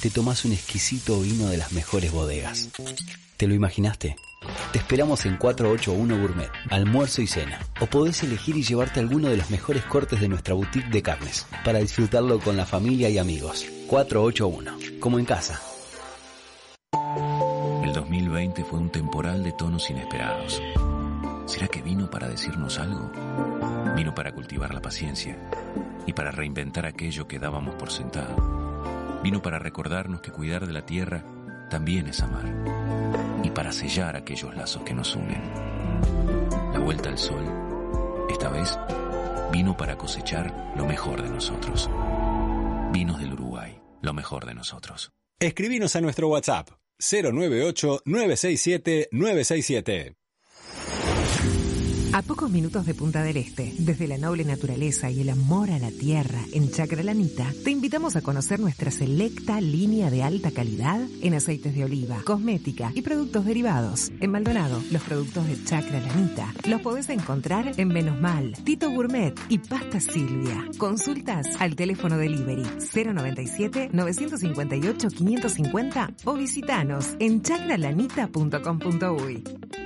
S7: te tomas un exquisito vino de las mejores bodegas. ¿Te lo imaginaste? Te esperamos en 481 Gourmet, almuerzo y cena. O podés elegir y llevarte alguno de los mejores cortes de nuestra boutique de carnes, para disfrutarlo con la familia y amigos. 481, como en casa.
S10: El 2020 fue un temporal de tonos inesperados. ¿Será que vino para decirnos algo? Vino para cultivar la paciencia y para reinventar aquello que dábamos por sentado. Vino para recordarnos que cuidar de la tierra también es amar y para sellar aquellos lazos que nos unen. La vuelta al sol, esta vez, vino para cosechar lo mejor de nosotros. Vinos del Uruguay, lo mejor de nosotros.
S1: Escribinos a nuestro WhatsApp 098-967-967.
S8: A pocos minutos de Punta del Este, desde la noble naturaleza y el amor a la tierra en Chacralanita, te invitamos a conocer nuestra selecta línea de alta calidad en aceites de oliva, cosmética y productos derivados. En Maldonado, los productos de Chacralanita los podés encontrar en Menos Mal, Tito Gourmet y Pasta Silvia. Consultas al teléfono delivery 097 958 550 o visitanos en chacralanita.com.uy.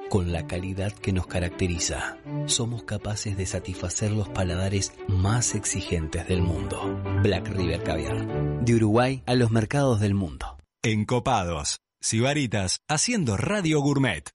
S7: con la calidad que nos caracteriza. Somos capaces de satisfacer los paladares más exigentes del mundo. Black River Caviar. De Uruguay a los mercados del mundo.
S1: Encopados. Sibaritas haciendo Radio Gourmet.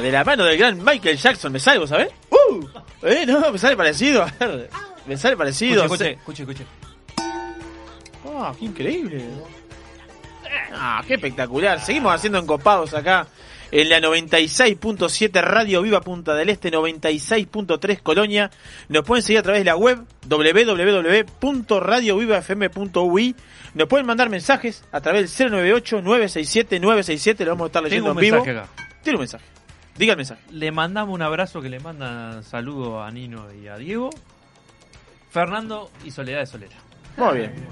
S3: De la mano del gran Michael Jackson me salgo, ¿sabes? ¡Uh! Eh, no, me sale parecido. A ver, me sale parecido.
S4: Escuche, escuche, escuche,
S3: Ah, qué increíble. Ah, qué espectacular. Seguimos haciendo encopados acá en la 96.7 Radio Viva Punta del Este, 96.3 Colonia. Nos pueden seguir a través de la web www.radiovivafm.ui. Nos pueden mandar mensajes a través del 098-967-967. Lo vamos a estar leyendo
S4: Tengo un
S3: en vivo.
S4: acá.
S3: Tiene un mensaje. Diga el mensaje.
S4: Le mandamos un abrazo que le mandan saludo a Nino y a Diego. Fernando y Soledad de Solera.
S3: Muy bien.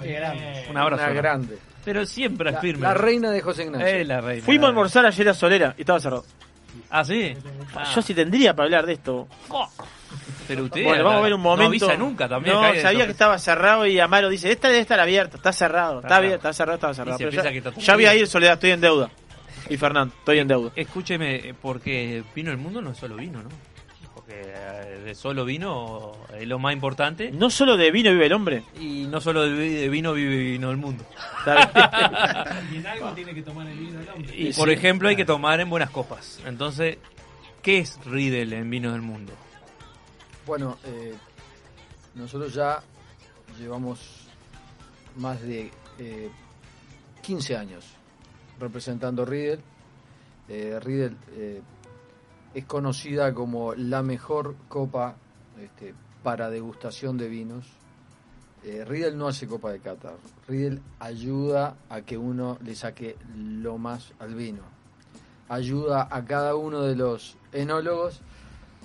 S4: Un abrazo.
S18: Una grande.
S4: Pero siempre es firme.
S18: la reina de José Ignacio.
S4: Eh, la reina.
S3: Fuimos a almorzar ayer a Solera y estaba cerrado.
S4: ¿Ah, sí?
S3: Yo sí tendría para hablar de esto.
S4: Pero usted.
S3: Bueno, vamos a ver un momento.
S4: No avisa nunca también.
S3: No, sabía que estaba cerrado y Amaro dice, esta debe estar abierta, está cerrado, está,
S4: Está cerrado.
S3: está cerrado, estaba cerrado. Pero ya,
S4: que está
S3: ya voy a ir, Soledad, estoy en deuda. Y Fernando, estoy en deuda.
S4: Escúcheme, porque vino del mundo no es solo vino, ¿no? Porque eh, de solo vino es lo más importante.
S3: No solo de vino vive el hombre.
S4: Y no solo de vi- de vino vive vino el mundo.
S19: Y en algo tiene que tomar el vino del hombre.
S4: Y por ejemplo, hay que tomar en buenas copas. Entonces, ¿qué es Riedel en vinos del mundo?
S18: Bueno, eh, nosotros ya llevamos más de eh, 15 años representando Riedel. Eh, Riedel eh, es conocida como la mejor copa este, para degustación de vinos. Eh, Riedel no hace copa de cata. Riedel ayuda a que uno le saque lo más al vino. Ayuda a cada uno de los enólogos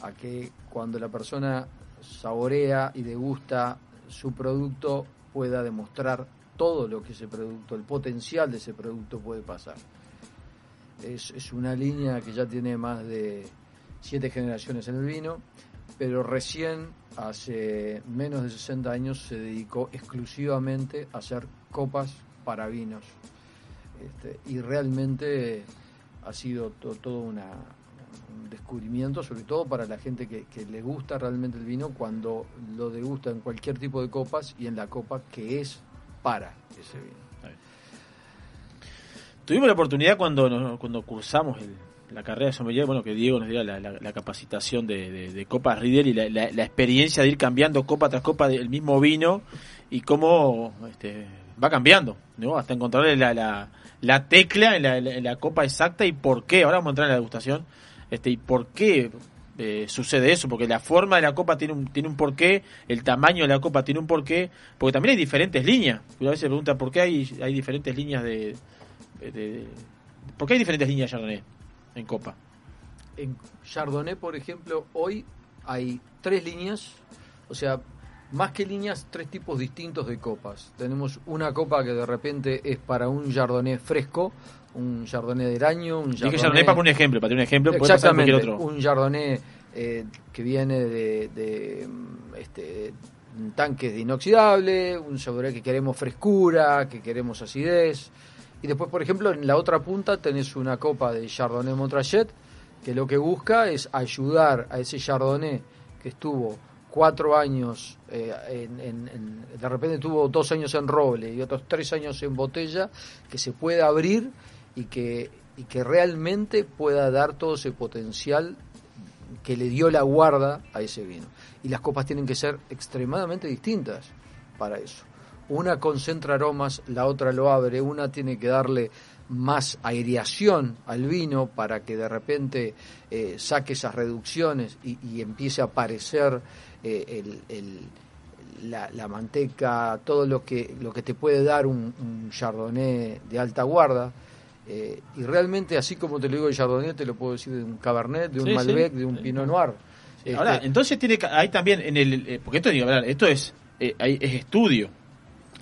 S18: a que cuando la persona saborea y degusta su producto pueda demostrar todo lo que ese producto, el potencial de ese producto puede pasar. Es, una línea que ya tiene más de siete generaciones en el vino, pero recién, hace menos de 60 años, se dedicó exclusivamente a hacer copas para vinos. Este, y realmente ha sido to- todo un descubrimiento, sobre todo para la gente que le gusta realmente el vino cuando lo degusta en cualquier tipo de copas y en la copa que es para ese vino.
S3: Tuvimos la oportunidad cuando nos- cuando cursamos el- la carrera de sommelier, bueno, que Diego nos diera la, capacitación de, de, de copas Riedel y la, experiencia de ir cambiando copa tras copa del mismo vino y cómo este, va cambiando, ¿no? Hasta encontrarle la, la, la tecla en la, en la- en la copa exacta y por qué. Ahora vamos a entrar en la degustación. Este, y por qué eh, sucede eso, porque la forma de la copa tiene un, tiene un porqué, el tamaño de la copa tiene un porqué, porque también hay diferentes líneas. Una vez se pregunta por qué hay, hay diferentes líneas de- ¿Por qué hay diferentes líneas de Chardonnay en copa?
S18: En Chardonnay, por ejemplo, hoy hay tres líneas, o sea, más que líneas, tres tipos distintos de copas. Tenemos una copa que de repente es para un Chardonnay fresco, un Chardonnay del año, un
S3: Dije Chardonnay para un ejemplo, para tener un ejemplo, puede pasar cualquier otro.
S18: un Chardonnay eh, que viene de, de, este, tanques de inoxidable, un Chardonnay que queremos frescura, que queremos acidez. Y después, por ejemplo, en la otra punta tenés una copa de Chardonnay Montrachet, que lo que busca es ayudar a ese Chardonnay que estuvo cuatro años, eh, en, en- en- de repente tuvo dos años en roble y otros tres años en botella, que se pueda abrir y que, y que realmente pueda dar todo ese potencial que le dio la guarda a ese vino. Y las copas tienen que ser extremadamente distintas para eso. Una concentra aromas, la otra lo abre, una tiene que darle más aireación al vino para que de repente eh, saque esas reducciones y, empiece a aparecer eh, la manteca, todo lo que, lo que te puede dar un, un chardonnay de alta guarda. Eh, y realmente, así como te lo digo de chardonnay, te lo puedo decir de un cabernet, de un
S3: Sí, sí.
S18: malbec, de un pinot noir. Este,
S3: Ahora, entonces tiene que- hay también en el eh, porque esto digo, esto es eh, hay- es estudio.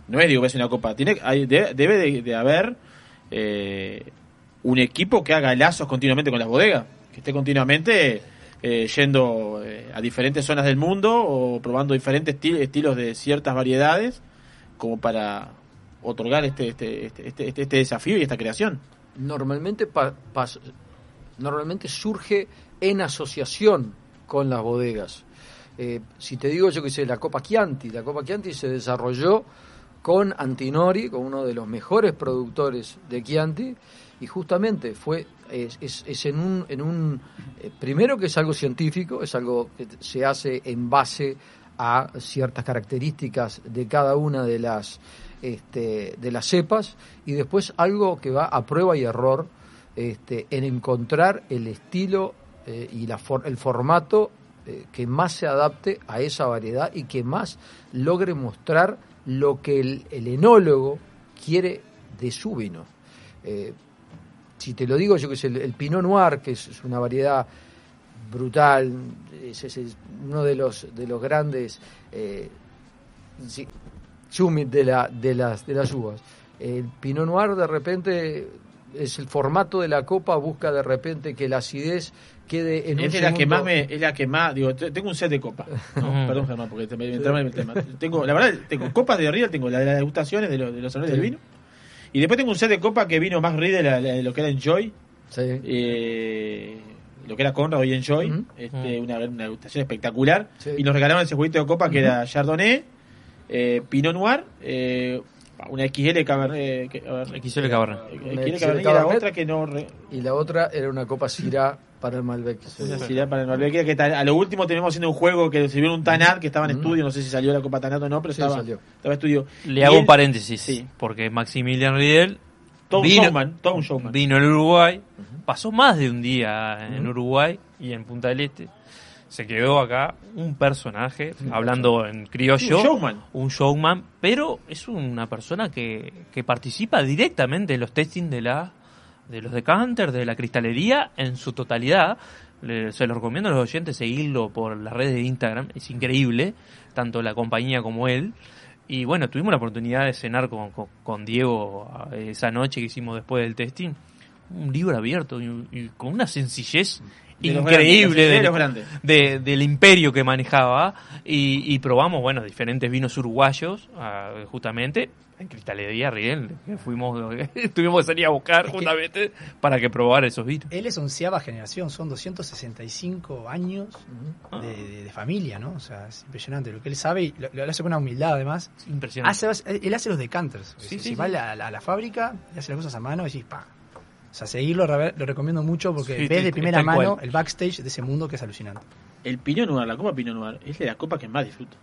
S3: No es digo que es una copa, tiene hay- debe, debe de, de haber eh, un equipo que haga lazos continuamente con las bodegas, que esté continuamente eh, yendo a diferentes zonas del mundo o probando diferentes esti- estilos de ciertas variedades como para otorgar este este, este, este, este- este desafío y esta creación.
S18: normalmente pa- normalmente surge en asociación con las bodegas. Eh, si te digo yo que sé, la Copa Chianti, la Copa Chianti se desarrolló con Antinori, con uno de los mejores productores de Chianti, y justamente fue es, es- es en un, en un eh, primero que es algo científico, es algo que se hace en base a ciertas características de cada una de las este, de las cepas y después algo que va a prueba y error este, en encontrar el estilo eh, y la for- el formato eh, que más se adapte a esa variedad y que más logre mostrar lo que el, el enólogo quiere de su vino. Eh, si te lo digo, yo que sé, el, Pinot Noir, que es, una variedad brutal, es, uno de los, de los grandes chumit de, la, de, las, de las uvas. El Pinot Noir de repente es el formato de la copa, busca de repente que la acidez quede en un
S3: Es de la que más me, es la que más, digo, te- tengo un set de copas. No, perdón Germán, porque te me, me en el tema. Tengo, la verdad, tengo copas de arriba, tengo la de las degustaciones de, los de los sabores
S18: Sí.
S3: del vino. Y después tengo un set de copas que vino más Reed de, la- la- de lo que era Enjoy.
S18: Sí.
S3: Eh, lo que era Conrad hoy Enjoy. este, una, una degustación espectacular.
S18: Sí.
S3: Y nos regalaron ese juguito de copa que era Chardonnay, eh, Pinot Noir, eh, una XL Cabernet. ver,
S4: XL Cabernet.
S3: XL y la otra que no. re-
S18: Y la otra era una copa Syrah para el Malbec.
S3: Una Syrah para el Malbec, que tal- a lo último tenemos haciendo un juego que se vio un Tanat que estaba en estudio, no sé si salió la Copa Tanat o no, pero
S18: Sí,
S3: estaba,
S18: salió.
S3: estaba en estudio.
S4: Le
S3: Y
S4: hago
S3: él-
S4: un paréntesis,
S3: Sí.
S4: porque Maximilian Riedel
S3: Todo un
S4: vino,
S3: showman.
S4: vino al Uruguay, pasó más de un día en Uruguay y en Punta del Este. Se quedó acá un personaje, hablando en criollo,
S3: Un showman.
S4: un showman, pero es una persona que, que participa directamente en los testings de la de los decanters, de la cristalería en su totalidad. Le- se lo recomiendo a los oyentes seguirlo por las redes de Instagram, es increíble, tanto la compañía como él. Y bueno, tuvimos la oportunidad de cenar con, con, con Diego eh, esa noche que hicimos después del testing. Un libro abierto y, y con una sencillez
S3: De
S4: increíble
S3: grandes, de
S4: del-
S3: los grandes.
S4: de- del imperio que manejaba y, y probamos, bueno, diferentes vinos uruguayos, ah, justamente, en Cristalería Riel, que fuimos, tuvimos que salir a buscar justamente para que probara esos vinos.
S17: Él es onceava generación, son 265 años de, de- de familia, ¿no? O sea, es impresionante lo que él sabe y lo, lo hace con una humildad además.
S4: Impresionante.
S17: Hace- él hace los decanters.
S4: Sí,
S17: si
S4: sí,
S17: va a la, a la fábrica y hace las cosas a mano y decís, pa. O sea, seguirlo lo recomiendo mucho porque
S3: Sí,
S17: ves de primera mano
S3: cual.
S17: el backstage de ese mundo que es alucinante.
S3: El Pinot Noir, la copa Pinot Noir, es de la copa que más disfruto.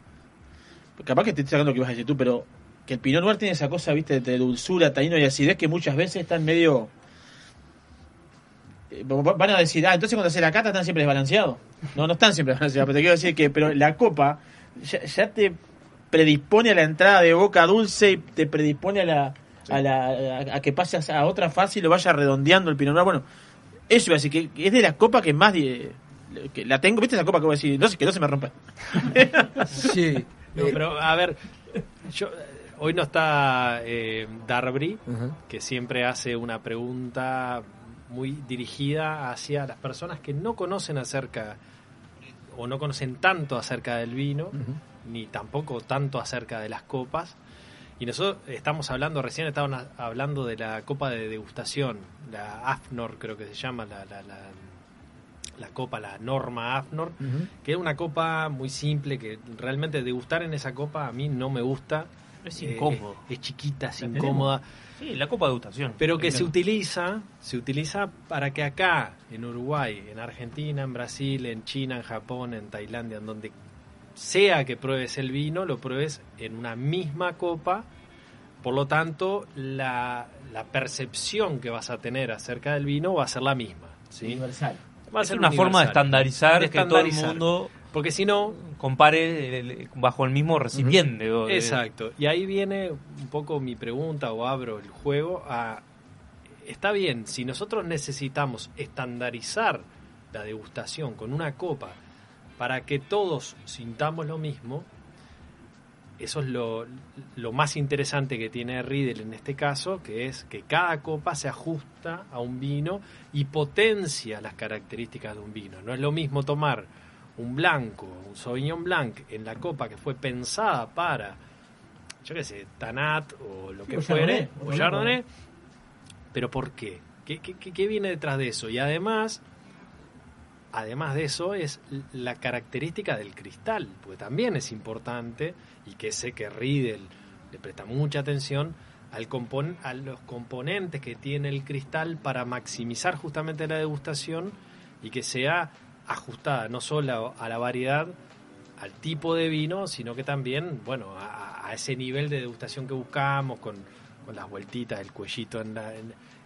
S3: Capaz que te estoy sacando lo que vas a decir tú, pero que el Pinot Noir tiene esa cosa, viste, de dulzura, tanino y acidez que muchas veces están medio... eh, Van a decir, ah, entonces cuando hace la cata están siempre desbalanceados. No, no están siempre desbalanceados, pero te quiero decir que pero la copa ya, ya te predispone a la entrada de boca dulce y te predispone a la a, la, a, a que pases a otra fase y lo vaya redondeando el Pinot Noir. Bueno, eso iba a decir, que, que es de la copa que más... que la tengo, ¿viste esa copa que voy a decir? No sé, que no se me rompa.
S18: Sí.
S20: No, pero a ver, yo, hoy no está eh, Darby, que siempre hace una pregunta muy dirigida hacia las personas que no conocen acerca o no conocen tanto acerca del vino, ni tampoco tanto acerca de las copas. Y nosotros estamos hablando, recién estábamos hablando de la copa de degustación, la AFNOR creo que se llama, la, la, la, la copa, la norma AFNOR, que es una copa muy simple, que realmente degustar en esa copa a mí no me gusta.
S4: Es
S20: Eh,
S4: incómodo.
S20: es, es chiquita, es
S4: ¿La
S20: incómoda.
S4: Sí, la copa de degustación.
S20: Pero que se utiliza, se utiliza para que acá, en Uruguay, en Argentina, en Brasil, en China, en Japón, en Tailandia, en donde sea que pruebes el vino, lo pruebes en una misma copa. Por lo tanto, la, la percepción que vas a tener acerca del vino va a ser la misma. ¿sí?
S3: Universal.
S20: Va a
S4: Es
S20: ser
S4: una forma de estandarizar
S20: De
S4: que todo el mundo
S20: Porque si no,
S4: compare el- bajo el mismo recipiente.
S20: Exacto. Y ahí viene un poco mi pregunta o abro el juego a... Está bien, si nosotros necesitamos estandarizar la degustación con una copa para que todos sintamos lo mismo, eso es lo, lo más interesante que tiene Riedel en este caso, que es que cada copa se ajusta a un vino y potencia las características de un vino. No es lo mismo tomar un blanco, un Sauvignon Blanc en la copa que fue pensada para, yo qué sé, Tanat o lo que fuere, o Chardonnay. Pero ¿por qué? ¿Qué, qué, qué- qué viene detrás de eso? Y además, además de eso, es la característica del cristal, porque también es importante, y que sé que Riedel le presta mucha atención al compon- a los componentes que tiene el cristal para maximizar justamente la degustación y que sea ajustada no solo a la variedad, al tipo de vino, sino que también, bueno, a, ese nivel de degustación que buscamos, con, con las vueltitas, el cuellito, en, la-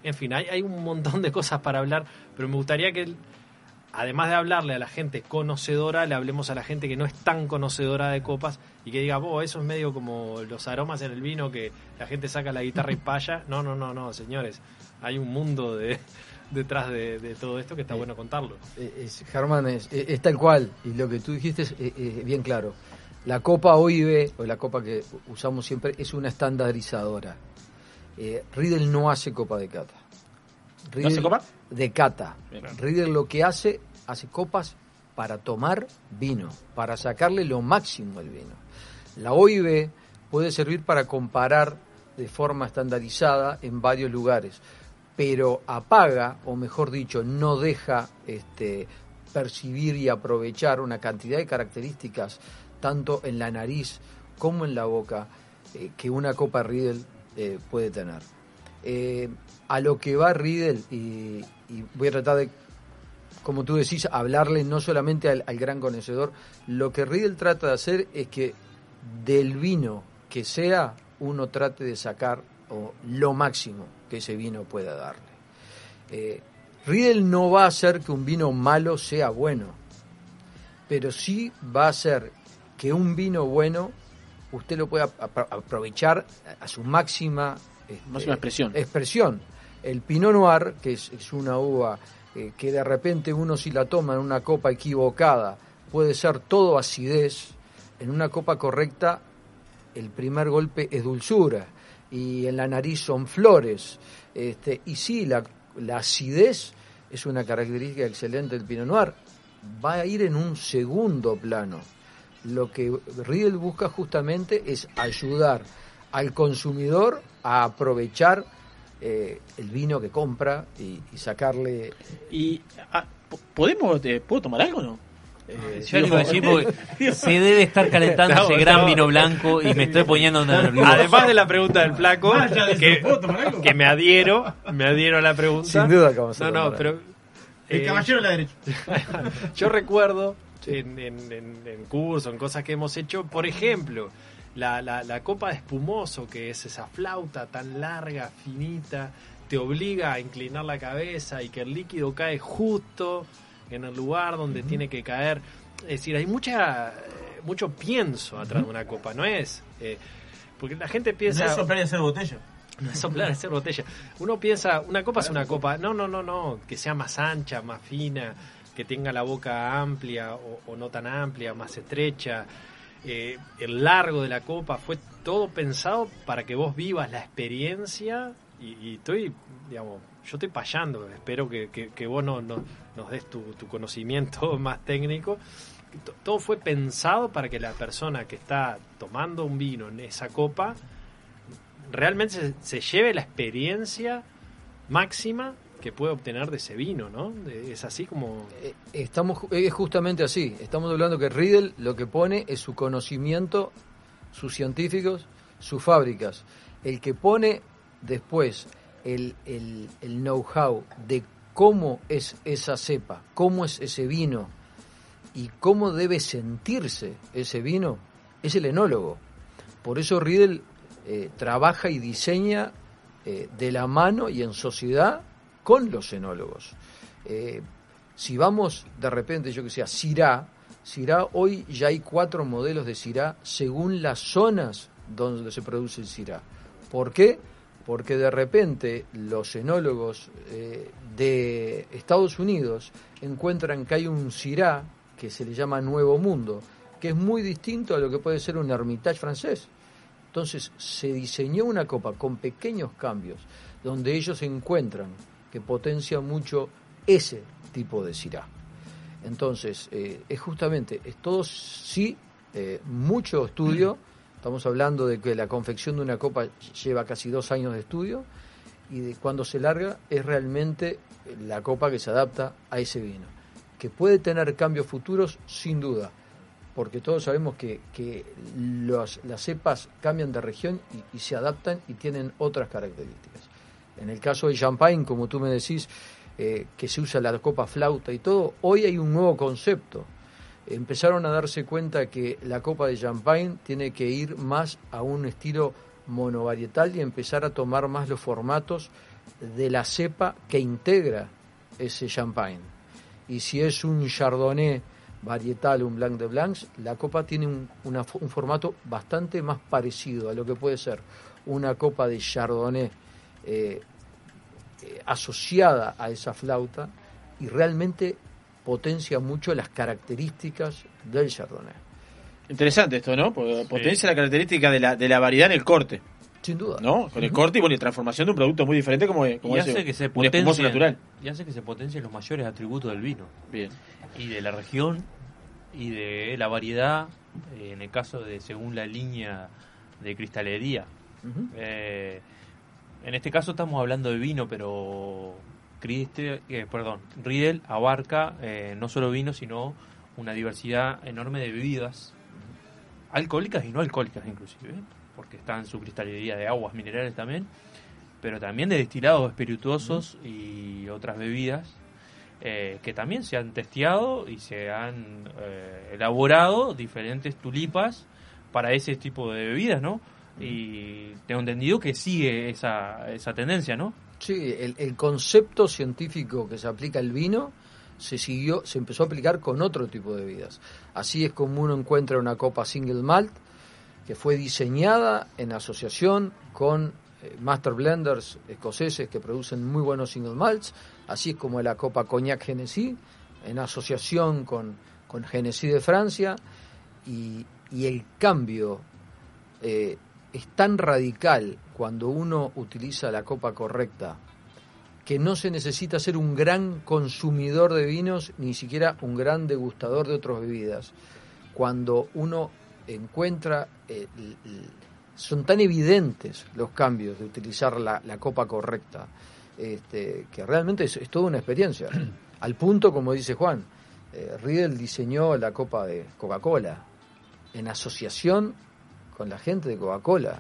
S20: en, fin, hay un montón de cosas para hablar, pero me gustaría que, además de hablarle a la gente conocedora, le hablemos a la gente que no es tan conocedora de copas y que diga, vos, eso es medio como los aromas en el vino que la gente saca la guitarra y paya. No, no, no, no, señores, hay un mundo de, detrás de, de todo esto que está bueno contarlo.
S18: Eh, es- Germán, es, es- tal cual, y lo que tú dijiste es eh, eh, bien claro. La copa OIB, o la copa que usamos siempre, es una estandarizadora. Eh, Riedel no hace copa de cata.
S3: ¿No hace copa?
S18: De cata. Riedel lo que hace, hace copas para tomar vino, para sacarle lo máximo al vino. La OIB puede servir para comparar de forma estandarizada en varios lugares, pero apaga, o mejor dicho, no deja este, percibir y aprovechar una cantidad de características, tanto en la nariz como en la boca, eh, que una copa Riedel eh, puede tener. Eh, a lo que va Riedel, y, y voy a tratar de, como tú decís, hablarle no solamente al, al gran conocedor, lo que Riedel trata de hacer es que del vino que sea, uno trate de sacar o, lo máximo que ese vino pueda darle. Eh, Riedel no va a hacer que un vino malo sea bueno, pero sí va a hacer que un vino bueno usted lo pueda apro- aprovechar a su máxima, este,
S3: Máxima expresión.
S18: expresión. El Pinot Noir, que es, una uva eh, que de repente uno si la toma en una copa equivocada puede ser todo acidez, en una copa correcta el primer golpe es dulzura y en la nariz son flores. Este, y sí, la, la acidez es una característica excelente del Pinot Noir. Va a ir en un segundo plano. Lo que Riedel busca justamente es ayudar al consumidor a aprovechar eh, el vino que compra y, y sacarle...
S3: Y ah, ¿podemos, eh, ¿puedo tomar algo o no?
S4: Eh, yo le iba a decir porque se debe estar calentando
S20: Estamos-
S4: ese gran
S20: estamos-
S4: vino blanco y me estoy poniendo nervioso.
S20: Además de la pregunta del flaco,
S4: de
S20: que, me adhiero, me adhiero a la pregunta.
S18: Sin duda que vamos a
S20: No, no, pero... eh,
S18: caballero
S3: a la derecha.
S20: Yo recuerdo en, en, en, en cursos, en cosas que hemos hecho, por ejemplo, la, la, la copa de espumoso, que es esa flauta tan larga, finita, te obliga a inclinar la cabeza y que el líquido cae justo en el lugar donde tiene que caer. Es decir, hay mucha eh, mucho pienso atrás de una copa, no es... eh, porque la gente piensa...
S13: No es soplar y hacer botella.
S20: No es soplar, hacer botella. Uno piensa, una copa es una copa. No, no, no, no. Que sea más ancha, más fina, que tenga la boca amplia o, o no tan amplia, más estrecha. Eh, el largo de la copa fue todo pensado para que vos vivas la experiencia. Y, estoy, digamos, yo estoy payando. Espero que, vos no, no- nos des tu, conocimiento más técnico. Todo fue pensado para que la persona que está tomando un vino en esa copa realmente se lleve la experiencia máxima que puede obtener de ese vino, ¿no? Es así como...
S18: Estamos, es justamente así. Estamos hablando que Riedel lo que pone es su conocimiento, sus científicos, sus fábricas. El que pone después el, el, el know-how de cómo es esa cepa, cómo es ese vino y cómo debe sentirse ese vino, es el enólogo. Por eso Riedel eh, trabaja y diseña eh, de la mano y en sociedad con los enólogos. Eh, si vamos de repente, yo que sé, a Syrah, hoy ya hay cuatro modelos de Syrah según las zonas donde se produce el Syrah. ¿Por qué? Porque de repente los enólogos eh, de Estados Unidos encuentran que hay un Syrah que se le llama Nuevo Mundo, que es muy distinto a lo que puede ser un Hermitage francés. Entonces se diseñó una copa con pequeños cambios, donde ellos encuentran que potencia mucho ese tipo de Syrah. Entonces, eh, es justamente, es todo sí, eh, mucho estudio. Estamos hablando de que la confección de una copa lleva casi dos años de estudio y de cuando se larga es realmente la copa que se adapta a ese vino. Que puede tener cambios futuros, sin duda, porque todos sabemos que, que los- las cepas cambian de región y se adaptan y tienen otras características. En el caso de Champagne, como tú me decís, eh, que se usa la copa flauta y todo, hoy hay un nuevo concepto. Empezaron a darse cuenta que la copa de Champagne tiene que ir más a un estilo monovarietal y empezar a tomar más los formatos de la cepa que integra ese Champagne. Y si es un Chardonnay varietal, un Blanc de Blancs, la copa tiene un, formato bastante más parecido a lo que puede ser una copa de Chardonnay eh, eh, asociada a esa flauta y realmente potencia mucho las características del Chardonnay.
S3: Interesante esto, ¿no? Porque potencia la característica de la, de la variedad en el corte.
S18: Sin duda.
S3: ¿No? Con el corte y bueno, y transformación de un producto muy diferente como, como
S4: y
S3: ese,
S4: hace que se
S3: un espumoso
S4: potencien,
S3: natural.
S4: y hace que se potencien los mayores atributos del vino.
S3: Bien.
S4: Y de la región y de la variedad, eh, en el caso de según la línea de cristalería. Eh, en este caso estamos hablando de vino, pero Criste, eh, perdón, Riedel abarca eh, no solo vino, sino una diversidad enorme de bebidas alcohólicas y no alcohólicas inclusive, porque está en su cristalería de aguas minerales también, pero también de destilados espirituosos y otras bebidas eh, que también se han testeado y se han eh, elaborado diferentes tulipas para ese tipo de bebidas, ¿no? Y tengo entendido que sigue esa, esa tendencia, ¿no?
S18: Sí, el, el concepto científico que se aplica al vino se siguió, se empezó a aplicar con otro tipo de bebidas. Así es como uno encuentra una copa single malt que fue diseñada en asociación con eh, master blenders escoceses que producen muy buenos single malts, así es como la copa cognac Genesí en asociación con, con Genesí de Francia y, y el cambio eh, es tan radical cuando uno utiliza la copa correcta que no se necesita ser un gran consumidor de vinos ni siquiera un gran degustador de otras bebidas. Cuando uno encuentra, eh, son tan evidentes los cambios de utilizar la, la copa correcta, este, que realmente es, es toda una experiencia. Al punto, como dice Juan, eh, Riedel diseñó la copa de Coca-Cola en asociación con la gente de Coca-Cola,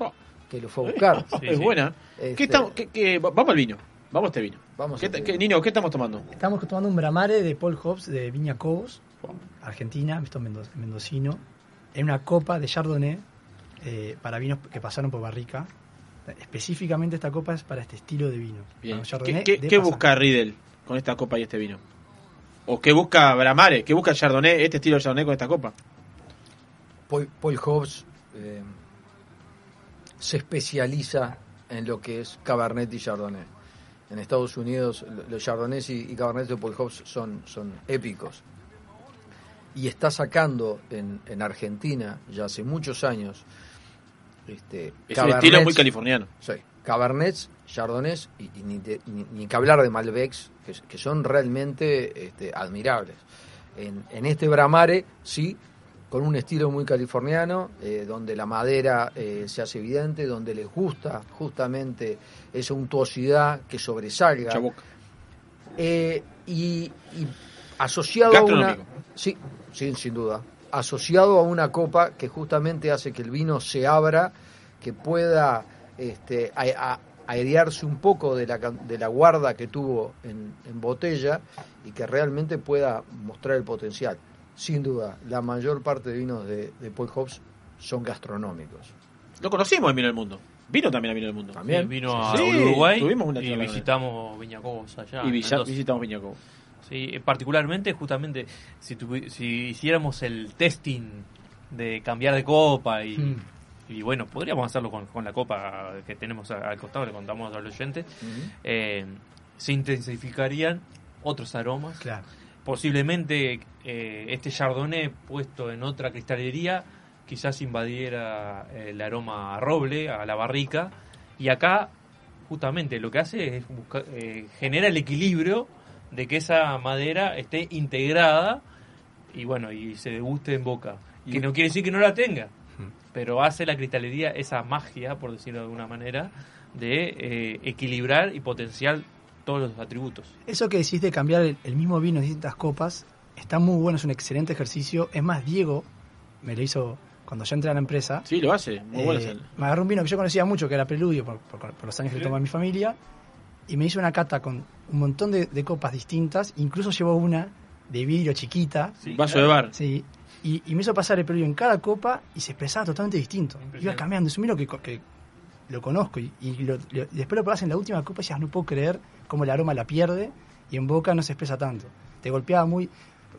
S18: que lo fue a buscar.
S3: es buena.
S18: Este,
S3: ¿Qué estamos, qué- qué- vamos al vino. Vamos a este vino.
S18: Vamos
S3: ¿Qué,
S18: vino.
S3: qué- Nino, ¿qué estamos tomando?
S17: Estamos tomando un Bramare de Paul Hobbs de Viña Cobos, Argentina, esto es mendo- mendocino, en una copa de Chardonnay eh, para vinos que pasaron por barrica. Específicamente esta copa es para este estilo de vino.
S3: Bien. ¿Qué,
S17: Chardonnay
S3: qué-
S17: de
S3: qué
S17: pasaje.
S3: busca Riedel con esta copa y este vino? ¿O qué busca Bramare? ¿Qué busca Chardonnay, este estilo de Chardonnay con esta copa?
S18: Paul, Paul Hobbs eh, se especializa en lo que es Cabernet y Chardonnay. En Estados Unidos lo- los Chardonnays y, y Cabernet de Paul Hobbs son, son épicos. Y está sacando en, en Argentina ya hace muchos años este,
S3: Es un estilo muy californiano.
S18: Sí, Cabernets, Chardonnays y, y ni, de- ni- ni que hablar de Malbecs, que, que son realmente este, admirables. En, en este Bramare, sí, con un estilo muy californiano, eh, donde la madera eh, se hace evidente, donde les gusta justamente esa untuosidad que sobresalga. Eh, y, y asociado a una... Sí, sí, sin duda. Asociado a una copa que justamente hace que el vino se abra, que pueda este, a- a- airearse un poco de la, can- de la guarda que tuvo en, en botella y que realmente pueda mostrar el potencial. Sin duda, la mayor parte de vinos de, de Paul Hobbs son gastronómicos.
S3: Lo conocimos en Vino del Mundo. Vino también a Vino del Mundo.
S18: También.
S4: Sí, vino a
S3: Sí,
S4: Uruguay
S3: tuvimos una
S4: y visitamos Viñacobos allá.
S3: Y villa- visitamos Viñacobos.
S4: Sí, eh, particularmente, justamente, si, tuvi- si hiciéramos el testing de cambiar de copa y,
S17: Mm.
S4: y bueno, podríamos hacerlo con, con la copa que tenemos a- al costado, le contamos al oyente, eh, se intensificarían otros aromas.
S17: Claro.
S4: Posiblemente eh, este chardonnay puesto en otra cristalería quizás invadiera el aroma a roble, a la barrica, y acá justamente lo que hace es buscar, eh, genera el equilibrio de que esa madera esté integrada y bueno, y se deguste en boca. Que no quiere decir que no la tenga, pero hace la cristalería esa magia, por decirlo de alguna manera, de eh, equilibrar y potenciar todos los atributos.
S17: Eso que decís de cambiar el, el mismo vino en distintas copas está muy bueno, es un excelente ejercicio. Es más, Diego me lo hizo cuando yo entré a la empresa.
S3: Sí, lo hace. Muy bueno
S17: Eh,
S3: hacerlo.
S17: me agarró un vino que yo conocía mucho, que era Preludio, por, por- por los años que le tomó a mi familia, y me hizo una cata con un montón de, de copas distintas, incluso llevó una de vidrio chiquita.
S3: Sí, Vaso de bar.
S17: Sí, y, y me hizo pasar el Preludio en cada copa y se expresaba totalmente distinto. Iba cambiando, es un vino que lo conozco y, y lo- lo- después lo probás en la última copa y decías, no puedo creer cómo el aroma la pierde y en boca no se expresa tanto. Te golpeaba muy...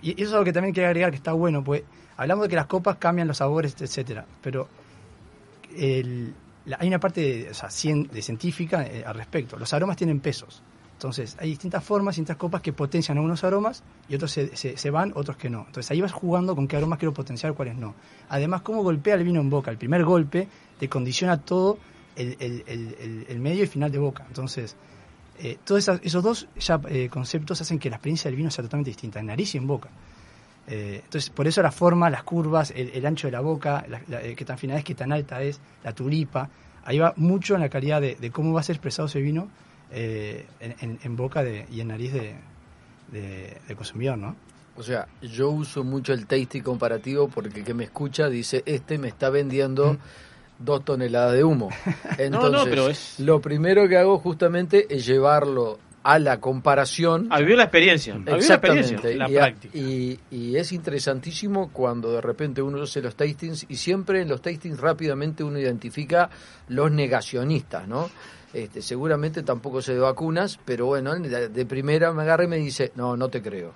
S17: Y eso es algo que también quería agregar que está bueno, pues hablamos de que las copas cambian los sabores, etcétera, pero hay una parte o sea, científica eh, al respecto. Los aromas tienen pesos. Entonces, hay distintas formas, distintas copas que potencian algunos aromas y otros se, se- se van, otros que no. Entonces, ahí vas jugando con qué aromas quiero potenciar, cuáles no. Además, cómo golpea el vino en boca. El primer golpe te condiciona todo el, el- el- el- el medio y final de boca. Entonces, eh, todos esos dos ya, eh, conceptos hacen que la experiencia del vino sea totalmente distinta, en nariz y en boca. Eh, entonces, por eso la forma, las curvas, el, el ancho de la boca, la, la- qué tan fina es, qué tan alta es, la tulipa, ahí va mucho en la calidad de, de cómo va a ser expresado ese vino en, en- en boca de- y en nariz de, consumidor, ¿no?
S18: O sea, yo uso mucho el tasting comparativo porque el que me escucha dice, este me está vendiendo dos toneladas de humo. Entonces,
S3: no, pero es-
S18: lo primero que hago justamente es llevarlo a la comparación.
S3: A vivir la experiencia. A vivir la
S18: Exactamente.
S3: experiencia. La
S18: y, a-
S3: práctica.
S18: y- y es interesantísimo cuando de repente uno hace los tastings y siempre en los tastings rápidamente uno identifica los negacionistas, ¿no? Este, seguramente tampoco se de vacunas, pero bueno, de primera me agarra y me dice, no, no te creo.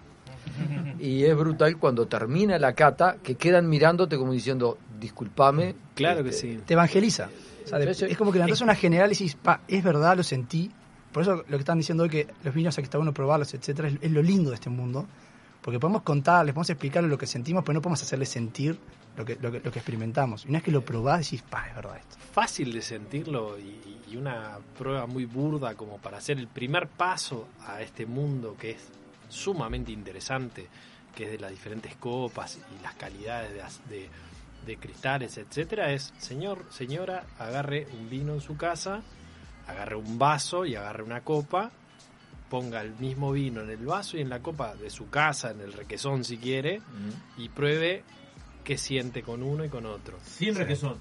S18: Y es brutal cuando termina la cata que quedan mirándote como diciendo, discúlpame.
S20: Claro que
S18: este,
S20: sí.
S17: Te evangeliza. O sea, de- es como que levantás una general y decís, pa, es verdad, lo sentí. Por eso lo que están diciendo hoy, que los vinos aquí está bueno probarlos, etcétera, es, es lo lindo de este mundo. Porque podemos contarles, podemos explicarles lo que sentimos, pero no podemos hacerles sentir lo que, lo que, lo que experimentamos. Y una vez que lo probás, decís, pa, es verdad esto.
S20: Fácil de sentirlo y, y una prueba muy burda como para hacer el primer paso a este mundo que es sumamente interesante, que es de las diferentes copas y las calidades de, de- de cristales, etcétera, es señor, señora, agarre un vino en su casa, agarre un vaso y agarre una copa, ponga el mismo vino en el vaso y en la copa de su casa, en el requesón si quiere, y pruebe qué siente con uno y con otro.
S19: Sin requesón.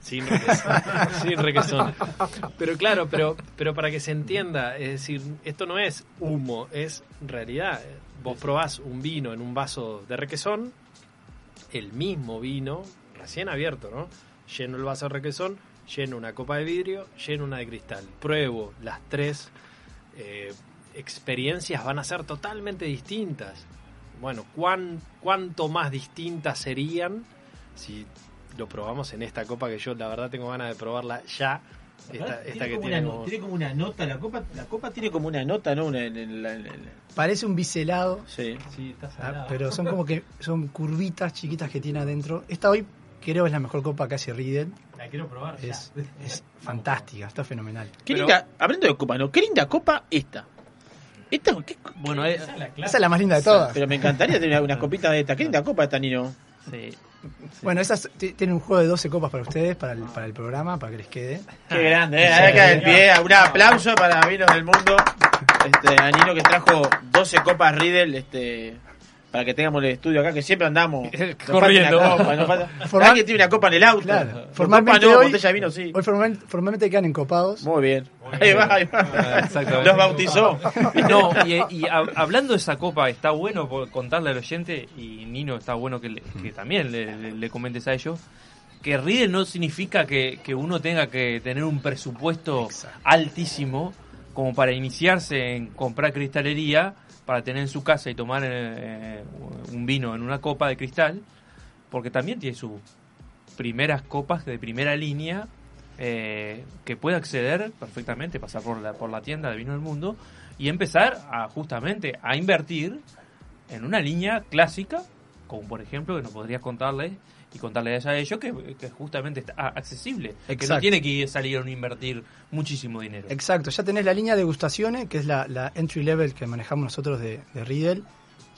S20: Sin requesón. sin requesón. Pero claro, pero, pero para que se entienda, es decir, esto no es humo, es realidad. Vos probás un vino en un vaso de requesón, el mismo vino, recién abierto, ¿no? Lleno el vaso de requesón, lleno una copa de vidrio, lleno una de cristal. Pruebo las tres eh, experiencias van a ser totalmente distintas. Bueno, ¿cuán, ¿cuánto más distintas serían si lo probamos en esta copa que yo la verdad tengo ganas de probarla ya? Esta, esta que
S19: como
S20: tiene
S19: una,
S20: como-
S19: tiene como una nota, la copa, la copa
S3: Tiene como una nota, ¿no? Una- en- en la- en la-
S17: Parece un biselado,
S3: Sí.
S20: Sí, está
S17: ah, pero son como que son curvitas chiquitas que tiene adentro. Esta hoy creo es la mejor copa que hace Riedel.
S19: La quiero probar. ya.
S17: Es, es fantástica, está fenomenal.
S3: Qué linda, hablando de copa, ¿no? Qué linda copa esta. Esta, qué-
S4: Bueno,
S17: Esa es la más linda de todas.
S3: Pero me encantaría tener unas copitas de esta. Qué linda copa esta, Nino.
S4: sí.
S17: Bueno, esas tienen un juego de 12 copas para ustedes, para el, para el programa, para que les quede.
S3: Qué grande, ¿eh? Acá del pie. Un aplauso para Vinos del Mundo. Este, a Nino que trajo 12 copas Riddle, este, para que tengamos el estudio acá, que siempre andamos
S4: Corriendo.
S3: una copa, nos falta-
S17: Formal-
S3: Alguien tiene una copa en el auto.
S17: Claro. Formalmente
S3: copa no,
S17: hoy,
S3: botella de vino sí.
S17: hoy formal- formalmente quedan encopados.
S3: Muy bien. Ahí va, ahí va.
S4: Exactamente.
S3: Los bautizó.
S4: No, y, y hab- hablando de esa copa, está bueno por contarle al oyente, y Nino está bueno que, le- que también le, le- le comentes a ellos, que Riddle no significa que, que uno tenga que tener un presupuesto altísimo como para iniciarse en comprar cristalería, para tener en su casa y tomar eh, un vino en una copa de cristal, porque también tiene sus primeras copas de primera línea eh, que puede acceder perfectamente, pasar por la, por la tienda de vino del mundo y empezar a justamente a invertir en una línea clásica, como por ejemplo que nos podrías contarles y contarles a ellos que, que justamente está accesible, que no
S17: Exacto.
S4: tiene que salir a invertir muchísimo dinero.
S17: Exacto, ya tenés la línea de degustaciones, que es la, la entry level que manejamos nosotros de, de Riedel.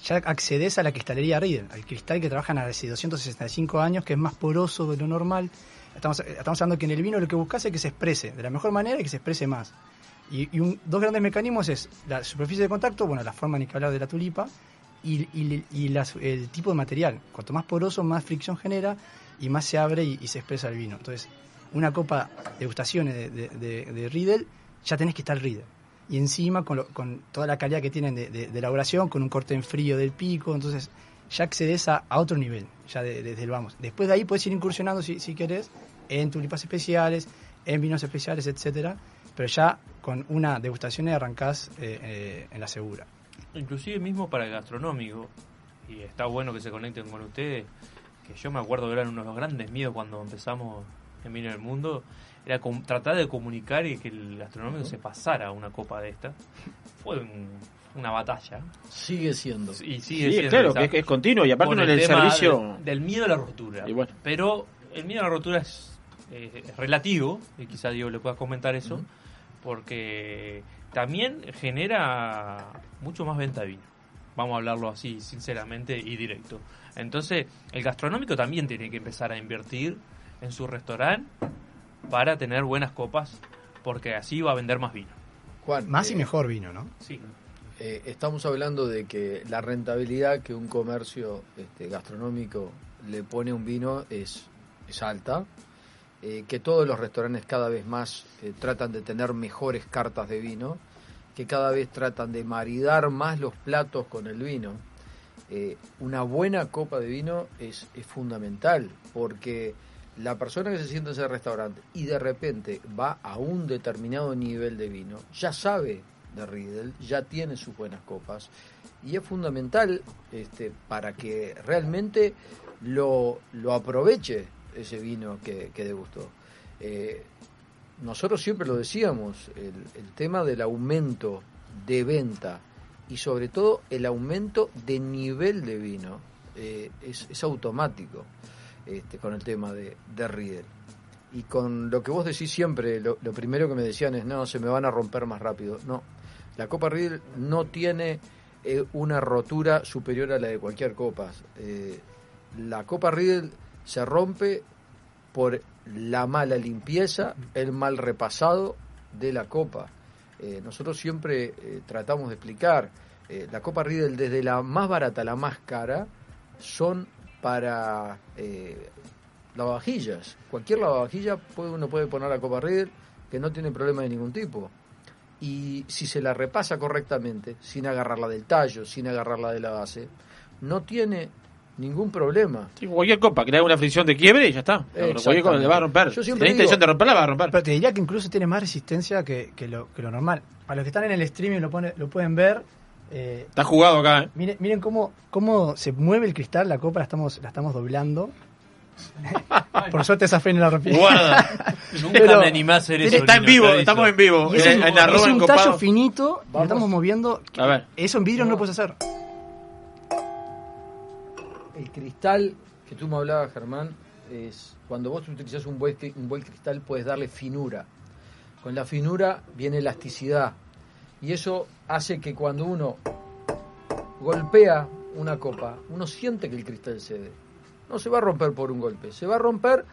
S17: Ya accedes a la cristalería Riedel, al cristal que trabajan hace 265 años, que es más poroso de lo normal. Estamos, estamos hablando que en el vino lo que buscas es que se exprese de la mejor manera y que se exprese más. Y, y un- dos grandes mecanismos es la superficie de contacto, bueno, la forma ni que hablar de la tulipa, y, y- y las- el tipo de material. Cuanto más poroso, más fricción genera y más se abre y, y se expresa el vino. Entonces, una copa de degustaciones de, de, de- de Riedel, ya tenés que estar Riedel. Y encima, con, lo- con toda la calidad que tienen de, elaboración, con un corte en frío del pico, entonces ya accedes a, a otro nivel, ya de- desde el vamos. Después de ahí puedes ir incursionando, si, si querés, en tulipas especiales, en vinos especiales, etcétera pero ya con una degustación arrancás eh, eh, en la segura.
S4: Inclusive mismo para el gastronómico, y está bueno que se conecten con ustedes, que yo me acuerdo que eran uno de los grandes miedos cuando empezamos en Vino del Mundo, era com- tratar de comunicar y que el gastronómico se pasara a una copa de esta. Fue un- una batalla.
S18: Sigue siendo.
S4: Y sigue
S3: Sí,
S4: siendo
S3: claro, que es- continuo, y aparte en el
S4: tema
S3: servicio-
S4: del- del miedo a la rotura.
S3: Y bueno.
S4: Pero el miedo a la rotura es, eh, es relativo, y quizá Diego le pueda comentar eso, porque también genera mucho más venta de vino. Vamos a hablarlo así, sinceramente y directo. Entonces, el gastronómico también tiene que empezar a invertir en su restaurante para tener buenas copas, porque así va a vender más vino.
S18: Juan,
S17: Más y
S18: eh,
S17: mejor vino, ¿no?
S4: Sí.
S18: Eh, estamos hablando de que la rentabilidad que un comercio este, gastronómico le pone a un vino es, es alta, eh, que todos los restaurantes cada vez más eh, tratan de tener mejores cartas de vino, que cada vez tratan de maridar más los platos con el vino. Eh, una buena copa de vino es, fundamental porque la persona que se sienta en ese restaurante y de repente va a un determinado nivel de vino, ya sabe de Riedel, ya tiene sus buenas copas y es fundamental este, para que realmente lo, lo aproveche ese vino que, degustó. Eh, nosotros siempre lo decíamos, el, tema del aumento de venta y sobre todo el aumento de nivel de vino eh, es, automático este, con el tema de, de Riedel. Y con lo que vos decís siempre, lo, primero que me decían es, no, se me van a romper más rápido. No, la Copa Riedel no tiene eh, una rotura superior a la de cualquier copa. La Copa Riedel se rompe por la mala limpieza, el mal repasado de la copa. Eh, nosotros siempre eh, tratamos de explicar, eh, la Copa Riedel desde la más barata a la más cara son para eh, lavavajillas. Cualquier lavavajilla puede, uno puede poner la Copa Riedel que no tiene problema de ningún tipo. Y si se la repasa correctamente, sin agarrarla del tallo, sin agarrarla de la base, no tiene ningún problema.
S3: Sí, cualquier copa que le haga una fricción de quiebre y ya está. Cualquier cosa le va a romper.
S17: Yo
S3: Si
S17: siempre
S3: tiene intención de romperla, va a romper.
S17: Pero te diría que incluso tiene más resistencia que, que lo, que lo normal. Para los que están en el streaming lo, pone- lo pueden ver. eh,
S3: Está jugado acá, ¿eh?
S17: miren, miren cómo, cómo se mueve el cristal, la copa la estamos, la estamos doblando. Por suerte esa fe no la rompí.
S3: Guarda.
S4: Nunca
S17: Pero-
S4: me animé a hacer eso.
S3: Está en vivo, estamos en vivo.
S17: Es
S3: En,
S17: un,
S3: en arroba
S17: es un
S3: encopado.
S17: tallo finito, lo estamos moviendo.
S3: A ver.
S17: Eso en vidrio no, lo puedes hacer.
S18: El cristal que tú me hablabas, Germán, es cuando vos utilizas un buen, un buen cristal puedes darle finura. Con la finura viene elasticidad. Y eso hace que cuando uno golpea una copa, uno siente que el cristal cede. No se va a romper por un golpe, se va a romper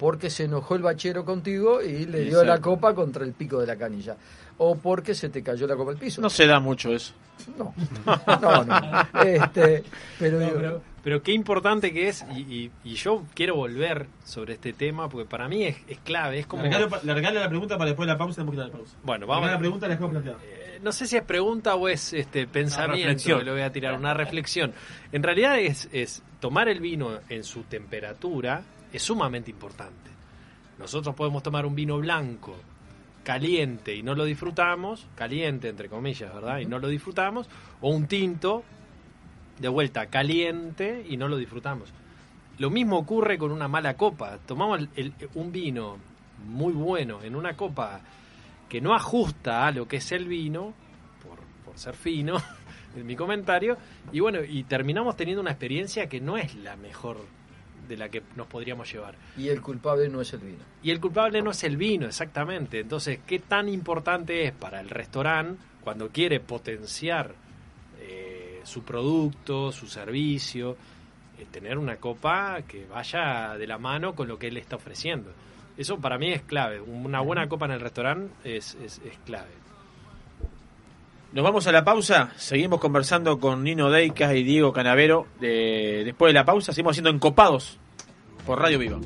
S18: porque se enojó el bachero contigo y le dio la copa contra el pico de la canilla. O porque se te cayó la copa al piso.
S3: No se da mucho eso.
S18: No, no, no. Este, pero,
S20: No,
S18: digo,
S20: pero, pero qué importante que es, y, y- y yo quiero volver sobre este tema, porque para mí es, es clave, es como...
S13: Le regalo, le regalo la pregunta para después de la pausa poquito de la pausa.
S20: Bueno, vamos
S13: la pregunta la dejamos planteada.
S20: Eh, no sé si es pregunta o es este pensamiento que le voy a tirar, una reflexión. En realidad es, es tomar el vino en su temperatura es sumamente importante. Nosotros podemos tomar un vino blanco caliente y no lo disfrutamos, caliente entre comillas, ¿verdad? Y no lo disfrutamos, o un tinto de vuelta caliente y no lo disfrutamos. Lo mismo ocurre con una mala copa. Tomamos el- el- un vino muy bueno en una copa que no ajusta a lo que es el vino, por, por ser fino, en mi comentario, y bueno, y terminamos teniendo una experiencia que no es la mejor de la que nos podríamos llevar.
S18: y el culpable no es el vino.
S20: Y el culpable no es el vino, exactamente. Entonces, ¿qué tan importante es para el restaurante cuando quiere potenciar eh, su producto, su servicio, eh, tener una copa que vaya de la mano con lo que él está ofreciendo? Eso para mí es clave. Una buena copa en el restaurante es, es, es clave.
S3: Nos vamos a la pausa, seguimos conversando con Nino Deicas y Diego Canavero. De- después de la pausa, seguimos siendo encopados por Radio Viva.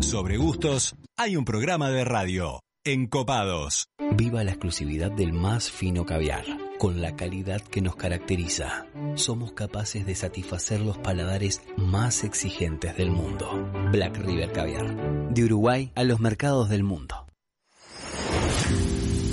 S1: Sobre gustos, hay un programa de radio. Encopados.
S7: Viva la exclusividad del más fino caviar, con la calidad que nos caracteriza. Somos capaces de satisfacer los paladares más exigentes del mundo. Black River Caviar. De Uruguay a los mercados del mundo.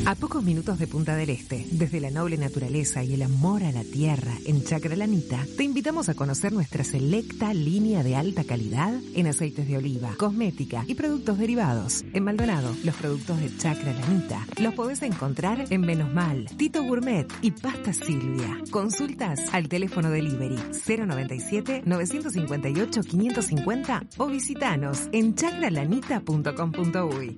S8: A pocos minutos de Punta del Este, desde la noble naturaleza y el amor a la tierra en Chacralanita, te invitamos a conocer nuestra selecta línea de alta calidad en aceites de oliva, cosmética y productos derivados. En Maldonado, los productos de Chacralanita los podés encontrar en Menos Mal, Tito Gourmet y Pasta Silvia. Consultas al teléfono delivery 097 958 550 o visitanos en chacralanita.com.uy.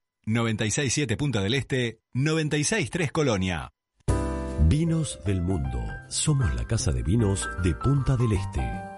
S1: 967 Punta del Este, 963 Colonia.
S9: Vinos del Mundo. Somos la casa de vinos de Punta del Este.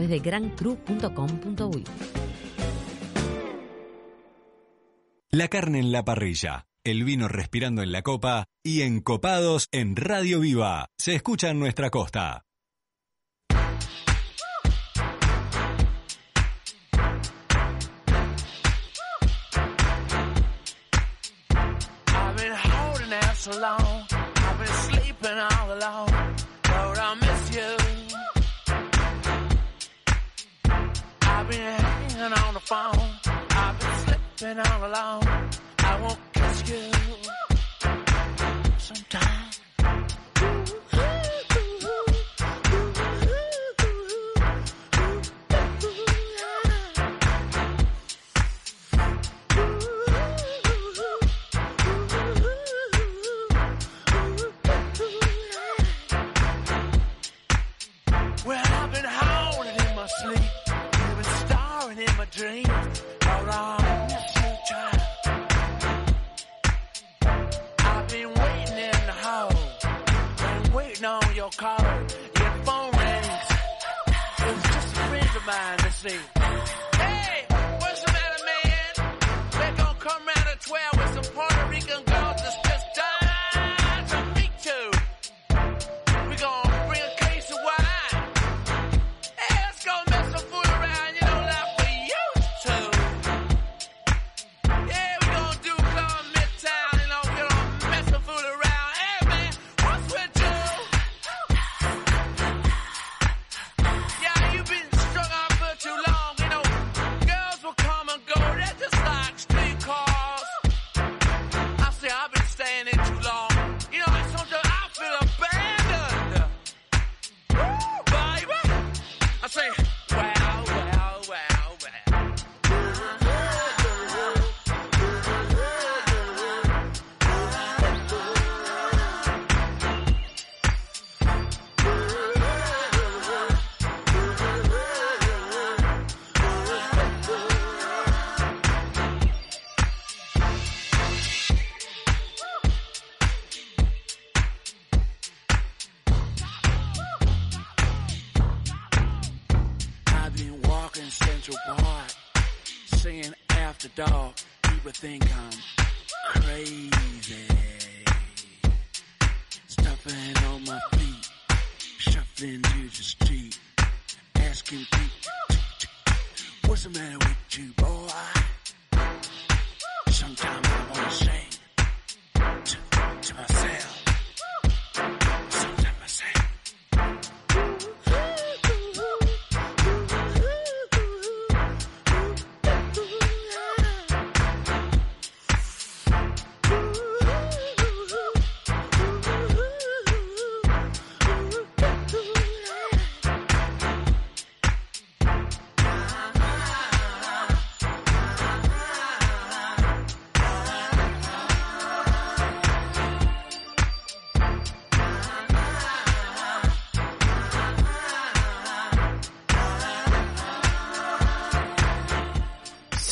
S11: de grandcru.com.uy.
S1: La carne en la parrilla, el vino respirando en la copa y encopados en Radio Viva. Se escucha en nuestra costa.
S2: I've been holding out so long. I've been sleeping all alone. I've been hanging on the phone. I've been slipping all alone. I won't kiss you. Sometime. dream. around on, it's time. I've been waiting in the hole. Been waiting on your call. Your phone rings. It's just a friend
S21: of mine this evening.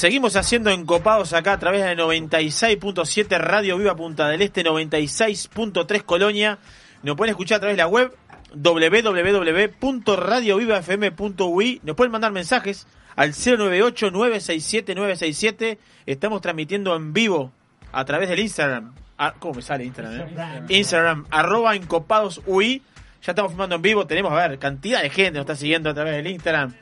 S3: Seguimos haciendo encopados acá a través de 96.7 Radio Viva Punta del Este, 96.3 Colonia. Nos pueden escuchar a través de la web www.radiovivafm.ui. Nos pueden mandar mensajes al 098-967-967. Estamos transmitiendo en vivo a través del Instagram. Ah, ¿Cómo me sale Instagram? eh? Instagram, arroba encopadosui. Ya estamos filmando en vivo. Tenemos, a ver, cantidad de gente nos está siguiendo a través del Instagram.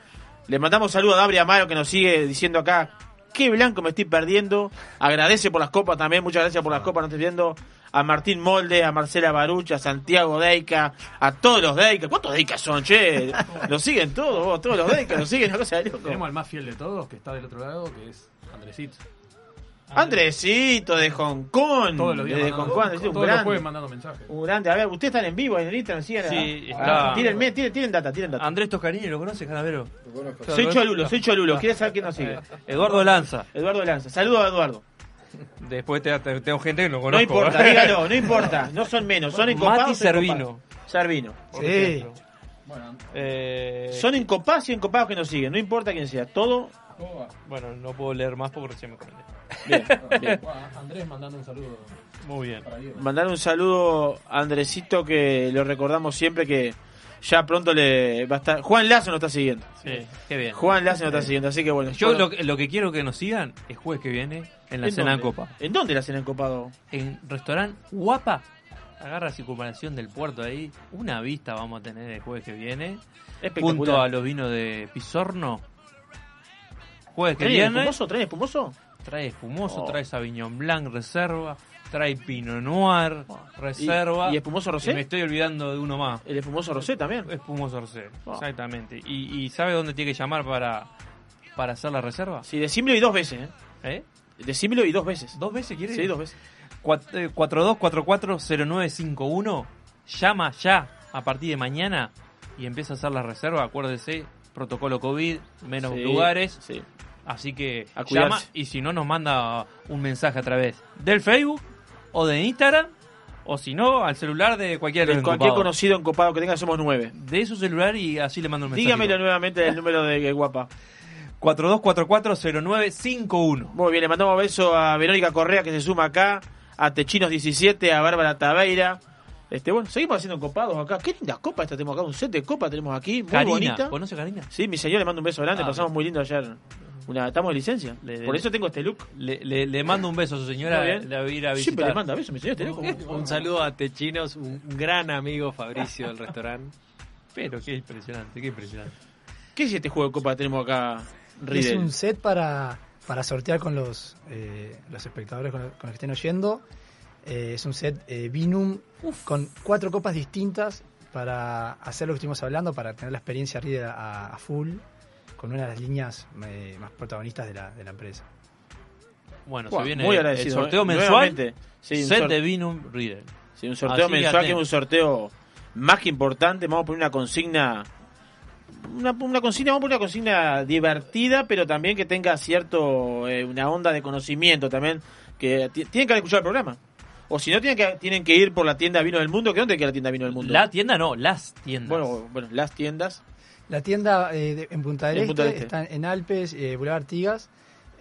S3: Le mandamos saludos a Dabri Amaro que nos sigue diciendo acá, qué blanco me estoy perdiendo. Agradece por las copas también, muchas gracias por las copas, nos estoy viendo. A Martín Molde, a Marcela Barucha, a Santiago Deica, a todos los Deica. ¿Cuántos Deica son, che? Nos siguen todos, vos, todos los Deica, nos siguen, una cosa de loco.
S5: Tenemos al más fiel de todos, que está del otro lado, que es Andresito.
S3: Andresito de Hong Kong.
S5: Todos los días
S3: de
S5: mandando-
S3: Hong Kong, un
S5: todos los
S3: grande.
S5: jueves mandando mensajes.
S3: Un grande. A ver, ustedes están en vivo en el Instagram, siguen.
S4: Sí,
S3: Ah,
S4: está.
S3: Tírenme, tiren, tiren data, tiren data.
S4: Andrés Toscanini, ¿lo conoces, Canavero?
S3: Soy Cholulo, soy Cholulo. ¿Quieres saber quién nos sigue?
S4: Eduardo Lanza.
S3: Eduardo Lanza. Saludos a Eduardo.
S4: Después te, te- tengo gente que no
S3: No
S4: conozco.
S3: importa, dígalo, no importa. No son menos, son encopados.
S4: Mati Servino.
S3: Servino. Sí.
S4: ejemplo. Eh,
S3: Son encopados y encopados que nos siguen, no importa quién sea. Todo.
S4: Bueno, no puedo leer más porque recién me conecté.
S3: Bien, bien.
S5: Andrés mandando un saludo.
S4: Muy bien.
S3: Mandar un saludo a Andresito que lo recordamos siempre que ya pronto le va a estar. Juan Lazo nos está siguiendo.
S4: Sí, qué bien.
S3: Juan Lazo nos está siguiendo, así que bueno.
S4: Yo
S3: bueno.
S4: lo, que- lo que quiero que nos sigan es jueves que viene en la
S3: ¿En
S4: cena en
S3: dónde?
S4: Copa.
S3: ¿En dónde la cena en Copado?
S4: En restaurante Guapa. Agarra circunvalación del puerto ahí. Una vista vamos a tener el jueves que viene.
S3: Espectacular.
S4: Junto a los vinos de Pisorno. Jueves que
S3: ¿Trae
S4: viene.
S3: espumoso? ¿Trae espumoso?
S4: Trae espumoso,
S3: Oh.
S4: trae Sauvignon Blanc reserva, trae Pinot Noir reserva.
S3: ¿Y- y espumoso rosé?
S4: Me estoy olvidando de uno más.
S3: ¿El espumoso rosé también?
S4: Espumoso rosé,
S3: Oh.
S4: exactamente. ¿Y, ¿Y sabe dónde tiene que llamar para, para hacer la reserva?
S3: Sí, decímelo y dos veces, ¿eh?
S4: ¿Eh?
S3: Decímelo y dos veces.
S4: ¿Dos veces quiere?
S3: Sí, dos veces.
S4: Cuat- eh, 42440951. Llama ya a partir de mañana y empieza a hacer la reserva. Acuérdese, protocolo COVID, menos
S3: Sí,
S4: lugares.
S3: sí.
S4: Así que
S3: A
S4: llama y si no nos manda un mensaje a través del Facebook o de Instagram o si no al celular de cualquiera de
S3: cualquier conocido encopado que tenga, somos nueve.
S4: De su celular y así le mando un mensaje.
S3: Dígamelo nuevamente el número de Guapa.
S4: 42440951.
S3: Muy bien, le mandamos beso a Verónica Correa que se suma acá, a Techinos17, a Bárbara Tabeira, Este, bueno, seguimos haciendo copados acá. Qué lindas copas esta tenemos acá. Un set de copas tenemos aquí. Muy
S4: Karina,
S3: bonita.
S4: ¿conoce Karina?
S3: Sí, mi señor le mando un beso grande.
S4: Ah,
S3: Pasamos muy lindo ayer. Una, estamos de licencia.
S4: Le-
S3: Por eso tengo este look.
S4: Le, le- le mando un beso a su señora.
S3: Muy bien.
S4: La voy a ir a visitar.
S3: Siempre le manda besos, mi señor. Este.
S20: Un, un saludo a Techinos, un gran amigo Fabricio del restaurante.
S4: Pero qué impresionante, qué impresionante.
S3: ¿Qué es este juego de copa que tenemos acá,
S17: Es
S3: Riddle?
S17: un set para, para sortear con los, eh, los espectadores con, los con los que estén oyendo. Eh, es un set eh, Vinum con cuatro copas distintas para hacer lo que estuvimos hablando, para tener la experiencia Riddle a, a full, con una de las líneas eh, más protagonistas de la, de la empresa.
S4: Bueno, se viene
S3: muy
S4: el
S3: agradecido,
S4: sorteo
S3: eh.
S4: mensual.
S3: Sí, un
S4: set de Vinum Reader.
S3: Sí, un sorteo
S4: Así
S3: mensual que es un sorteo más que importante. Vamos a poner una consigna. Una, una consigna, vamos a poner una consigna divertida, pero también que tenga cierto eh, una onda de conocimiento también. Que ti- tienen que haber escuchado el programa. O si no, tienen que, tienen que ir por la tienda Vino del Mundo. ¿Que dónde queda la tienda Vino del Mundo?
S4: La tienda no, las tiendas.
S3: Bueno, bueno, las tiendas.
S17: La tienda eh, de- en Punta del
S3: En
S17: Este,
S3: Punta del Este.
S17: está en Alpes, eh, Boulevard Artigas.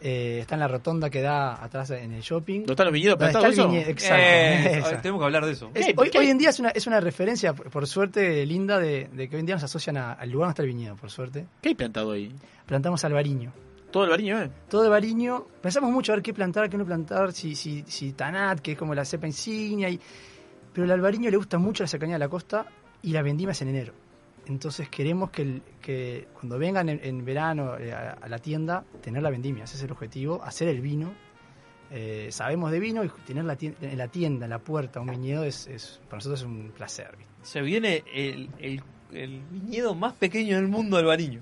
S17: eh, está en la rotonda que da atrás en el shopping.
S3: ¿Dónde están los viñedos plantados,
S17: está viñedo, exacto,
S4: Eh,
S17: esa.
S4: tenemos que hablar de eso.
S17: Hoy, hoy en día es una, es una referencia, por, suerte, linda de, de que hoy en día nos asocian a- al lugar donde está el viñedo, por suerte.
S3: ¿Qué hay plantado ahí?
S17: Plantamos albariño.
S3: Todo el bariño, ¿eh?
S17: Todo el bariño. Pensamos mucho a ver qué plantar, qué no plantar, si, si, si Tanat, que es como la cepa insignia. Y, pero el albariño le gusta mucho la cercanía de la costa y la vendimia es en enero. Entonces queremos que, el- que cuando vengan en, en verano eh, a, a la tienda, tener la vendimia. Ese es el objetivo, hacer el vino. Eh, sabemos de vino y tener la tienda, en la tienda, en la puerta, un viñedo es, es- para nosotros es un placer. ¿viste?
S4: Se viene el, el, el viñedo más pequeño del mundo del Bariño.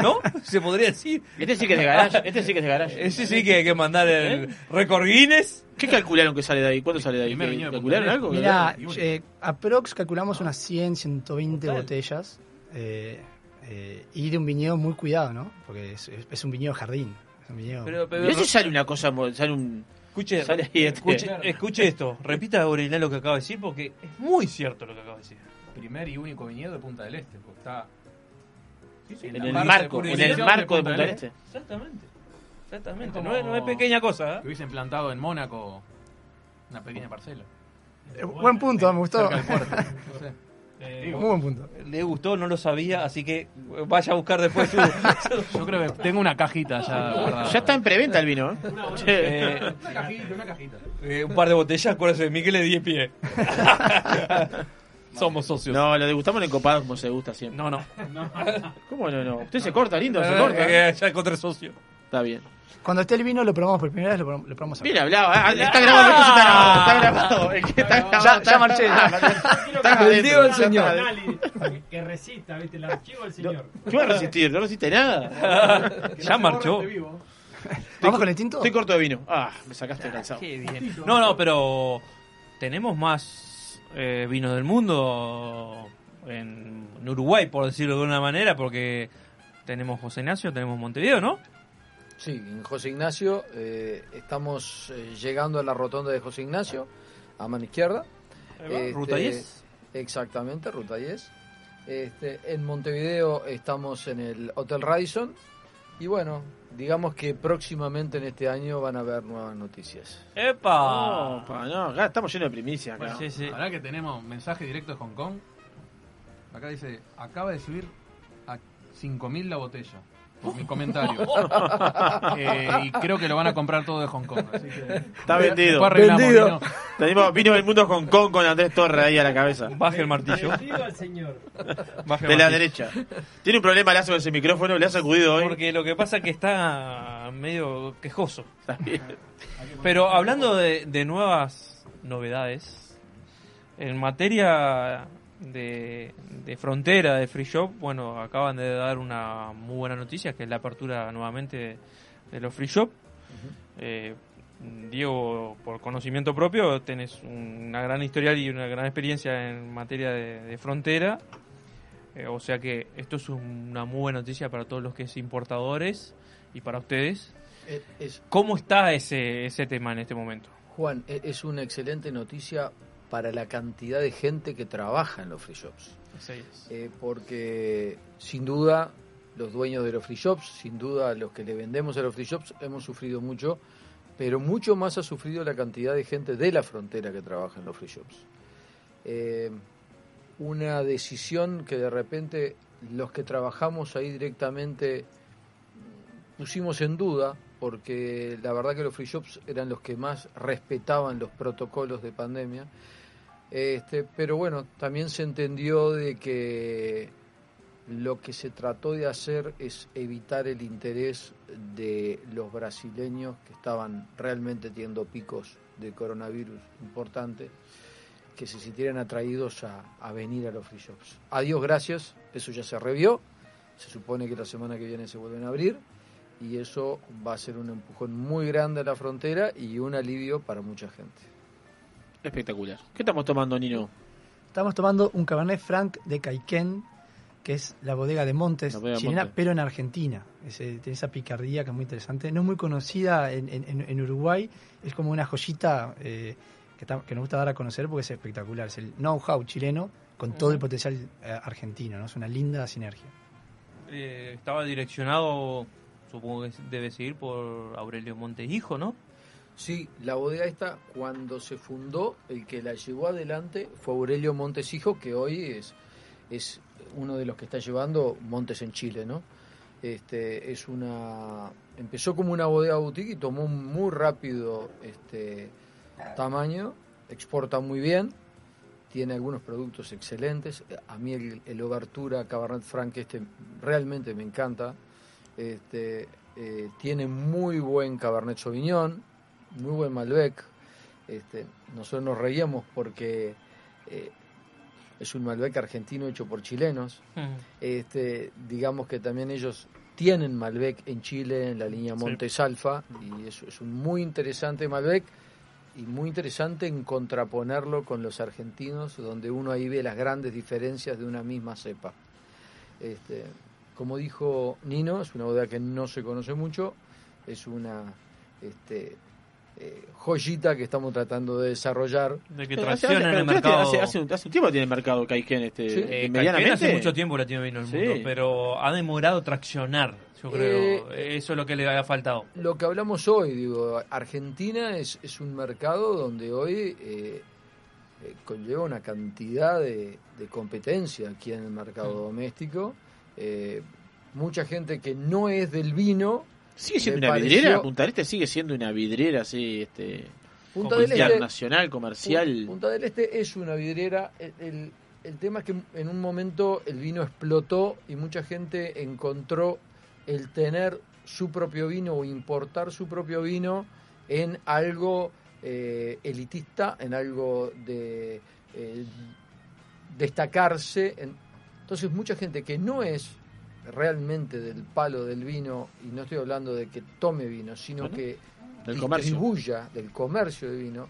S4: ¿No? Se podría decir.
S3: Este sí que es de garage. Este sí que es de garage.
S4: Ese sí que hay que mandar el récord Guinness.
S3: ¿Qué calcularon que sale de ahí? ¿Cuánto sale de ahí?
S19: Primer
S3: ¿Qué-
S19: viñedo de
S3: ¿Calcularon algo?
S17: Mira, eh, aprox calculamos unas 100, 120 botellas eh, eh, y de un viñedo muy cuidado, ¿no? Porque es, es- es un viñedo jardín. Es un viñedo...
S4: Pero, pero-
S3: sale una cosa, sale un...
S4: Escuche,
S3: Sale ahí este.
S4: escuche, escuche esto. Repita Aureliano lo que acaba de decir porque es muy cierto lo que acaba de decir.
S5: Primer y único viñedo de Punta del Este, porque está
S3: En el marco,
S5: de
S3: en el marco de Punta del Este.
S4: Exactamente. Exactamente.
S5: Es como
S4: No, es, no es pequeña cosa. ¿eh?
S5: Que hubiesen plantado en Mónaco una pequeña parcela.
S17: Eh, buen punto, me gustó.
S4: Eh,
S5: Digo,
S17: Muy buen punto.
S4: Le gustó, no lo sabía, así que vaya a buscar después su.
S5: Yo creo que tengo una cajita ya guardada.
S3: Ya está en preventa el vino, ¿eh?
S4: Eh,
S5: Una cajita, una cajita.
S4: eh, un par de botellas, acuérdese de Miguel de 10 pies. Somos socios.
S3: No, lo degustamos en copados como se gusta siempre.
S4: No, no.
S3: ¿Cómo no, no? Usted se corta, lindo, se
S4: Eh,
S3: corta.
S4: eh, ya encontré socio.
S3: Está bien.
S17: Cuando esté el vino lo probamos por primera vez, lo probamos, lo probamos
S3: Bien hablado, ah, está grabado, está grabado, está grabado. El que está grabado,
S17: Ya- ya marché.
S3: Ah, está
S18: Bendigo
S3: ya
S18: Señor.
S19: Que resista, ¿viste? El archivo del señor.
S3: ¿Qué va a resistir? No resiste nada.
S4: ya marchó.
S17: ¿Vamos con el tinto?
S3: Estoy corto de vino. Ah, me sacaste cansado.
S4: Qué bien. No, no, pero tenemos más eh, vinos del mundo en, en Uruguay, por decirlo de una manera, porque tenemos José Ignacio, tenemos Montevideo, ¿no?
S18: Sí, en José Ignacio eh, estamos eh, llegando a la rotonda de José Ignacio, a mano izquierda.
S4: Ruta 10.
S18: Exactamente, ruta 10. Este, en Montevideo estamos en el Hotel Radisson. Y bueno, digamos que próximamente en este año van a haber nuevas noticias.
S4: ¡Epa!
S3: Opa, no, acá estamos llenos de primicias. Acá.
S4: Sí, sí.
S5: Ahora que tenemos mensaje directo de Hong Kong. Acá dice, acaba de subir a 5.000 la botella. Por mi comentario. Eh, y creo que lo van a comprar todo de Hong Kong. Así que
S3: Está vendido.
S17: Vendido.
S5: ¿no?
S3: Tenemos vino del mundo Hong Kong con Andrés Torres ahí a la cabeza.
S4: Baje el martillo.
S19: Al señor.
S4: Baje el
S3: De la derecha. Tiene un problema Lazo con ese micrófono, le ha sacudido hoy.
S4: Porque lo que pasa es que está medio quejoso.
S3: Está bien.
S4: Pero hablando de, de nuevas novedades, en materia de, de frontera de Free Shop, bueno, acaban de dar una muy buena noticia, que es la apertura nuevamente de los Free Shop. Eh, Diego, por conocimiento propio, tenés una gran historial y una gran experiencia en materia de, de frontera. Eh, o sea que esto es una muy buena noticia para todos los que es importadores y para ustedes.
S18: Eh, es-
S4: ¿Cómo está ese, ese tema en este momento?
S18: Juan, e- es una excelente noticia para la cantidad de gente que trabaja en los free shops. Eh, porque sin duda los dueños de los free shops, sin duda los que le vendemos a los free shops, hemos sufrido mucho, pero mucho más ha sufrido la cantidad de gente de la frontera que trabaja en los free shops. eh, una decisión que de repente los que trabajamos ahí directamente pusimos en duda, porque la verdad que los free shops eran los que más respetaban los protocolos de pandemia. Este, pero bueno, también se entendió de que lo que se trató de hacer es evitar el interés de los brasileños que estaban realmente teniendo picos de coronavirus importantes, que se sintieran atraídos a, a venir a los free shops. A Dios gracias, eso ya se revió, se supone que la semana que viene se vuelven a abrir y eso va a ser un empujón muy grande a la frontera y un alivio para mucha gente.
S3: Espectacular. ¿Qué estamos tomando, Nino?
S17: Estamos tomando un Cabernet Franc de Caiquén, que es la bodega de Montes,
S3: bodega
S17: chilena,
S3: Montes.
S17: pero en Argentina. Ese- tiene esa picardía que es muy interesante. No es muy conocida en, en- en Uruguay, es como una joyita eh, que, está- que nos gusta dar a conocer porque es espectacular. Es el know-how chileno con todo el potencial eh, argentino, ¿no? Es una linda sinergia.
S4: Eh, estaba direccionado, supongo que debe seguir por Aurelio Montes Hijo, ¿no?
S18: Sí, la bodega esta, cuando se fundó, el que la llevó adelante fue Aurelio Montes Hijo, que hoy es, es uno de los que está llevando Montes en Chile, ¿no? Este, es una empezó como una bodega boutique y tomó un muy rápido este tamaño, exporta muy bien, tiene algunos productos excelentes. A mí el, el Obertura Cabernet Franc este realmente me encanta. Este, eh, tiene muy buen Cabernet Sauvignon, muy buen Malbec. Este, nosotros nos reíamos porque eh, es un Malbec argentino hecho por chilenos. Este, digamos que también ellos tienen Malbec en Chile, en la línea
S4: Sí.
S18: Montes Alfa, y es, es un muy interesante Malbec y muy interesante en contraponerlo con los argentinos, donde uno ahí ve las grandes diferencias de una misma cepa. Este, como dijo Nino, es una bodega que no se conoce mucho, es una este, eh, joyita que estamos tratando de desarrollar.
S4: De que
S3: Pero hace-
S4: tracciona en el mercado.
S3: Hace, hace un, hace un tiempo tiene el mercado Caiken este,
S4: Sí.
S3: eh, medianamente.
S4: Hace mucho tiempo latino vino en el
S3: Sí.
S4: mundo, pero ha demorado traccionar, yo creo.
S18: Eh,
S4: Eso es lo que le ha faltado.
S18: Lo que hablamos hoy, digo, Argentina es, es un mercado donde hoy eh, eh, conlleva una cantidad de, de competencia aquí en el mercado
S3: Mm.
S18: doméstico. Eh, mucha gente que no es del vino.
S3: Sigue siendo una
S18: pareció-
S3: vidriera, Punta del Este sigue siendo una vidriera así, este,
S18: Punta del Este-
S3: internacional, comercial.
S18: Pu- Punta del Este es una vidriera. El, el- el tema es que en un momento el vino explotó y mucha gente encontró el tener su propio vino o importar su propio vino en algo eh, elitista, en algo de eh, destacarse. en- entonces mucha gente que no es realmente del palo del vino, y no estoy hablando de que tome vino, sino
S3: Bueno,
S18: que
S3: del comercio.
S18: distribuya del comercio de vino,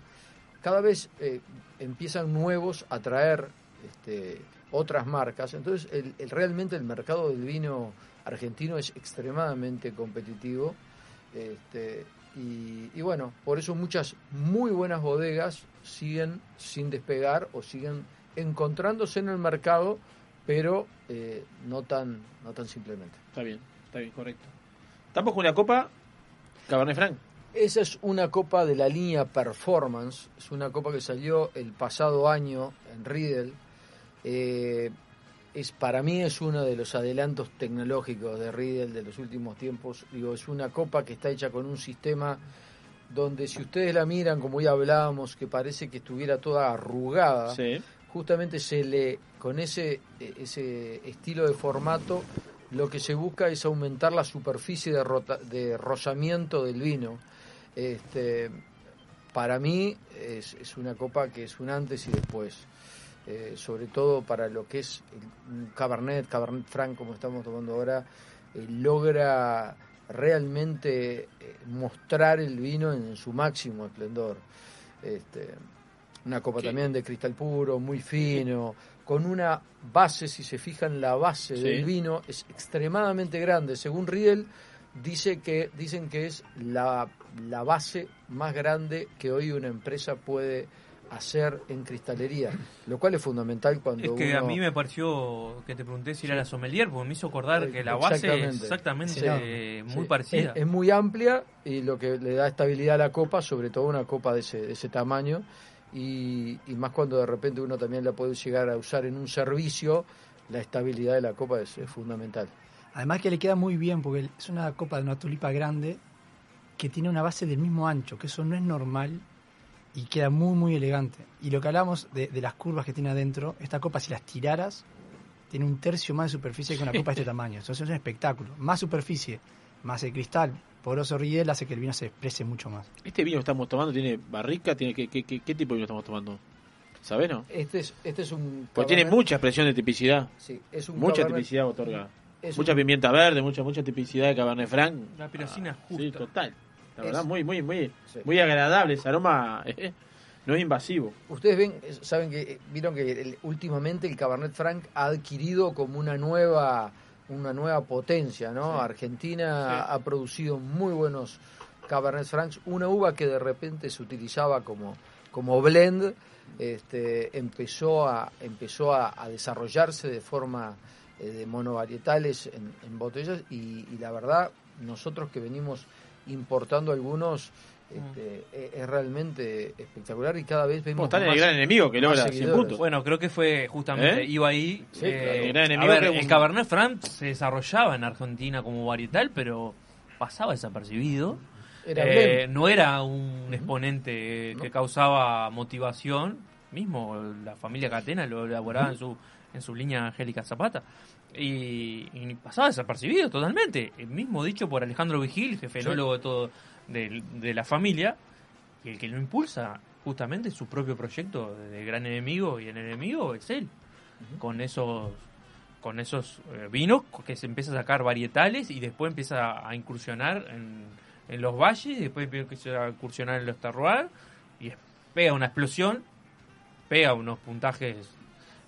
S18: cada vez eh, empiezan nuevos a traer este, otras marcas. Entonces, el, el- realmente el mercado del vino argentino es extremadamente competitivo. Este, y, y bueno, por eso muchas muy buenas bodegas siguen sin despegar o siguen encontrándose en el mercado, pero eh, no tan no tan simplemente.
S3: Está bien, está bien, correcto. Estamos con una copa Cabernet Franc.
S18: Esa es una copa de la línea Performance, es una copa que salió el pasado año en Riedel. Eh, es para mí es uno de los adelantos tecnológicos de Riedel de los últimos tiempos. Digo, es una copa que está hecha con un sistema donde si ustedes la miran, como ya hablábamos, que parece que estuviera toda arrugada,
S3: Sí.
S18: Justamente se le con ese eh, ese estilo de formato lo que se busca es aumentar la superficie de, rota- de rozamiento del vino. Este, para mí es, una copa que es un antes y después, Eh, sobre todo para lo que es el- Cabernet, Cabernet Franc como estamos tomando ahora, eh, logra realmente eh, mostrar el vino en su máximo esplendor. Este, una copa también de cristal puro, muy fino, con una base, si se fijan, la base
S3: Sí.
S18: del vino es extremadamente grande. Según Riedel, dice que, dicen que es la, la base más grande que hoy una empresa puede hacer en cristalería, lo cual es fundamental cuando
S4: Es que a mí me pareció que te pregunté si era la sommelier, porque me hizo acordar
S18: Eh,
S4: que la base es
S18: exactamente. Sí,
S4: eh, muy
S18: Sí,
S4: parecida.
S18: Es, es muy amplia y lo que le da estabilidad a la copa, sobre todo una copa de ese, de ese tamaño. Y, y más cuando de repente uno también la puede llegar a usar en un servicio, la estabilidad de la copa es, es fundamental.
S17: Además que le queda muy bien porque es una copa de una tulipa grande que tiene una base del mismo ancho, que eso no es normal y queda muy muy elegante. Y lo que hablamos de, de las curvas que tiene adentro, esta copa si las tiraras tiene un tercio más de superficie que una copa de este tamaño. Entonces es un espectáculo. Más superficie, más el cristal, poroso riel hace que el vino se exprese mucho más.
S3: Este vino que estamos tomando tiene barrica, tiene ¿qué, qué, qué, qué tipo de vino estamos tomando? ¿Sabés, no?
S18: Este es, este es un...
S3: Pues tiene mucha expresión de tipicidad.
S18: Sí, es un
S3: mucha
S18: Cabernet-
S3: tipicidad otorga.
S18: es
S3: Mucha
S18: un-
S3: pimienta verde, mucha mucha tipicidad de Cabernet Franc.
S4: La piracina
S3: Ah, Sí, total. La
S18: Es-
S3: verdad, muy, muy, muy,
S18: Sí.
S3: muy agradable. Ese aroma eh, no es invasivo.
S18: Ustedes ven, eh, saben que eh, vieron que el- últimamente el Cabernet Franc ha adquirido como una nueva una nueva potencia, ¿no? Argentina ha producido muy buenos Cabernet Francs, una uva que de repente se utilizaba como como blend, este, empezó a empezó a, a desarrollarse de forma eh, de monovarietales en, en botellas y, y la verdad nosotros que venimos importando algunos este, e- es realmente espectacular y cada vez vemos
S3: está en el gran enemigo que logra 100
S18: seguidores.
S3: puntos.
S4: Bueno, creo que fue justamente,
S3: ¿Eh?
S4: iba ahí.
S3: Sí,
S4: eh,
S3: claro. El gran
S4: a
S3: enemigo
S4: ver,
S3: que
S4: el Cabernet Franc se desarrollaba en Argentina como varietal, pero pasaba desapercibido.
S18: Era
S4: Eh, no era un exponente que causaba motivación. Mismo la familia Catena lo elaboraba en su en su línea Angélica Zapata. Y, y pasaba desapercibido totalmente. El mismo dicho por Alejandro Vigil, jefe
S18: Sí.
S4: de, todo, de, de la familia, y el que lo impulsa justamente su propio proyecto de gran enemigo y el enemigo es él. Con esos con esos eh, vinos que se empieza a sacar varietales y después empieza a incursionar en, en los valles, y después empieza a incursionar en los terroirs y pega una explosión, pega unos puntajes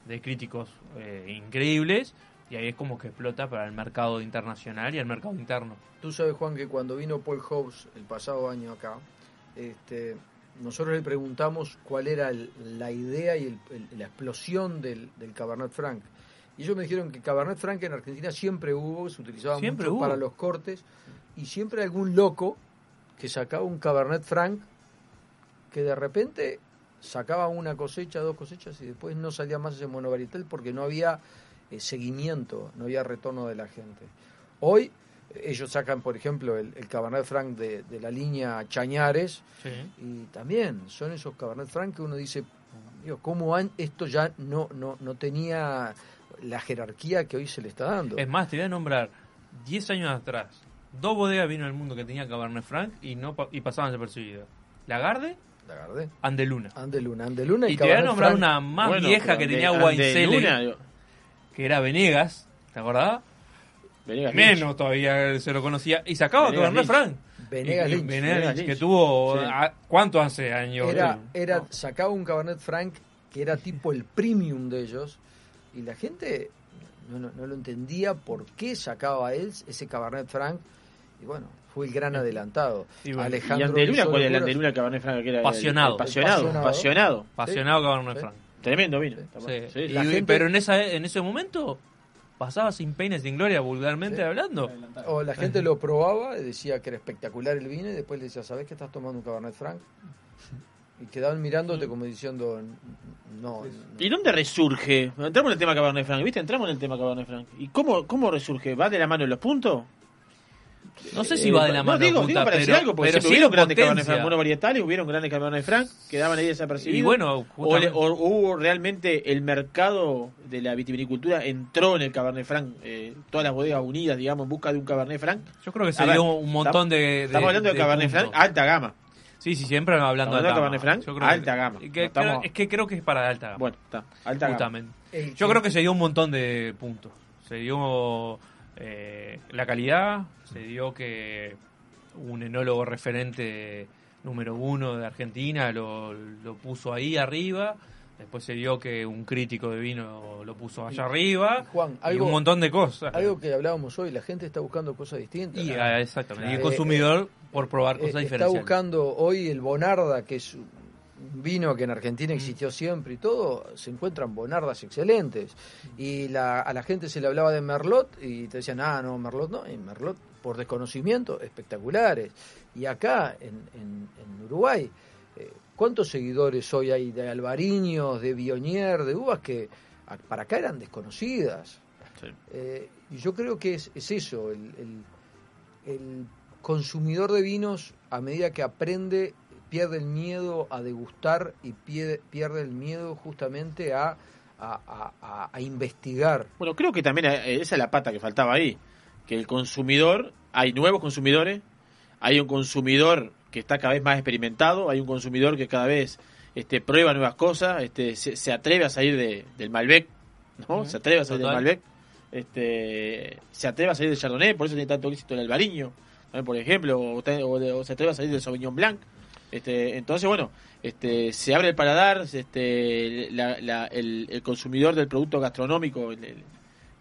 S4: de críticos eh, increíbles y ahí es como que explota para el mercado internacional y el mercado interno.
S18: Tú sabes, Juan, que cuando vino Paul Hobbs el pasado año acá, este, nosotros le preguntamos cuál era el- la idea y el- el- la explosión del, del Cabernet Franc. Y ellos me dijeron que Cabernet Franc en Argentina siempre hubo, se utilizaba
S4: Siempre
S18: mucho
S4: hubo.
S18: para los cortes, y siempre algún loco que sacaba un Cabernet Franc que de repente sacaba una cosecha, dos cosechas y después no salía más ese monovarietal porque no había eh, seguimiento, no había retorno de la gente. Hoy ellos sacan, por ejemplo, el, el Cabernet Franc de, de la línea Chañares y también son esos Cabernet Franc que uno dice, digo, ¿cómo han, esto ya no, no, no tenía la jerarquía que hoy se le está dando?
S4: Es más, te voy a nombrar 10 años atrás, dos bodegas vino al mundo que tenía Cabernet Franc y no pa- y pasaban desapercibidos. Lagarde,
S18: Lagarde,
S4: Andeluna.
S18: Andeluna, Andeluna y,
S4: Y te voy a nombrar una más
S3: Bueno,
S4: vieja que tenía. Que era Venegas, ¿te acordás?
S3: Venegas
S4: Menos
S3: Lynch.
S4: todavía se lo conocía. Y sacaba
S3: Venegas
S4: Cabernet
S3: Lynch.
S4: Franc.
S18: Venegas Lynch.
S4: Venegas
S3: Venegas
S4: Lynch, que tuvo...
S3: Sí.
S4: a- ¿Cuánto hace años?
S18: Era, era, sacaba un Cabernet Franc que era tipo el premium de ellos y la gente no, no, no lo entendía por qué sacaba él ese Cabernet Franc y bueno, fue el gran adelantado.
S3: Bueno,
S18: Alejandro
S3: ¿Y Andeluna cuál es el. Andeluna Cabernet Franc? Que era el-
S4: Apasionado.
S3: el Apasionado.
S18: Apasionado.
S3: Apasionado.
S4: Apasionado Cabernet
S18: Sí.
S4: Franc.
S3: Tremendo vino.
S4: Sí.
S3: Sí,
S4: Y-
S3: la gente-
S4: Pero en, esa, en ese momento pasaba sin pena y sin gloria, vulgarmente
S18: Sí.
S4: hablando.
S18: O la gente lo probaba decía que era espectacular el vino y después le decía, ¿sabes que estás tomando un Cabernet Franc? Y quedaban mirándote como diciendo, no.
S3: ¿Y dónde resurge? Entramos en el tema Cabernet Franc, ¿viste? Entramos en el tema Cabernet Franc. ¿Y cómo, cómo resurge? ¿Va de la mano de los puntos?
S4: No sé si
S3: Eh,
S4: va de la
S3: no,
S4: mano
S3: digo,
S4: punta,
S3: digo para decir
S4: pero-
S3: algo, porque
S4: pero
S3: siempre hubieron grandes Cabernet
S4: potencia.
S3: Franc monovarietales, hubieron grandes Cabernet Franc, quedaban ahí desapercibidos.
S4: Y bueno,
S3: o, le- o hubo realmente el mercado de la vitivinicultura entró en el Cabernet Franc, eh, todas las bodegas unidas, digamos, en busca de un Cabernet Franc.
S4: Yo creo que se
S3: A ver,
S4: dio un montón de, de-
S3: Estamos hablando de,
S4: de
S3: Cabernet. Franc alta gama.
S4: Sí, sí, siempre hablando de alta
S3: hablando de
S4: gama.
S3: Cabernet Franc,
S4: Yo creo que-
S3: alta gama.
S4: que-
S3: No
S4: creo-
S3: estamos-
S4: es que creo que es para alta gama.
S3: Bueno, está, alta gama.
S4: Justamente.
S18: El
S4: Yo
S18: que-
S4: creo que se dio un montón de puntos. Se dio eh, la calidad, se dio que un enólogo referente número uno de Argentina lo, lo puso ahí arriba. Después se dio que un crítico de vino lo puso allá
S18: Y-
S4: arriba.
S18: Juan,
S4: y
S18: algo-
S4: un montón de cosas.
S18: Algo que hablábamos hoy, la gente está buscando cosas distintas.
S4: Y, ah, exactamente. Y el
S18: Eh,
S4: consumidor por probar
S18: eh,
S4: cosas
S18: está
S4: diferenciales.
S18: buscando hoy el Bonarda, que es vino que en
S4: Mm.
S18: Argentina existió siempre y todo, se encuentran Bonardas excelentes. Y la- a la gente se le hablaba de Merlot y te decían, ah, no, Merlot no, y Merlot por desconocimiento, espectaculares. Y acá, en, en- en Uruguay, eh, ¿cuántos seguidores hoy hay de albariños, de bionier, de uvas que a- para acá eran desconocidas? Eh, y yo creo que es, es eso, el, el- el consumidor de vinos a medida que aprende pierde el miedo a degustar y pierde, pierde el miedo justamente a, a- a- a- a investigar.
S3: Bueno, creo que también eh, esa es la pata que faltaba ahí. Que el consumidor, hay nuevos consumidores, hay un consumidor que está cada vez más experimentado, hay un consumidor que cada vez este, prueba nuevas cosas, este, se, se atreve a salir de- del Malbec, ¿no? Se atreve a salir
S4: Total.
S3: del Malbec, este, se atreve a salir del Chardonnay, por eso tiene tanto éxito el Albariño, ¿no? por ejemplo, o, o se atreve a salir del Sauvignon Blanc. Este, entonces, bueno, este, se abre el paladar, este, la- la- el, el consumidor del producto gastronómico en, el-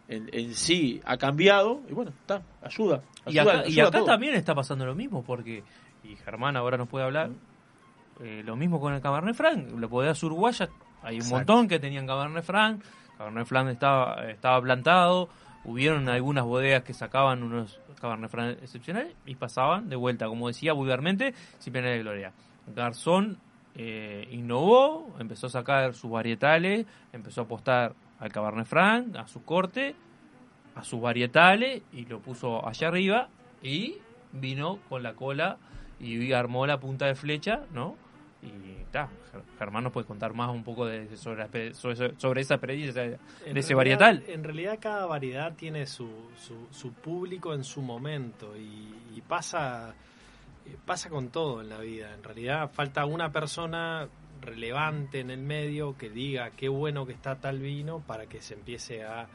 S3: en- en sí ha cambiado y bueno, está, ayuda.
S4: Y acá, y
S3: ayuda
S4: acá también está pasando lo mismo, porque, y Germán ahora nos puede hablar, eh, lo mismo con el Cabernet Franc, las bodegas uruguayas, hay un
S3: Exacto.
S4: montón que tenían Cabernet Franc, Cabernet Franc estaba, estaba plantado, hubieron algunas bodegas que sacaban unos Cabernet Franc excepcionales y pasaban de vuelta, como decía vulgarmente, sin pena de gloria. Garzón eh, innovó, empezó a sacar sus varietales, empezó a apostar al Cabernet Franc, a su corte, a sus varietales y lo puso allá arriba y vino con la cola y armó la punta de flecha, ¿no? Y está, Germán nos puede contar más un poco de, sobre, la exper- sobre, sobre esa experiencia de
S20: En
S4: ese
S20: realidad-
S4: varietal.
S20: En realidad cada variedad tiene su, su, su público en su momento y, y pasa, eh, pasa con todo en la vida. En realidad falta una persona relevante en el medio que diga qué bueno que está tal vino para que se empiece a,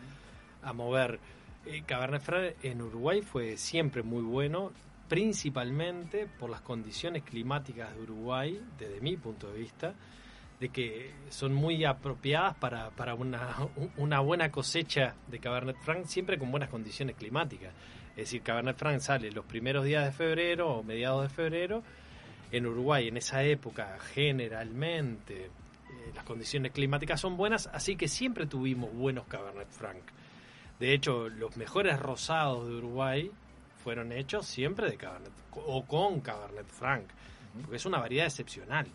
S20: a mover. Eh, Cabernet Franc en Uruguay fue siempre muy bueno, principalmente por las condiciones climáticas de Uruguay, desde mi punto de vista, de que son muy apropiadas para, para una, una buena cosecha de Cabernet Franc, siempre con buenas condiciones climáticas. Es decir, Cabernet Franc sale los primeros días de febrero o mediados de febrero. En Uruguay, en esa época, generalmente eh, las condiciones climáticas son buenas, así que siempre tuvimos buenos Cabernet Franc. De hecho, los mejores rosados de Uruguay fueron hechos siempre de Cabernet o con Cabernet Franc, porque es una variedad excepcional.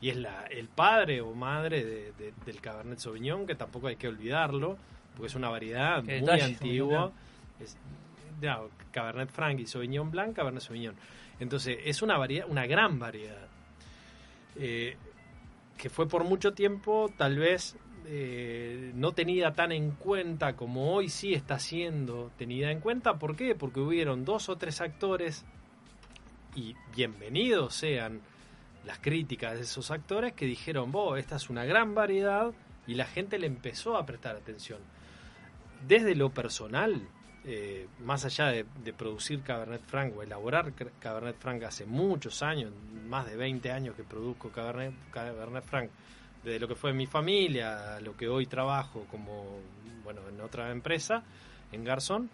S20: Y es la, el padre o madre de- de- del Cabernet Sauvignon, que tampoco hay que olvidarlo, porque es una variedad muy
S4: detalle,
S20: antigua. Es, no, Cabernet Franc y Sauvignon Blanc, Cabernet Sauvignon. Entonces, es una variedad, una gran variedad. Eh, que fue por mucho tiempo tal vez eh, no tenida tan en cuenta como hoy sí está siendo tenida en cuenta. ¿Por qué? Porque hubieron dos o tres actores y bienvenidos sean las críticas de esos actores que dijeron, vos, esta es una gran variedad y la gente le empezó a prestar atención. Desde lo personal, eh, más allá de, de producir Cabernet Franc o elaborar Cabernet Franc hace muchos años, más de 20 años que produzco Cabernet, Cabernet Franc, desde lo que fue mi familia, a lo que hoy trabajo como, bueno, en otra empresa, en Garzón,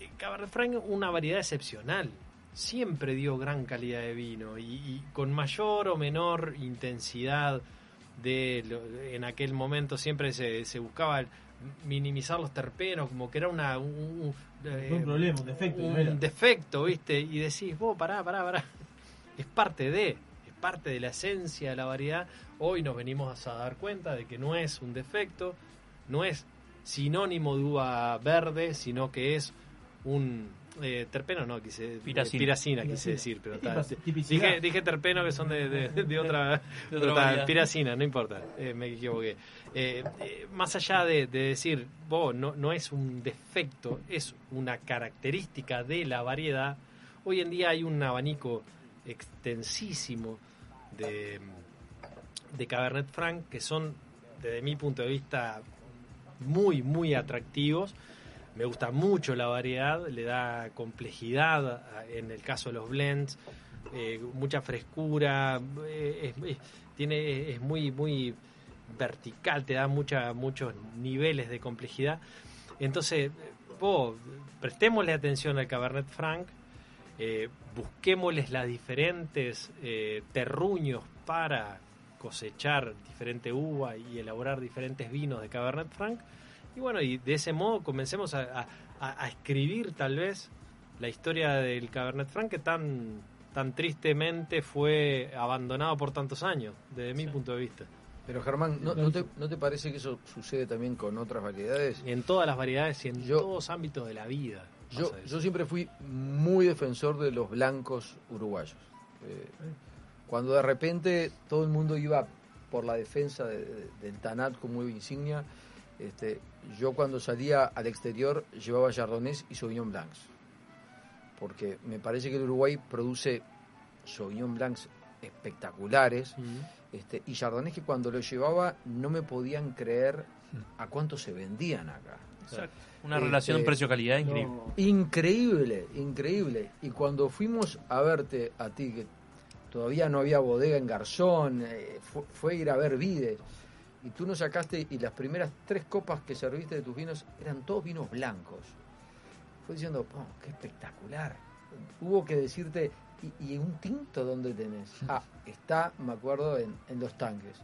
S20: eh, Cabernet Franc una variedad excepcional. Siempre dio gran calidad de vino y, y con mayor o menor intensidad de lo- en aquel momento siempre se, se buscaba minimizar los terpenos como que era una un, un- eh,
S13: Un problema, un defecto,
S20: un defecto, ¿viste? Y decís, vos, pará, pará, pará. Es parte de, parte de la esencia de la variedad. Hoy nos venimos a dar cuenta de que no es un defecto, no es sinónimo de uva verde, sino que es un eh, terpeno, no, quise
S4: Piracina.
S20: piracina, quise
S4: Piracina.
S20: decir, pero
S4: Tipa-
S20: ta-
S4: tipicidad.
S20: dije, dije terpeno que son de, de- de otra,
S4: De
S20: piracina, no importa, eh, me equivoqué. Eh, eh, más allá de, de decir, vos, no, no es un defecto, es una característica de la variedad, hoy en día hay un abanico extensísimo de, de Cabernet Franc que son, desde mi punto de vista, muy, muy atractivos. Me gusta mucho la variedad, le da complejidad en el caso de los blends, eh, mucha frescura, eh, es, tiene, es muy, muy vertical, te da mucha, muchos niveles de complejidad. Entonces, vos, prestémosle atención al Cabernet Franc, eh, busquémosles las diferentes eh, terruños para cosechar diferente uva y elaborar diferentes vinos de Cabernet Franc. Y bueno, y de ese modo comencemos a, a- a- a escribir tal vez la historia del Cabernet Franc que tan, tan tristemente fue abandonado por tantos años, desde mi punto de vista.
S18: Pero Germán, ¿no, no te, no te parece que eso sucede también con otras variedades?
S20: Y en todas las variedades y en todos ámbitos de la vida.
S18: Yo, yo siempre fui muy defensor de los blancos uruguayos. Eh, cuando de repente todo el mundo iba por la defensa de- de- del Tanat como insignia, este, yo cuando salía al exterior llevaba Chardonnays y Sauvignon Blancs. Porque me parece que el Uruguay produce Sauvignon Blancs espectaculares este, y Chardonnays que cuando los llevaba no me podían creer a cuánto se vendían acá.
S4: Exacto. Una relación precio-calidad increíble.
S18: Increíble, increíble. Y cuando fuimos a verte a ti, que todavía no había bodega en Garzón, eh, fu- fue, ir a ver vides, y tú nos sacaste y las primeras tres copas que serviste de tus vinos eran todos vinos blancos. Fue diciendo, oh, qué espectacular. Hubo que decirte, ¿y, y un tinto dónde tenés? Ah, está, me acuerdo, en, en los tanques.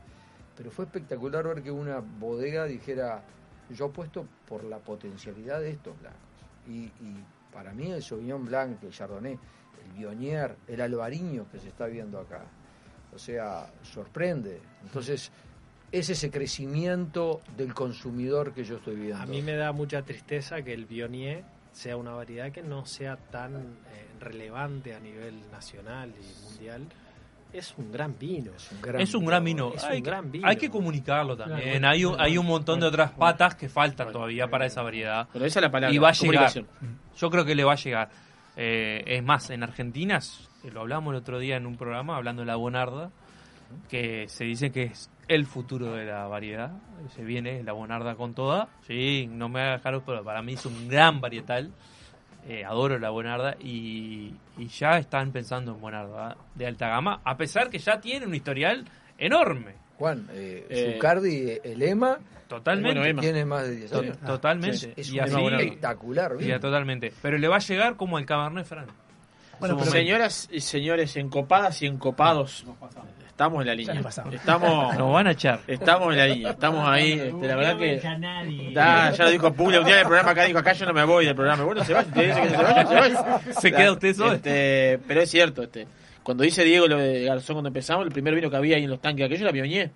S18: Pero fue espectacular ver que una bodega dijera, yo apuesto por la potencialidad de estos blancos. Y, y para mí el Sauvignon Blanc, el Chardonnay, el Viognier, el Albariño que se está viendo acá, o sea, sorprende. Entonces, es ese crecimiento del consumidor que yo estoy viendo.
S20: A mí me da mucha tristeza que el Viognier sea una variedad que no sea tan eh, relevante a nivel nacional y mundial. Es un gran vino. Es un
S4: es un gran vino.
S20: Es
S4: hay,
S20: un
S4: que-
S20: gran vino.
S4: hay que comunicarlo también.
S20: Claro.
S4: hay, un, hay un montón de otras patas que faltan todavía para esa variedad.
S3: Pero esa es la palabra,
S4: Y va a llegar. Yo creo que le va a llegar. Eh, es más, en Argentina, lo hablamos el otro día en un programa hablando de la Bonarda, que se dice que es el futuro de la variedad. Se viene la Bonarda con toda. Sí, no me haga dejar, pero para mí es un gran varietal. Eh, adoro la Bonarda y, y ya están pensando en Bonarda de alta gama, a pesar que ya tiene un historial enorme.
S18: Juan, eh,
S4: Eh,
S18: Zucardi, el EMA,
S4: Totalmente.
S18: bueno, tiene más de 10
S4: To-
S18: años.
S4: Totalmente.
S18: Es, es
S4: Y
S18: un
S4: así-
S18: espectacular.
S4: Ya, totalmente. Pero le va a llegar como el Cabernet Franc.
S3: Bueno, señoras y señores, encopadas y encopados, estamos en la línea. Estamos,
S4: Nos van a echar.
S3: Estamos en la línea, estamos ahí. este, la verdad que. Da, ya lo dijo Puglia un día en el programa acá, dijo acá yo no me voy del programa. Bueno, se usted dice que se vaya, se vaya.
S4: Se queda usted solo.
S3: Este, pero es cierto, este. Cuando dice Diego lo de Garzón cuando empezamos, el primer vino que había ahí en los tanques aquello era Bionier.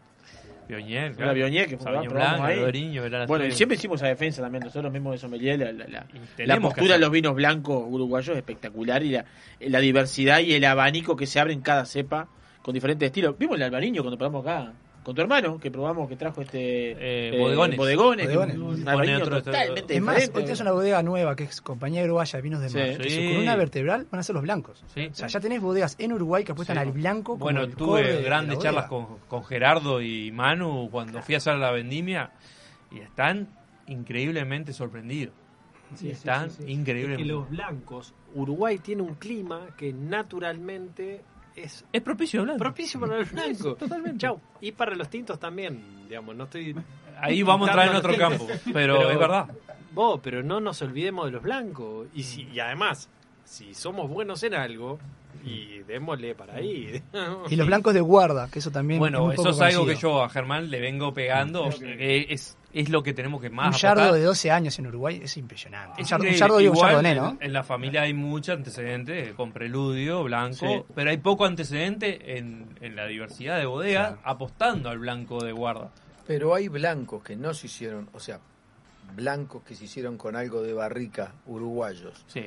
S4: Bionier,
S3: Era Bionier, que fue
S4: Sauvignon
S3: probamos
S4: Blanc,
S3: ahí.
S4: Verán
S3: Bueno, y siempre hicimos esa defensa también, nosotros mismos de sommelier, la, la, la- la postura de los vinos blancos uruguayos es espectacular y la, la diversidad y el abanico que se abre en cada cepa con diferentes estilos. Vimos el albariño cuando probamos acá con tu hermano, que probamos, que trajo este eh,
S4: bodegones.
S3: bodegones, que-
S17: Bodegones.
S3: un
S4: otro-
S3: totalmente
S17: Es más, hoy tenés una bodega nueva que es Compañía Uruguaya de Vinos de
S3: Sí.
S17: Mar. que
S4: Sí.
S17: Su columna vertebral van a ser los blancos.
S4: Sí.
S17: O sea, ya tenés bodegas en Uruguay que apuestan
S4: Sí.
S17: al blanco como
S4: Bueno,
S17: el
S4: tuve
S17: de
S4: grandes
S17: la
S4: charlas con, con Gerardo y Manu cuando fui a hacer la vendimia y están increíblemente sorprendidos.
S20: Sí, sí,
S4: están
S20: sí, sí.
S4: increíblemente.
S20: Es que los blancos, Uruguay tiene un clima que naturalmente es,
S4: es propicio blanco.
S20: Propicio para los blancos. Totalmente. Chau. Y para los tintos también, digamos, no estoy
S4: Ahí vamos a entrar en otro campo, pero es verdad.
S20: Vos, pero no nos olvidemos de los blancos. Y si y además, si somos buenos en algo, y démosle para ahí.
S17: Y los blancos de guarda, que eso también es
S4: Bueno,
S17: muy
S4: eso es algo que
S17: conocido.
S4: yo a Germán le vengo pegando. eh, es, es lo que tenemos que
S17: Un
S4: más
S17: yardo
S4: aportar.
S17: de 12 años en Uruguay es impresionante. Un
S4: Es
S17: yardo, un yardo digo, un chardonnay,
S4: en-
S17: ¿no?
S4: En, la familia hay mucho antecedente con preludio, blanco,
S3: Sí.
S4: pero hay poco antecedente en, en la diversidad de bodegas apostando al blanco de guarda.
S18: Pero hay blancos que no se hicieron, o sea, blancos que se hicieron con algo de barrica, uruguayos,
S4: Sí.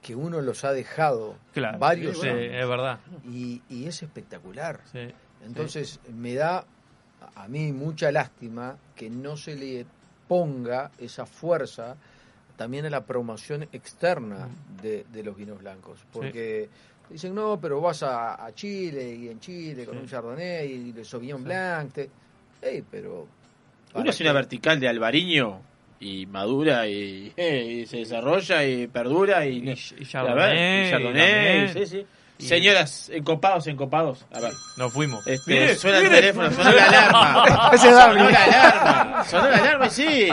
S18: que uno los ha dejado
S4: Claro,
S18: varios
S4: sí,
S18: años.
S4: es verdad.
S18: Y, y es espectacular.
S4: Sí,
S18: Entonces me da a mí mucha lástima que no se le ponga esa fuerza también a la promoción externa de, de los vinos blancos. Porque dicen, no, pero vas a, a Chile y en Chile con
S3: Sí.
S18: un Chardonnay y el Sauvignon Blanc. te- Ey, pero...
S3: Uno
S18: ¿para
S3: hace una vertical de albariño y madura y, eh, y se desarrolla y perdura y,
S4: Y- Chardonnay,
S3: y Chardonnay,
S4: y
S3: sí, sí.
S4: Y-
S3: Señoras, encopados, encopados. A ver.
S4: Nos fuimos.
S3: Este,
S4: Mire,
S3: suena
S4: mire.
S3: el teléfono, sonó la alarma. Sonó la alarma. Sonó la alarma, sí.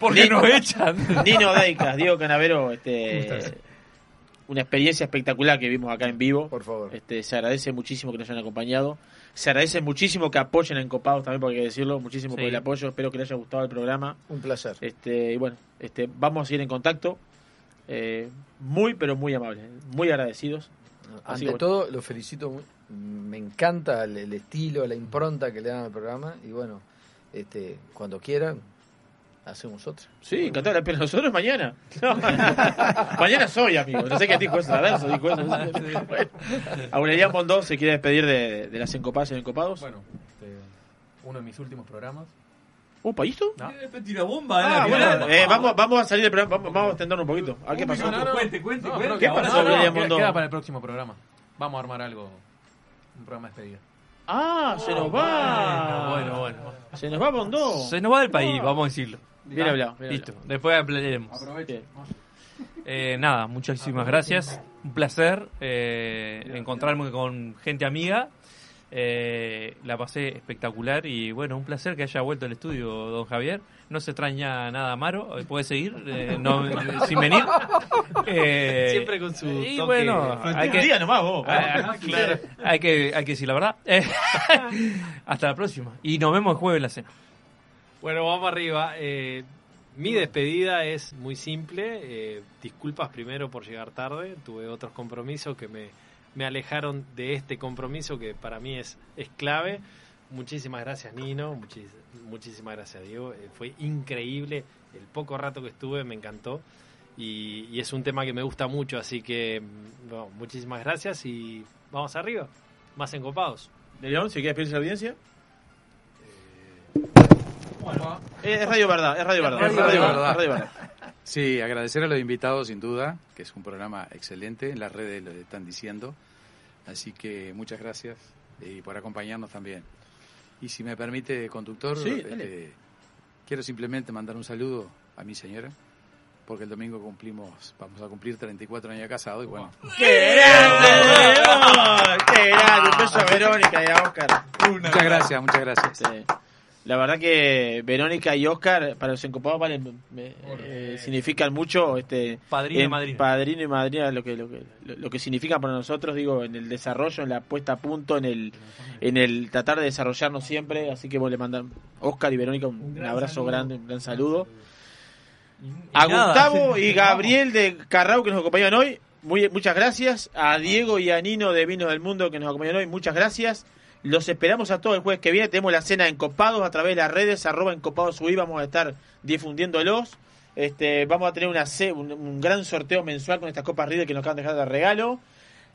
S4: Porque
S3: Ni-
S4: nos echan.
S3: Nino Deicas, Diego Canavero, este, una experiencia espectacular que vimos acá en vivo.
S18: Por favor.
S3: Este, se agradece muchísimo que nos hayan acompañado. Se agradece muchísimo que apoyen a Encopados también, porque hay que decirlo. Muchísimo por el apoyo. Espero que les haya gustado el programa.
S18: Un placer.
S3: Este, y bueno, este, vamos a seguir en contacto. Eh, muy, pero muy amables. Muy agradecidos. Así
S18: Ante todo, lo felicito. Me encanta el, el estilo, la impronta que le dan al programa. Y bueno, este, cuando quieran, hacemos otra.
S3: Sí, encantado, pero nosotros mañana. No, mañana soy, amigo. No sé qué dijo eso, la verso, dijo eso. Bueno, Aurelian Bondó se quiere despedir de, de las encopadas y encopados.
S5: Bueno, este, uno de mis últimos programas.
S3: Opa, ¿y esto?
S5: No.
S19: Tira bomba,
S3: Ah, bueno, eh, vamos, vamos a salir del programa, vamos, vamos a extendernos un poquito. A ver qué pasó.
S19: Cuente, cuente, cuente.
S3: ¿Qué pasó,
S5: no, no,
S3: Aurelian
S5: queda- para el próximo programa. Vamos a armar algo, un programa de despedida.
S3: Ah, se nos va.
S4: Bueno, bueno.
S3: Se nos va Bondó.
S4: Se nos va del país, vamos a decirlo.
S3: Bien hablado, bien
S4: Listo, después hablaremos.
S5: Aproveche.
S4: Eh, nada, muchísimas gracias. Un placer eh, encontrarme con gente amiga. Eh, la pasé espectacular y bueno, un placer que haya vuelto al estudio, don Javier. No se extraña nada Amaro, eh, puede seguir eh, no, eh, sin venir. Eh,
S20: Siempre con su
S4: Y
S20: toque
S4: bueno, hay que,
S3: día nomás vos.
S4: Ah, claro. hay, que, hay que decir la verdad. Hasta la próxima. Y nos vemos el jueves en la cena.
S20: Bueno, vamos arriba. Eh, mi despedida es muy simple. Eh, disculpas primero por llegar tarde. Tuve otros compromisos que me, me alejaron de este compromiso que para mí es, es clave. Muchísimas gracias Nino, muchis- muchísimas gracias Diego. Eh, fue increíble el poco rato que estuve, me encantó. Y, y es un tema que me gusta mucho, así que mm, bueno, muchísimas gracias y vamos arriba. Más encopados.
S3: De León, si quieres pedirse la audiencia. Eh, es Radio Verdad, es Radio Verdad.
S22: Es Radio Verdad. Sí, agradecer a los invitados sin duda, que es un programa excelente, en las redes lo están diciendo. Así que muchas gracias y por acompañarnos también. Y si me permite, conductor,
S3: Sí,
S22: este, quiero simplemente mandar un saludo a mi señora, porque el domingo cumplimos, vamos a cumplir 34 años de casado y bueno.
S3: ¡Qué grande! ¡Qué grande! Un beso a Verónica y a Oscar.
S22: Muchas gracias, muchas gracias.
S3: Sí. La verdad que Verónica y Oscar para los encopados valen, eh, significan mucho este
S4: Padrino y madrina.
S3: padrino y madrina lo que lo que lo, que significan para nosotros digo en el desarrollo en la puesta a punto en el en el tratar de desarrollarnos siempre. Así que vos le mandan Oscar y Verónica un,
S19: gran
S3: abrazo
S19: saludo.
S3: grande un gran saludo. a
S4: nada.
S3: Gustavo y Gabriel de Carrau que nos acompañan hoy. Muy, muchas gracias. A Diego y a Nino de Vinos del Mundo que nos acompañan hoy. Muchas gracias los esperamos a todos el jueves que viene. Tenemos la cena en Copados a través de las redes, arroba Encopados UI. Vamos a estar difundiéndolos. Este, vamos a tener una, un, un gran sorteo mensual con estas copas Rieder que nos acaban de dejar de regalo.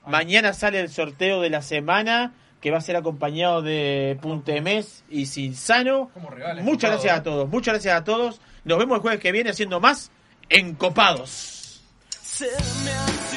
S3: Mañana sale el sorteo de la semana que va a ser acompañado de Puntemés y Sinsano.
S5: regales,
S3: Muchas gracias a todos, muchas gracias a todos. Nos vemos el jueves que viene haciendo más Encopados.
S2: Se me hace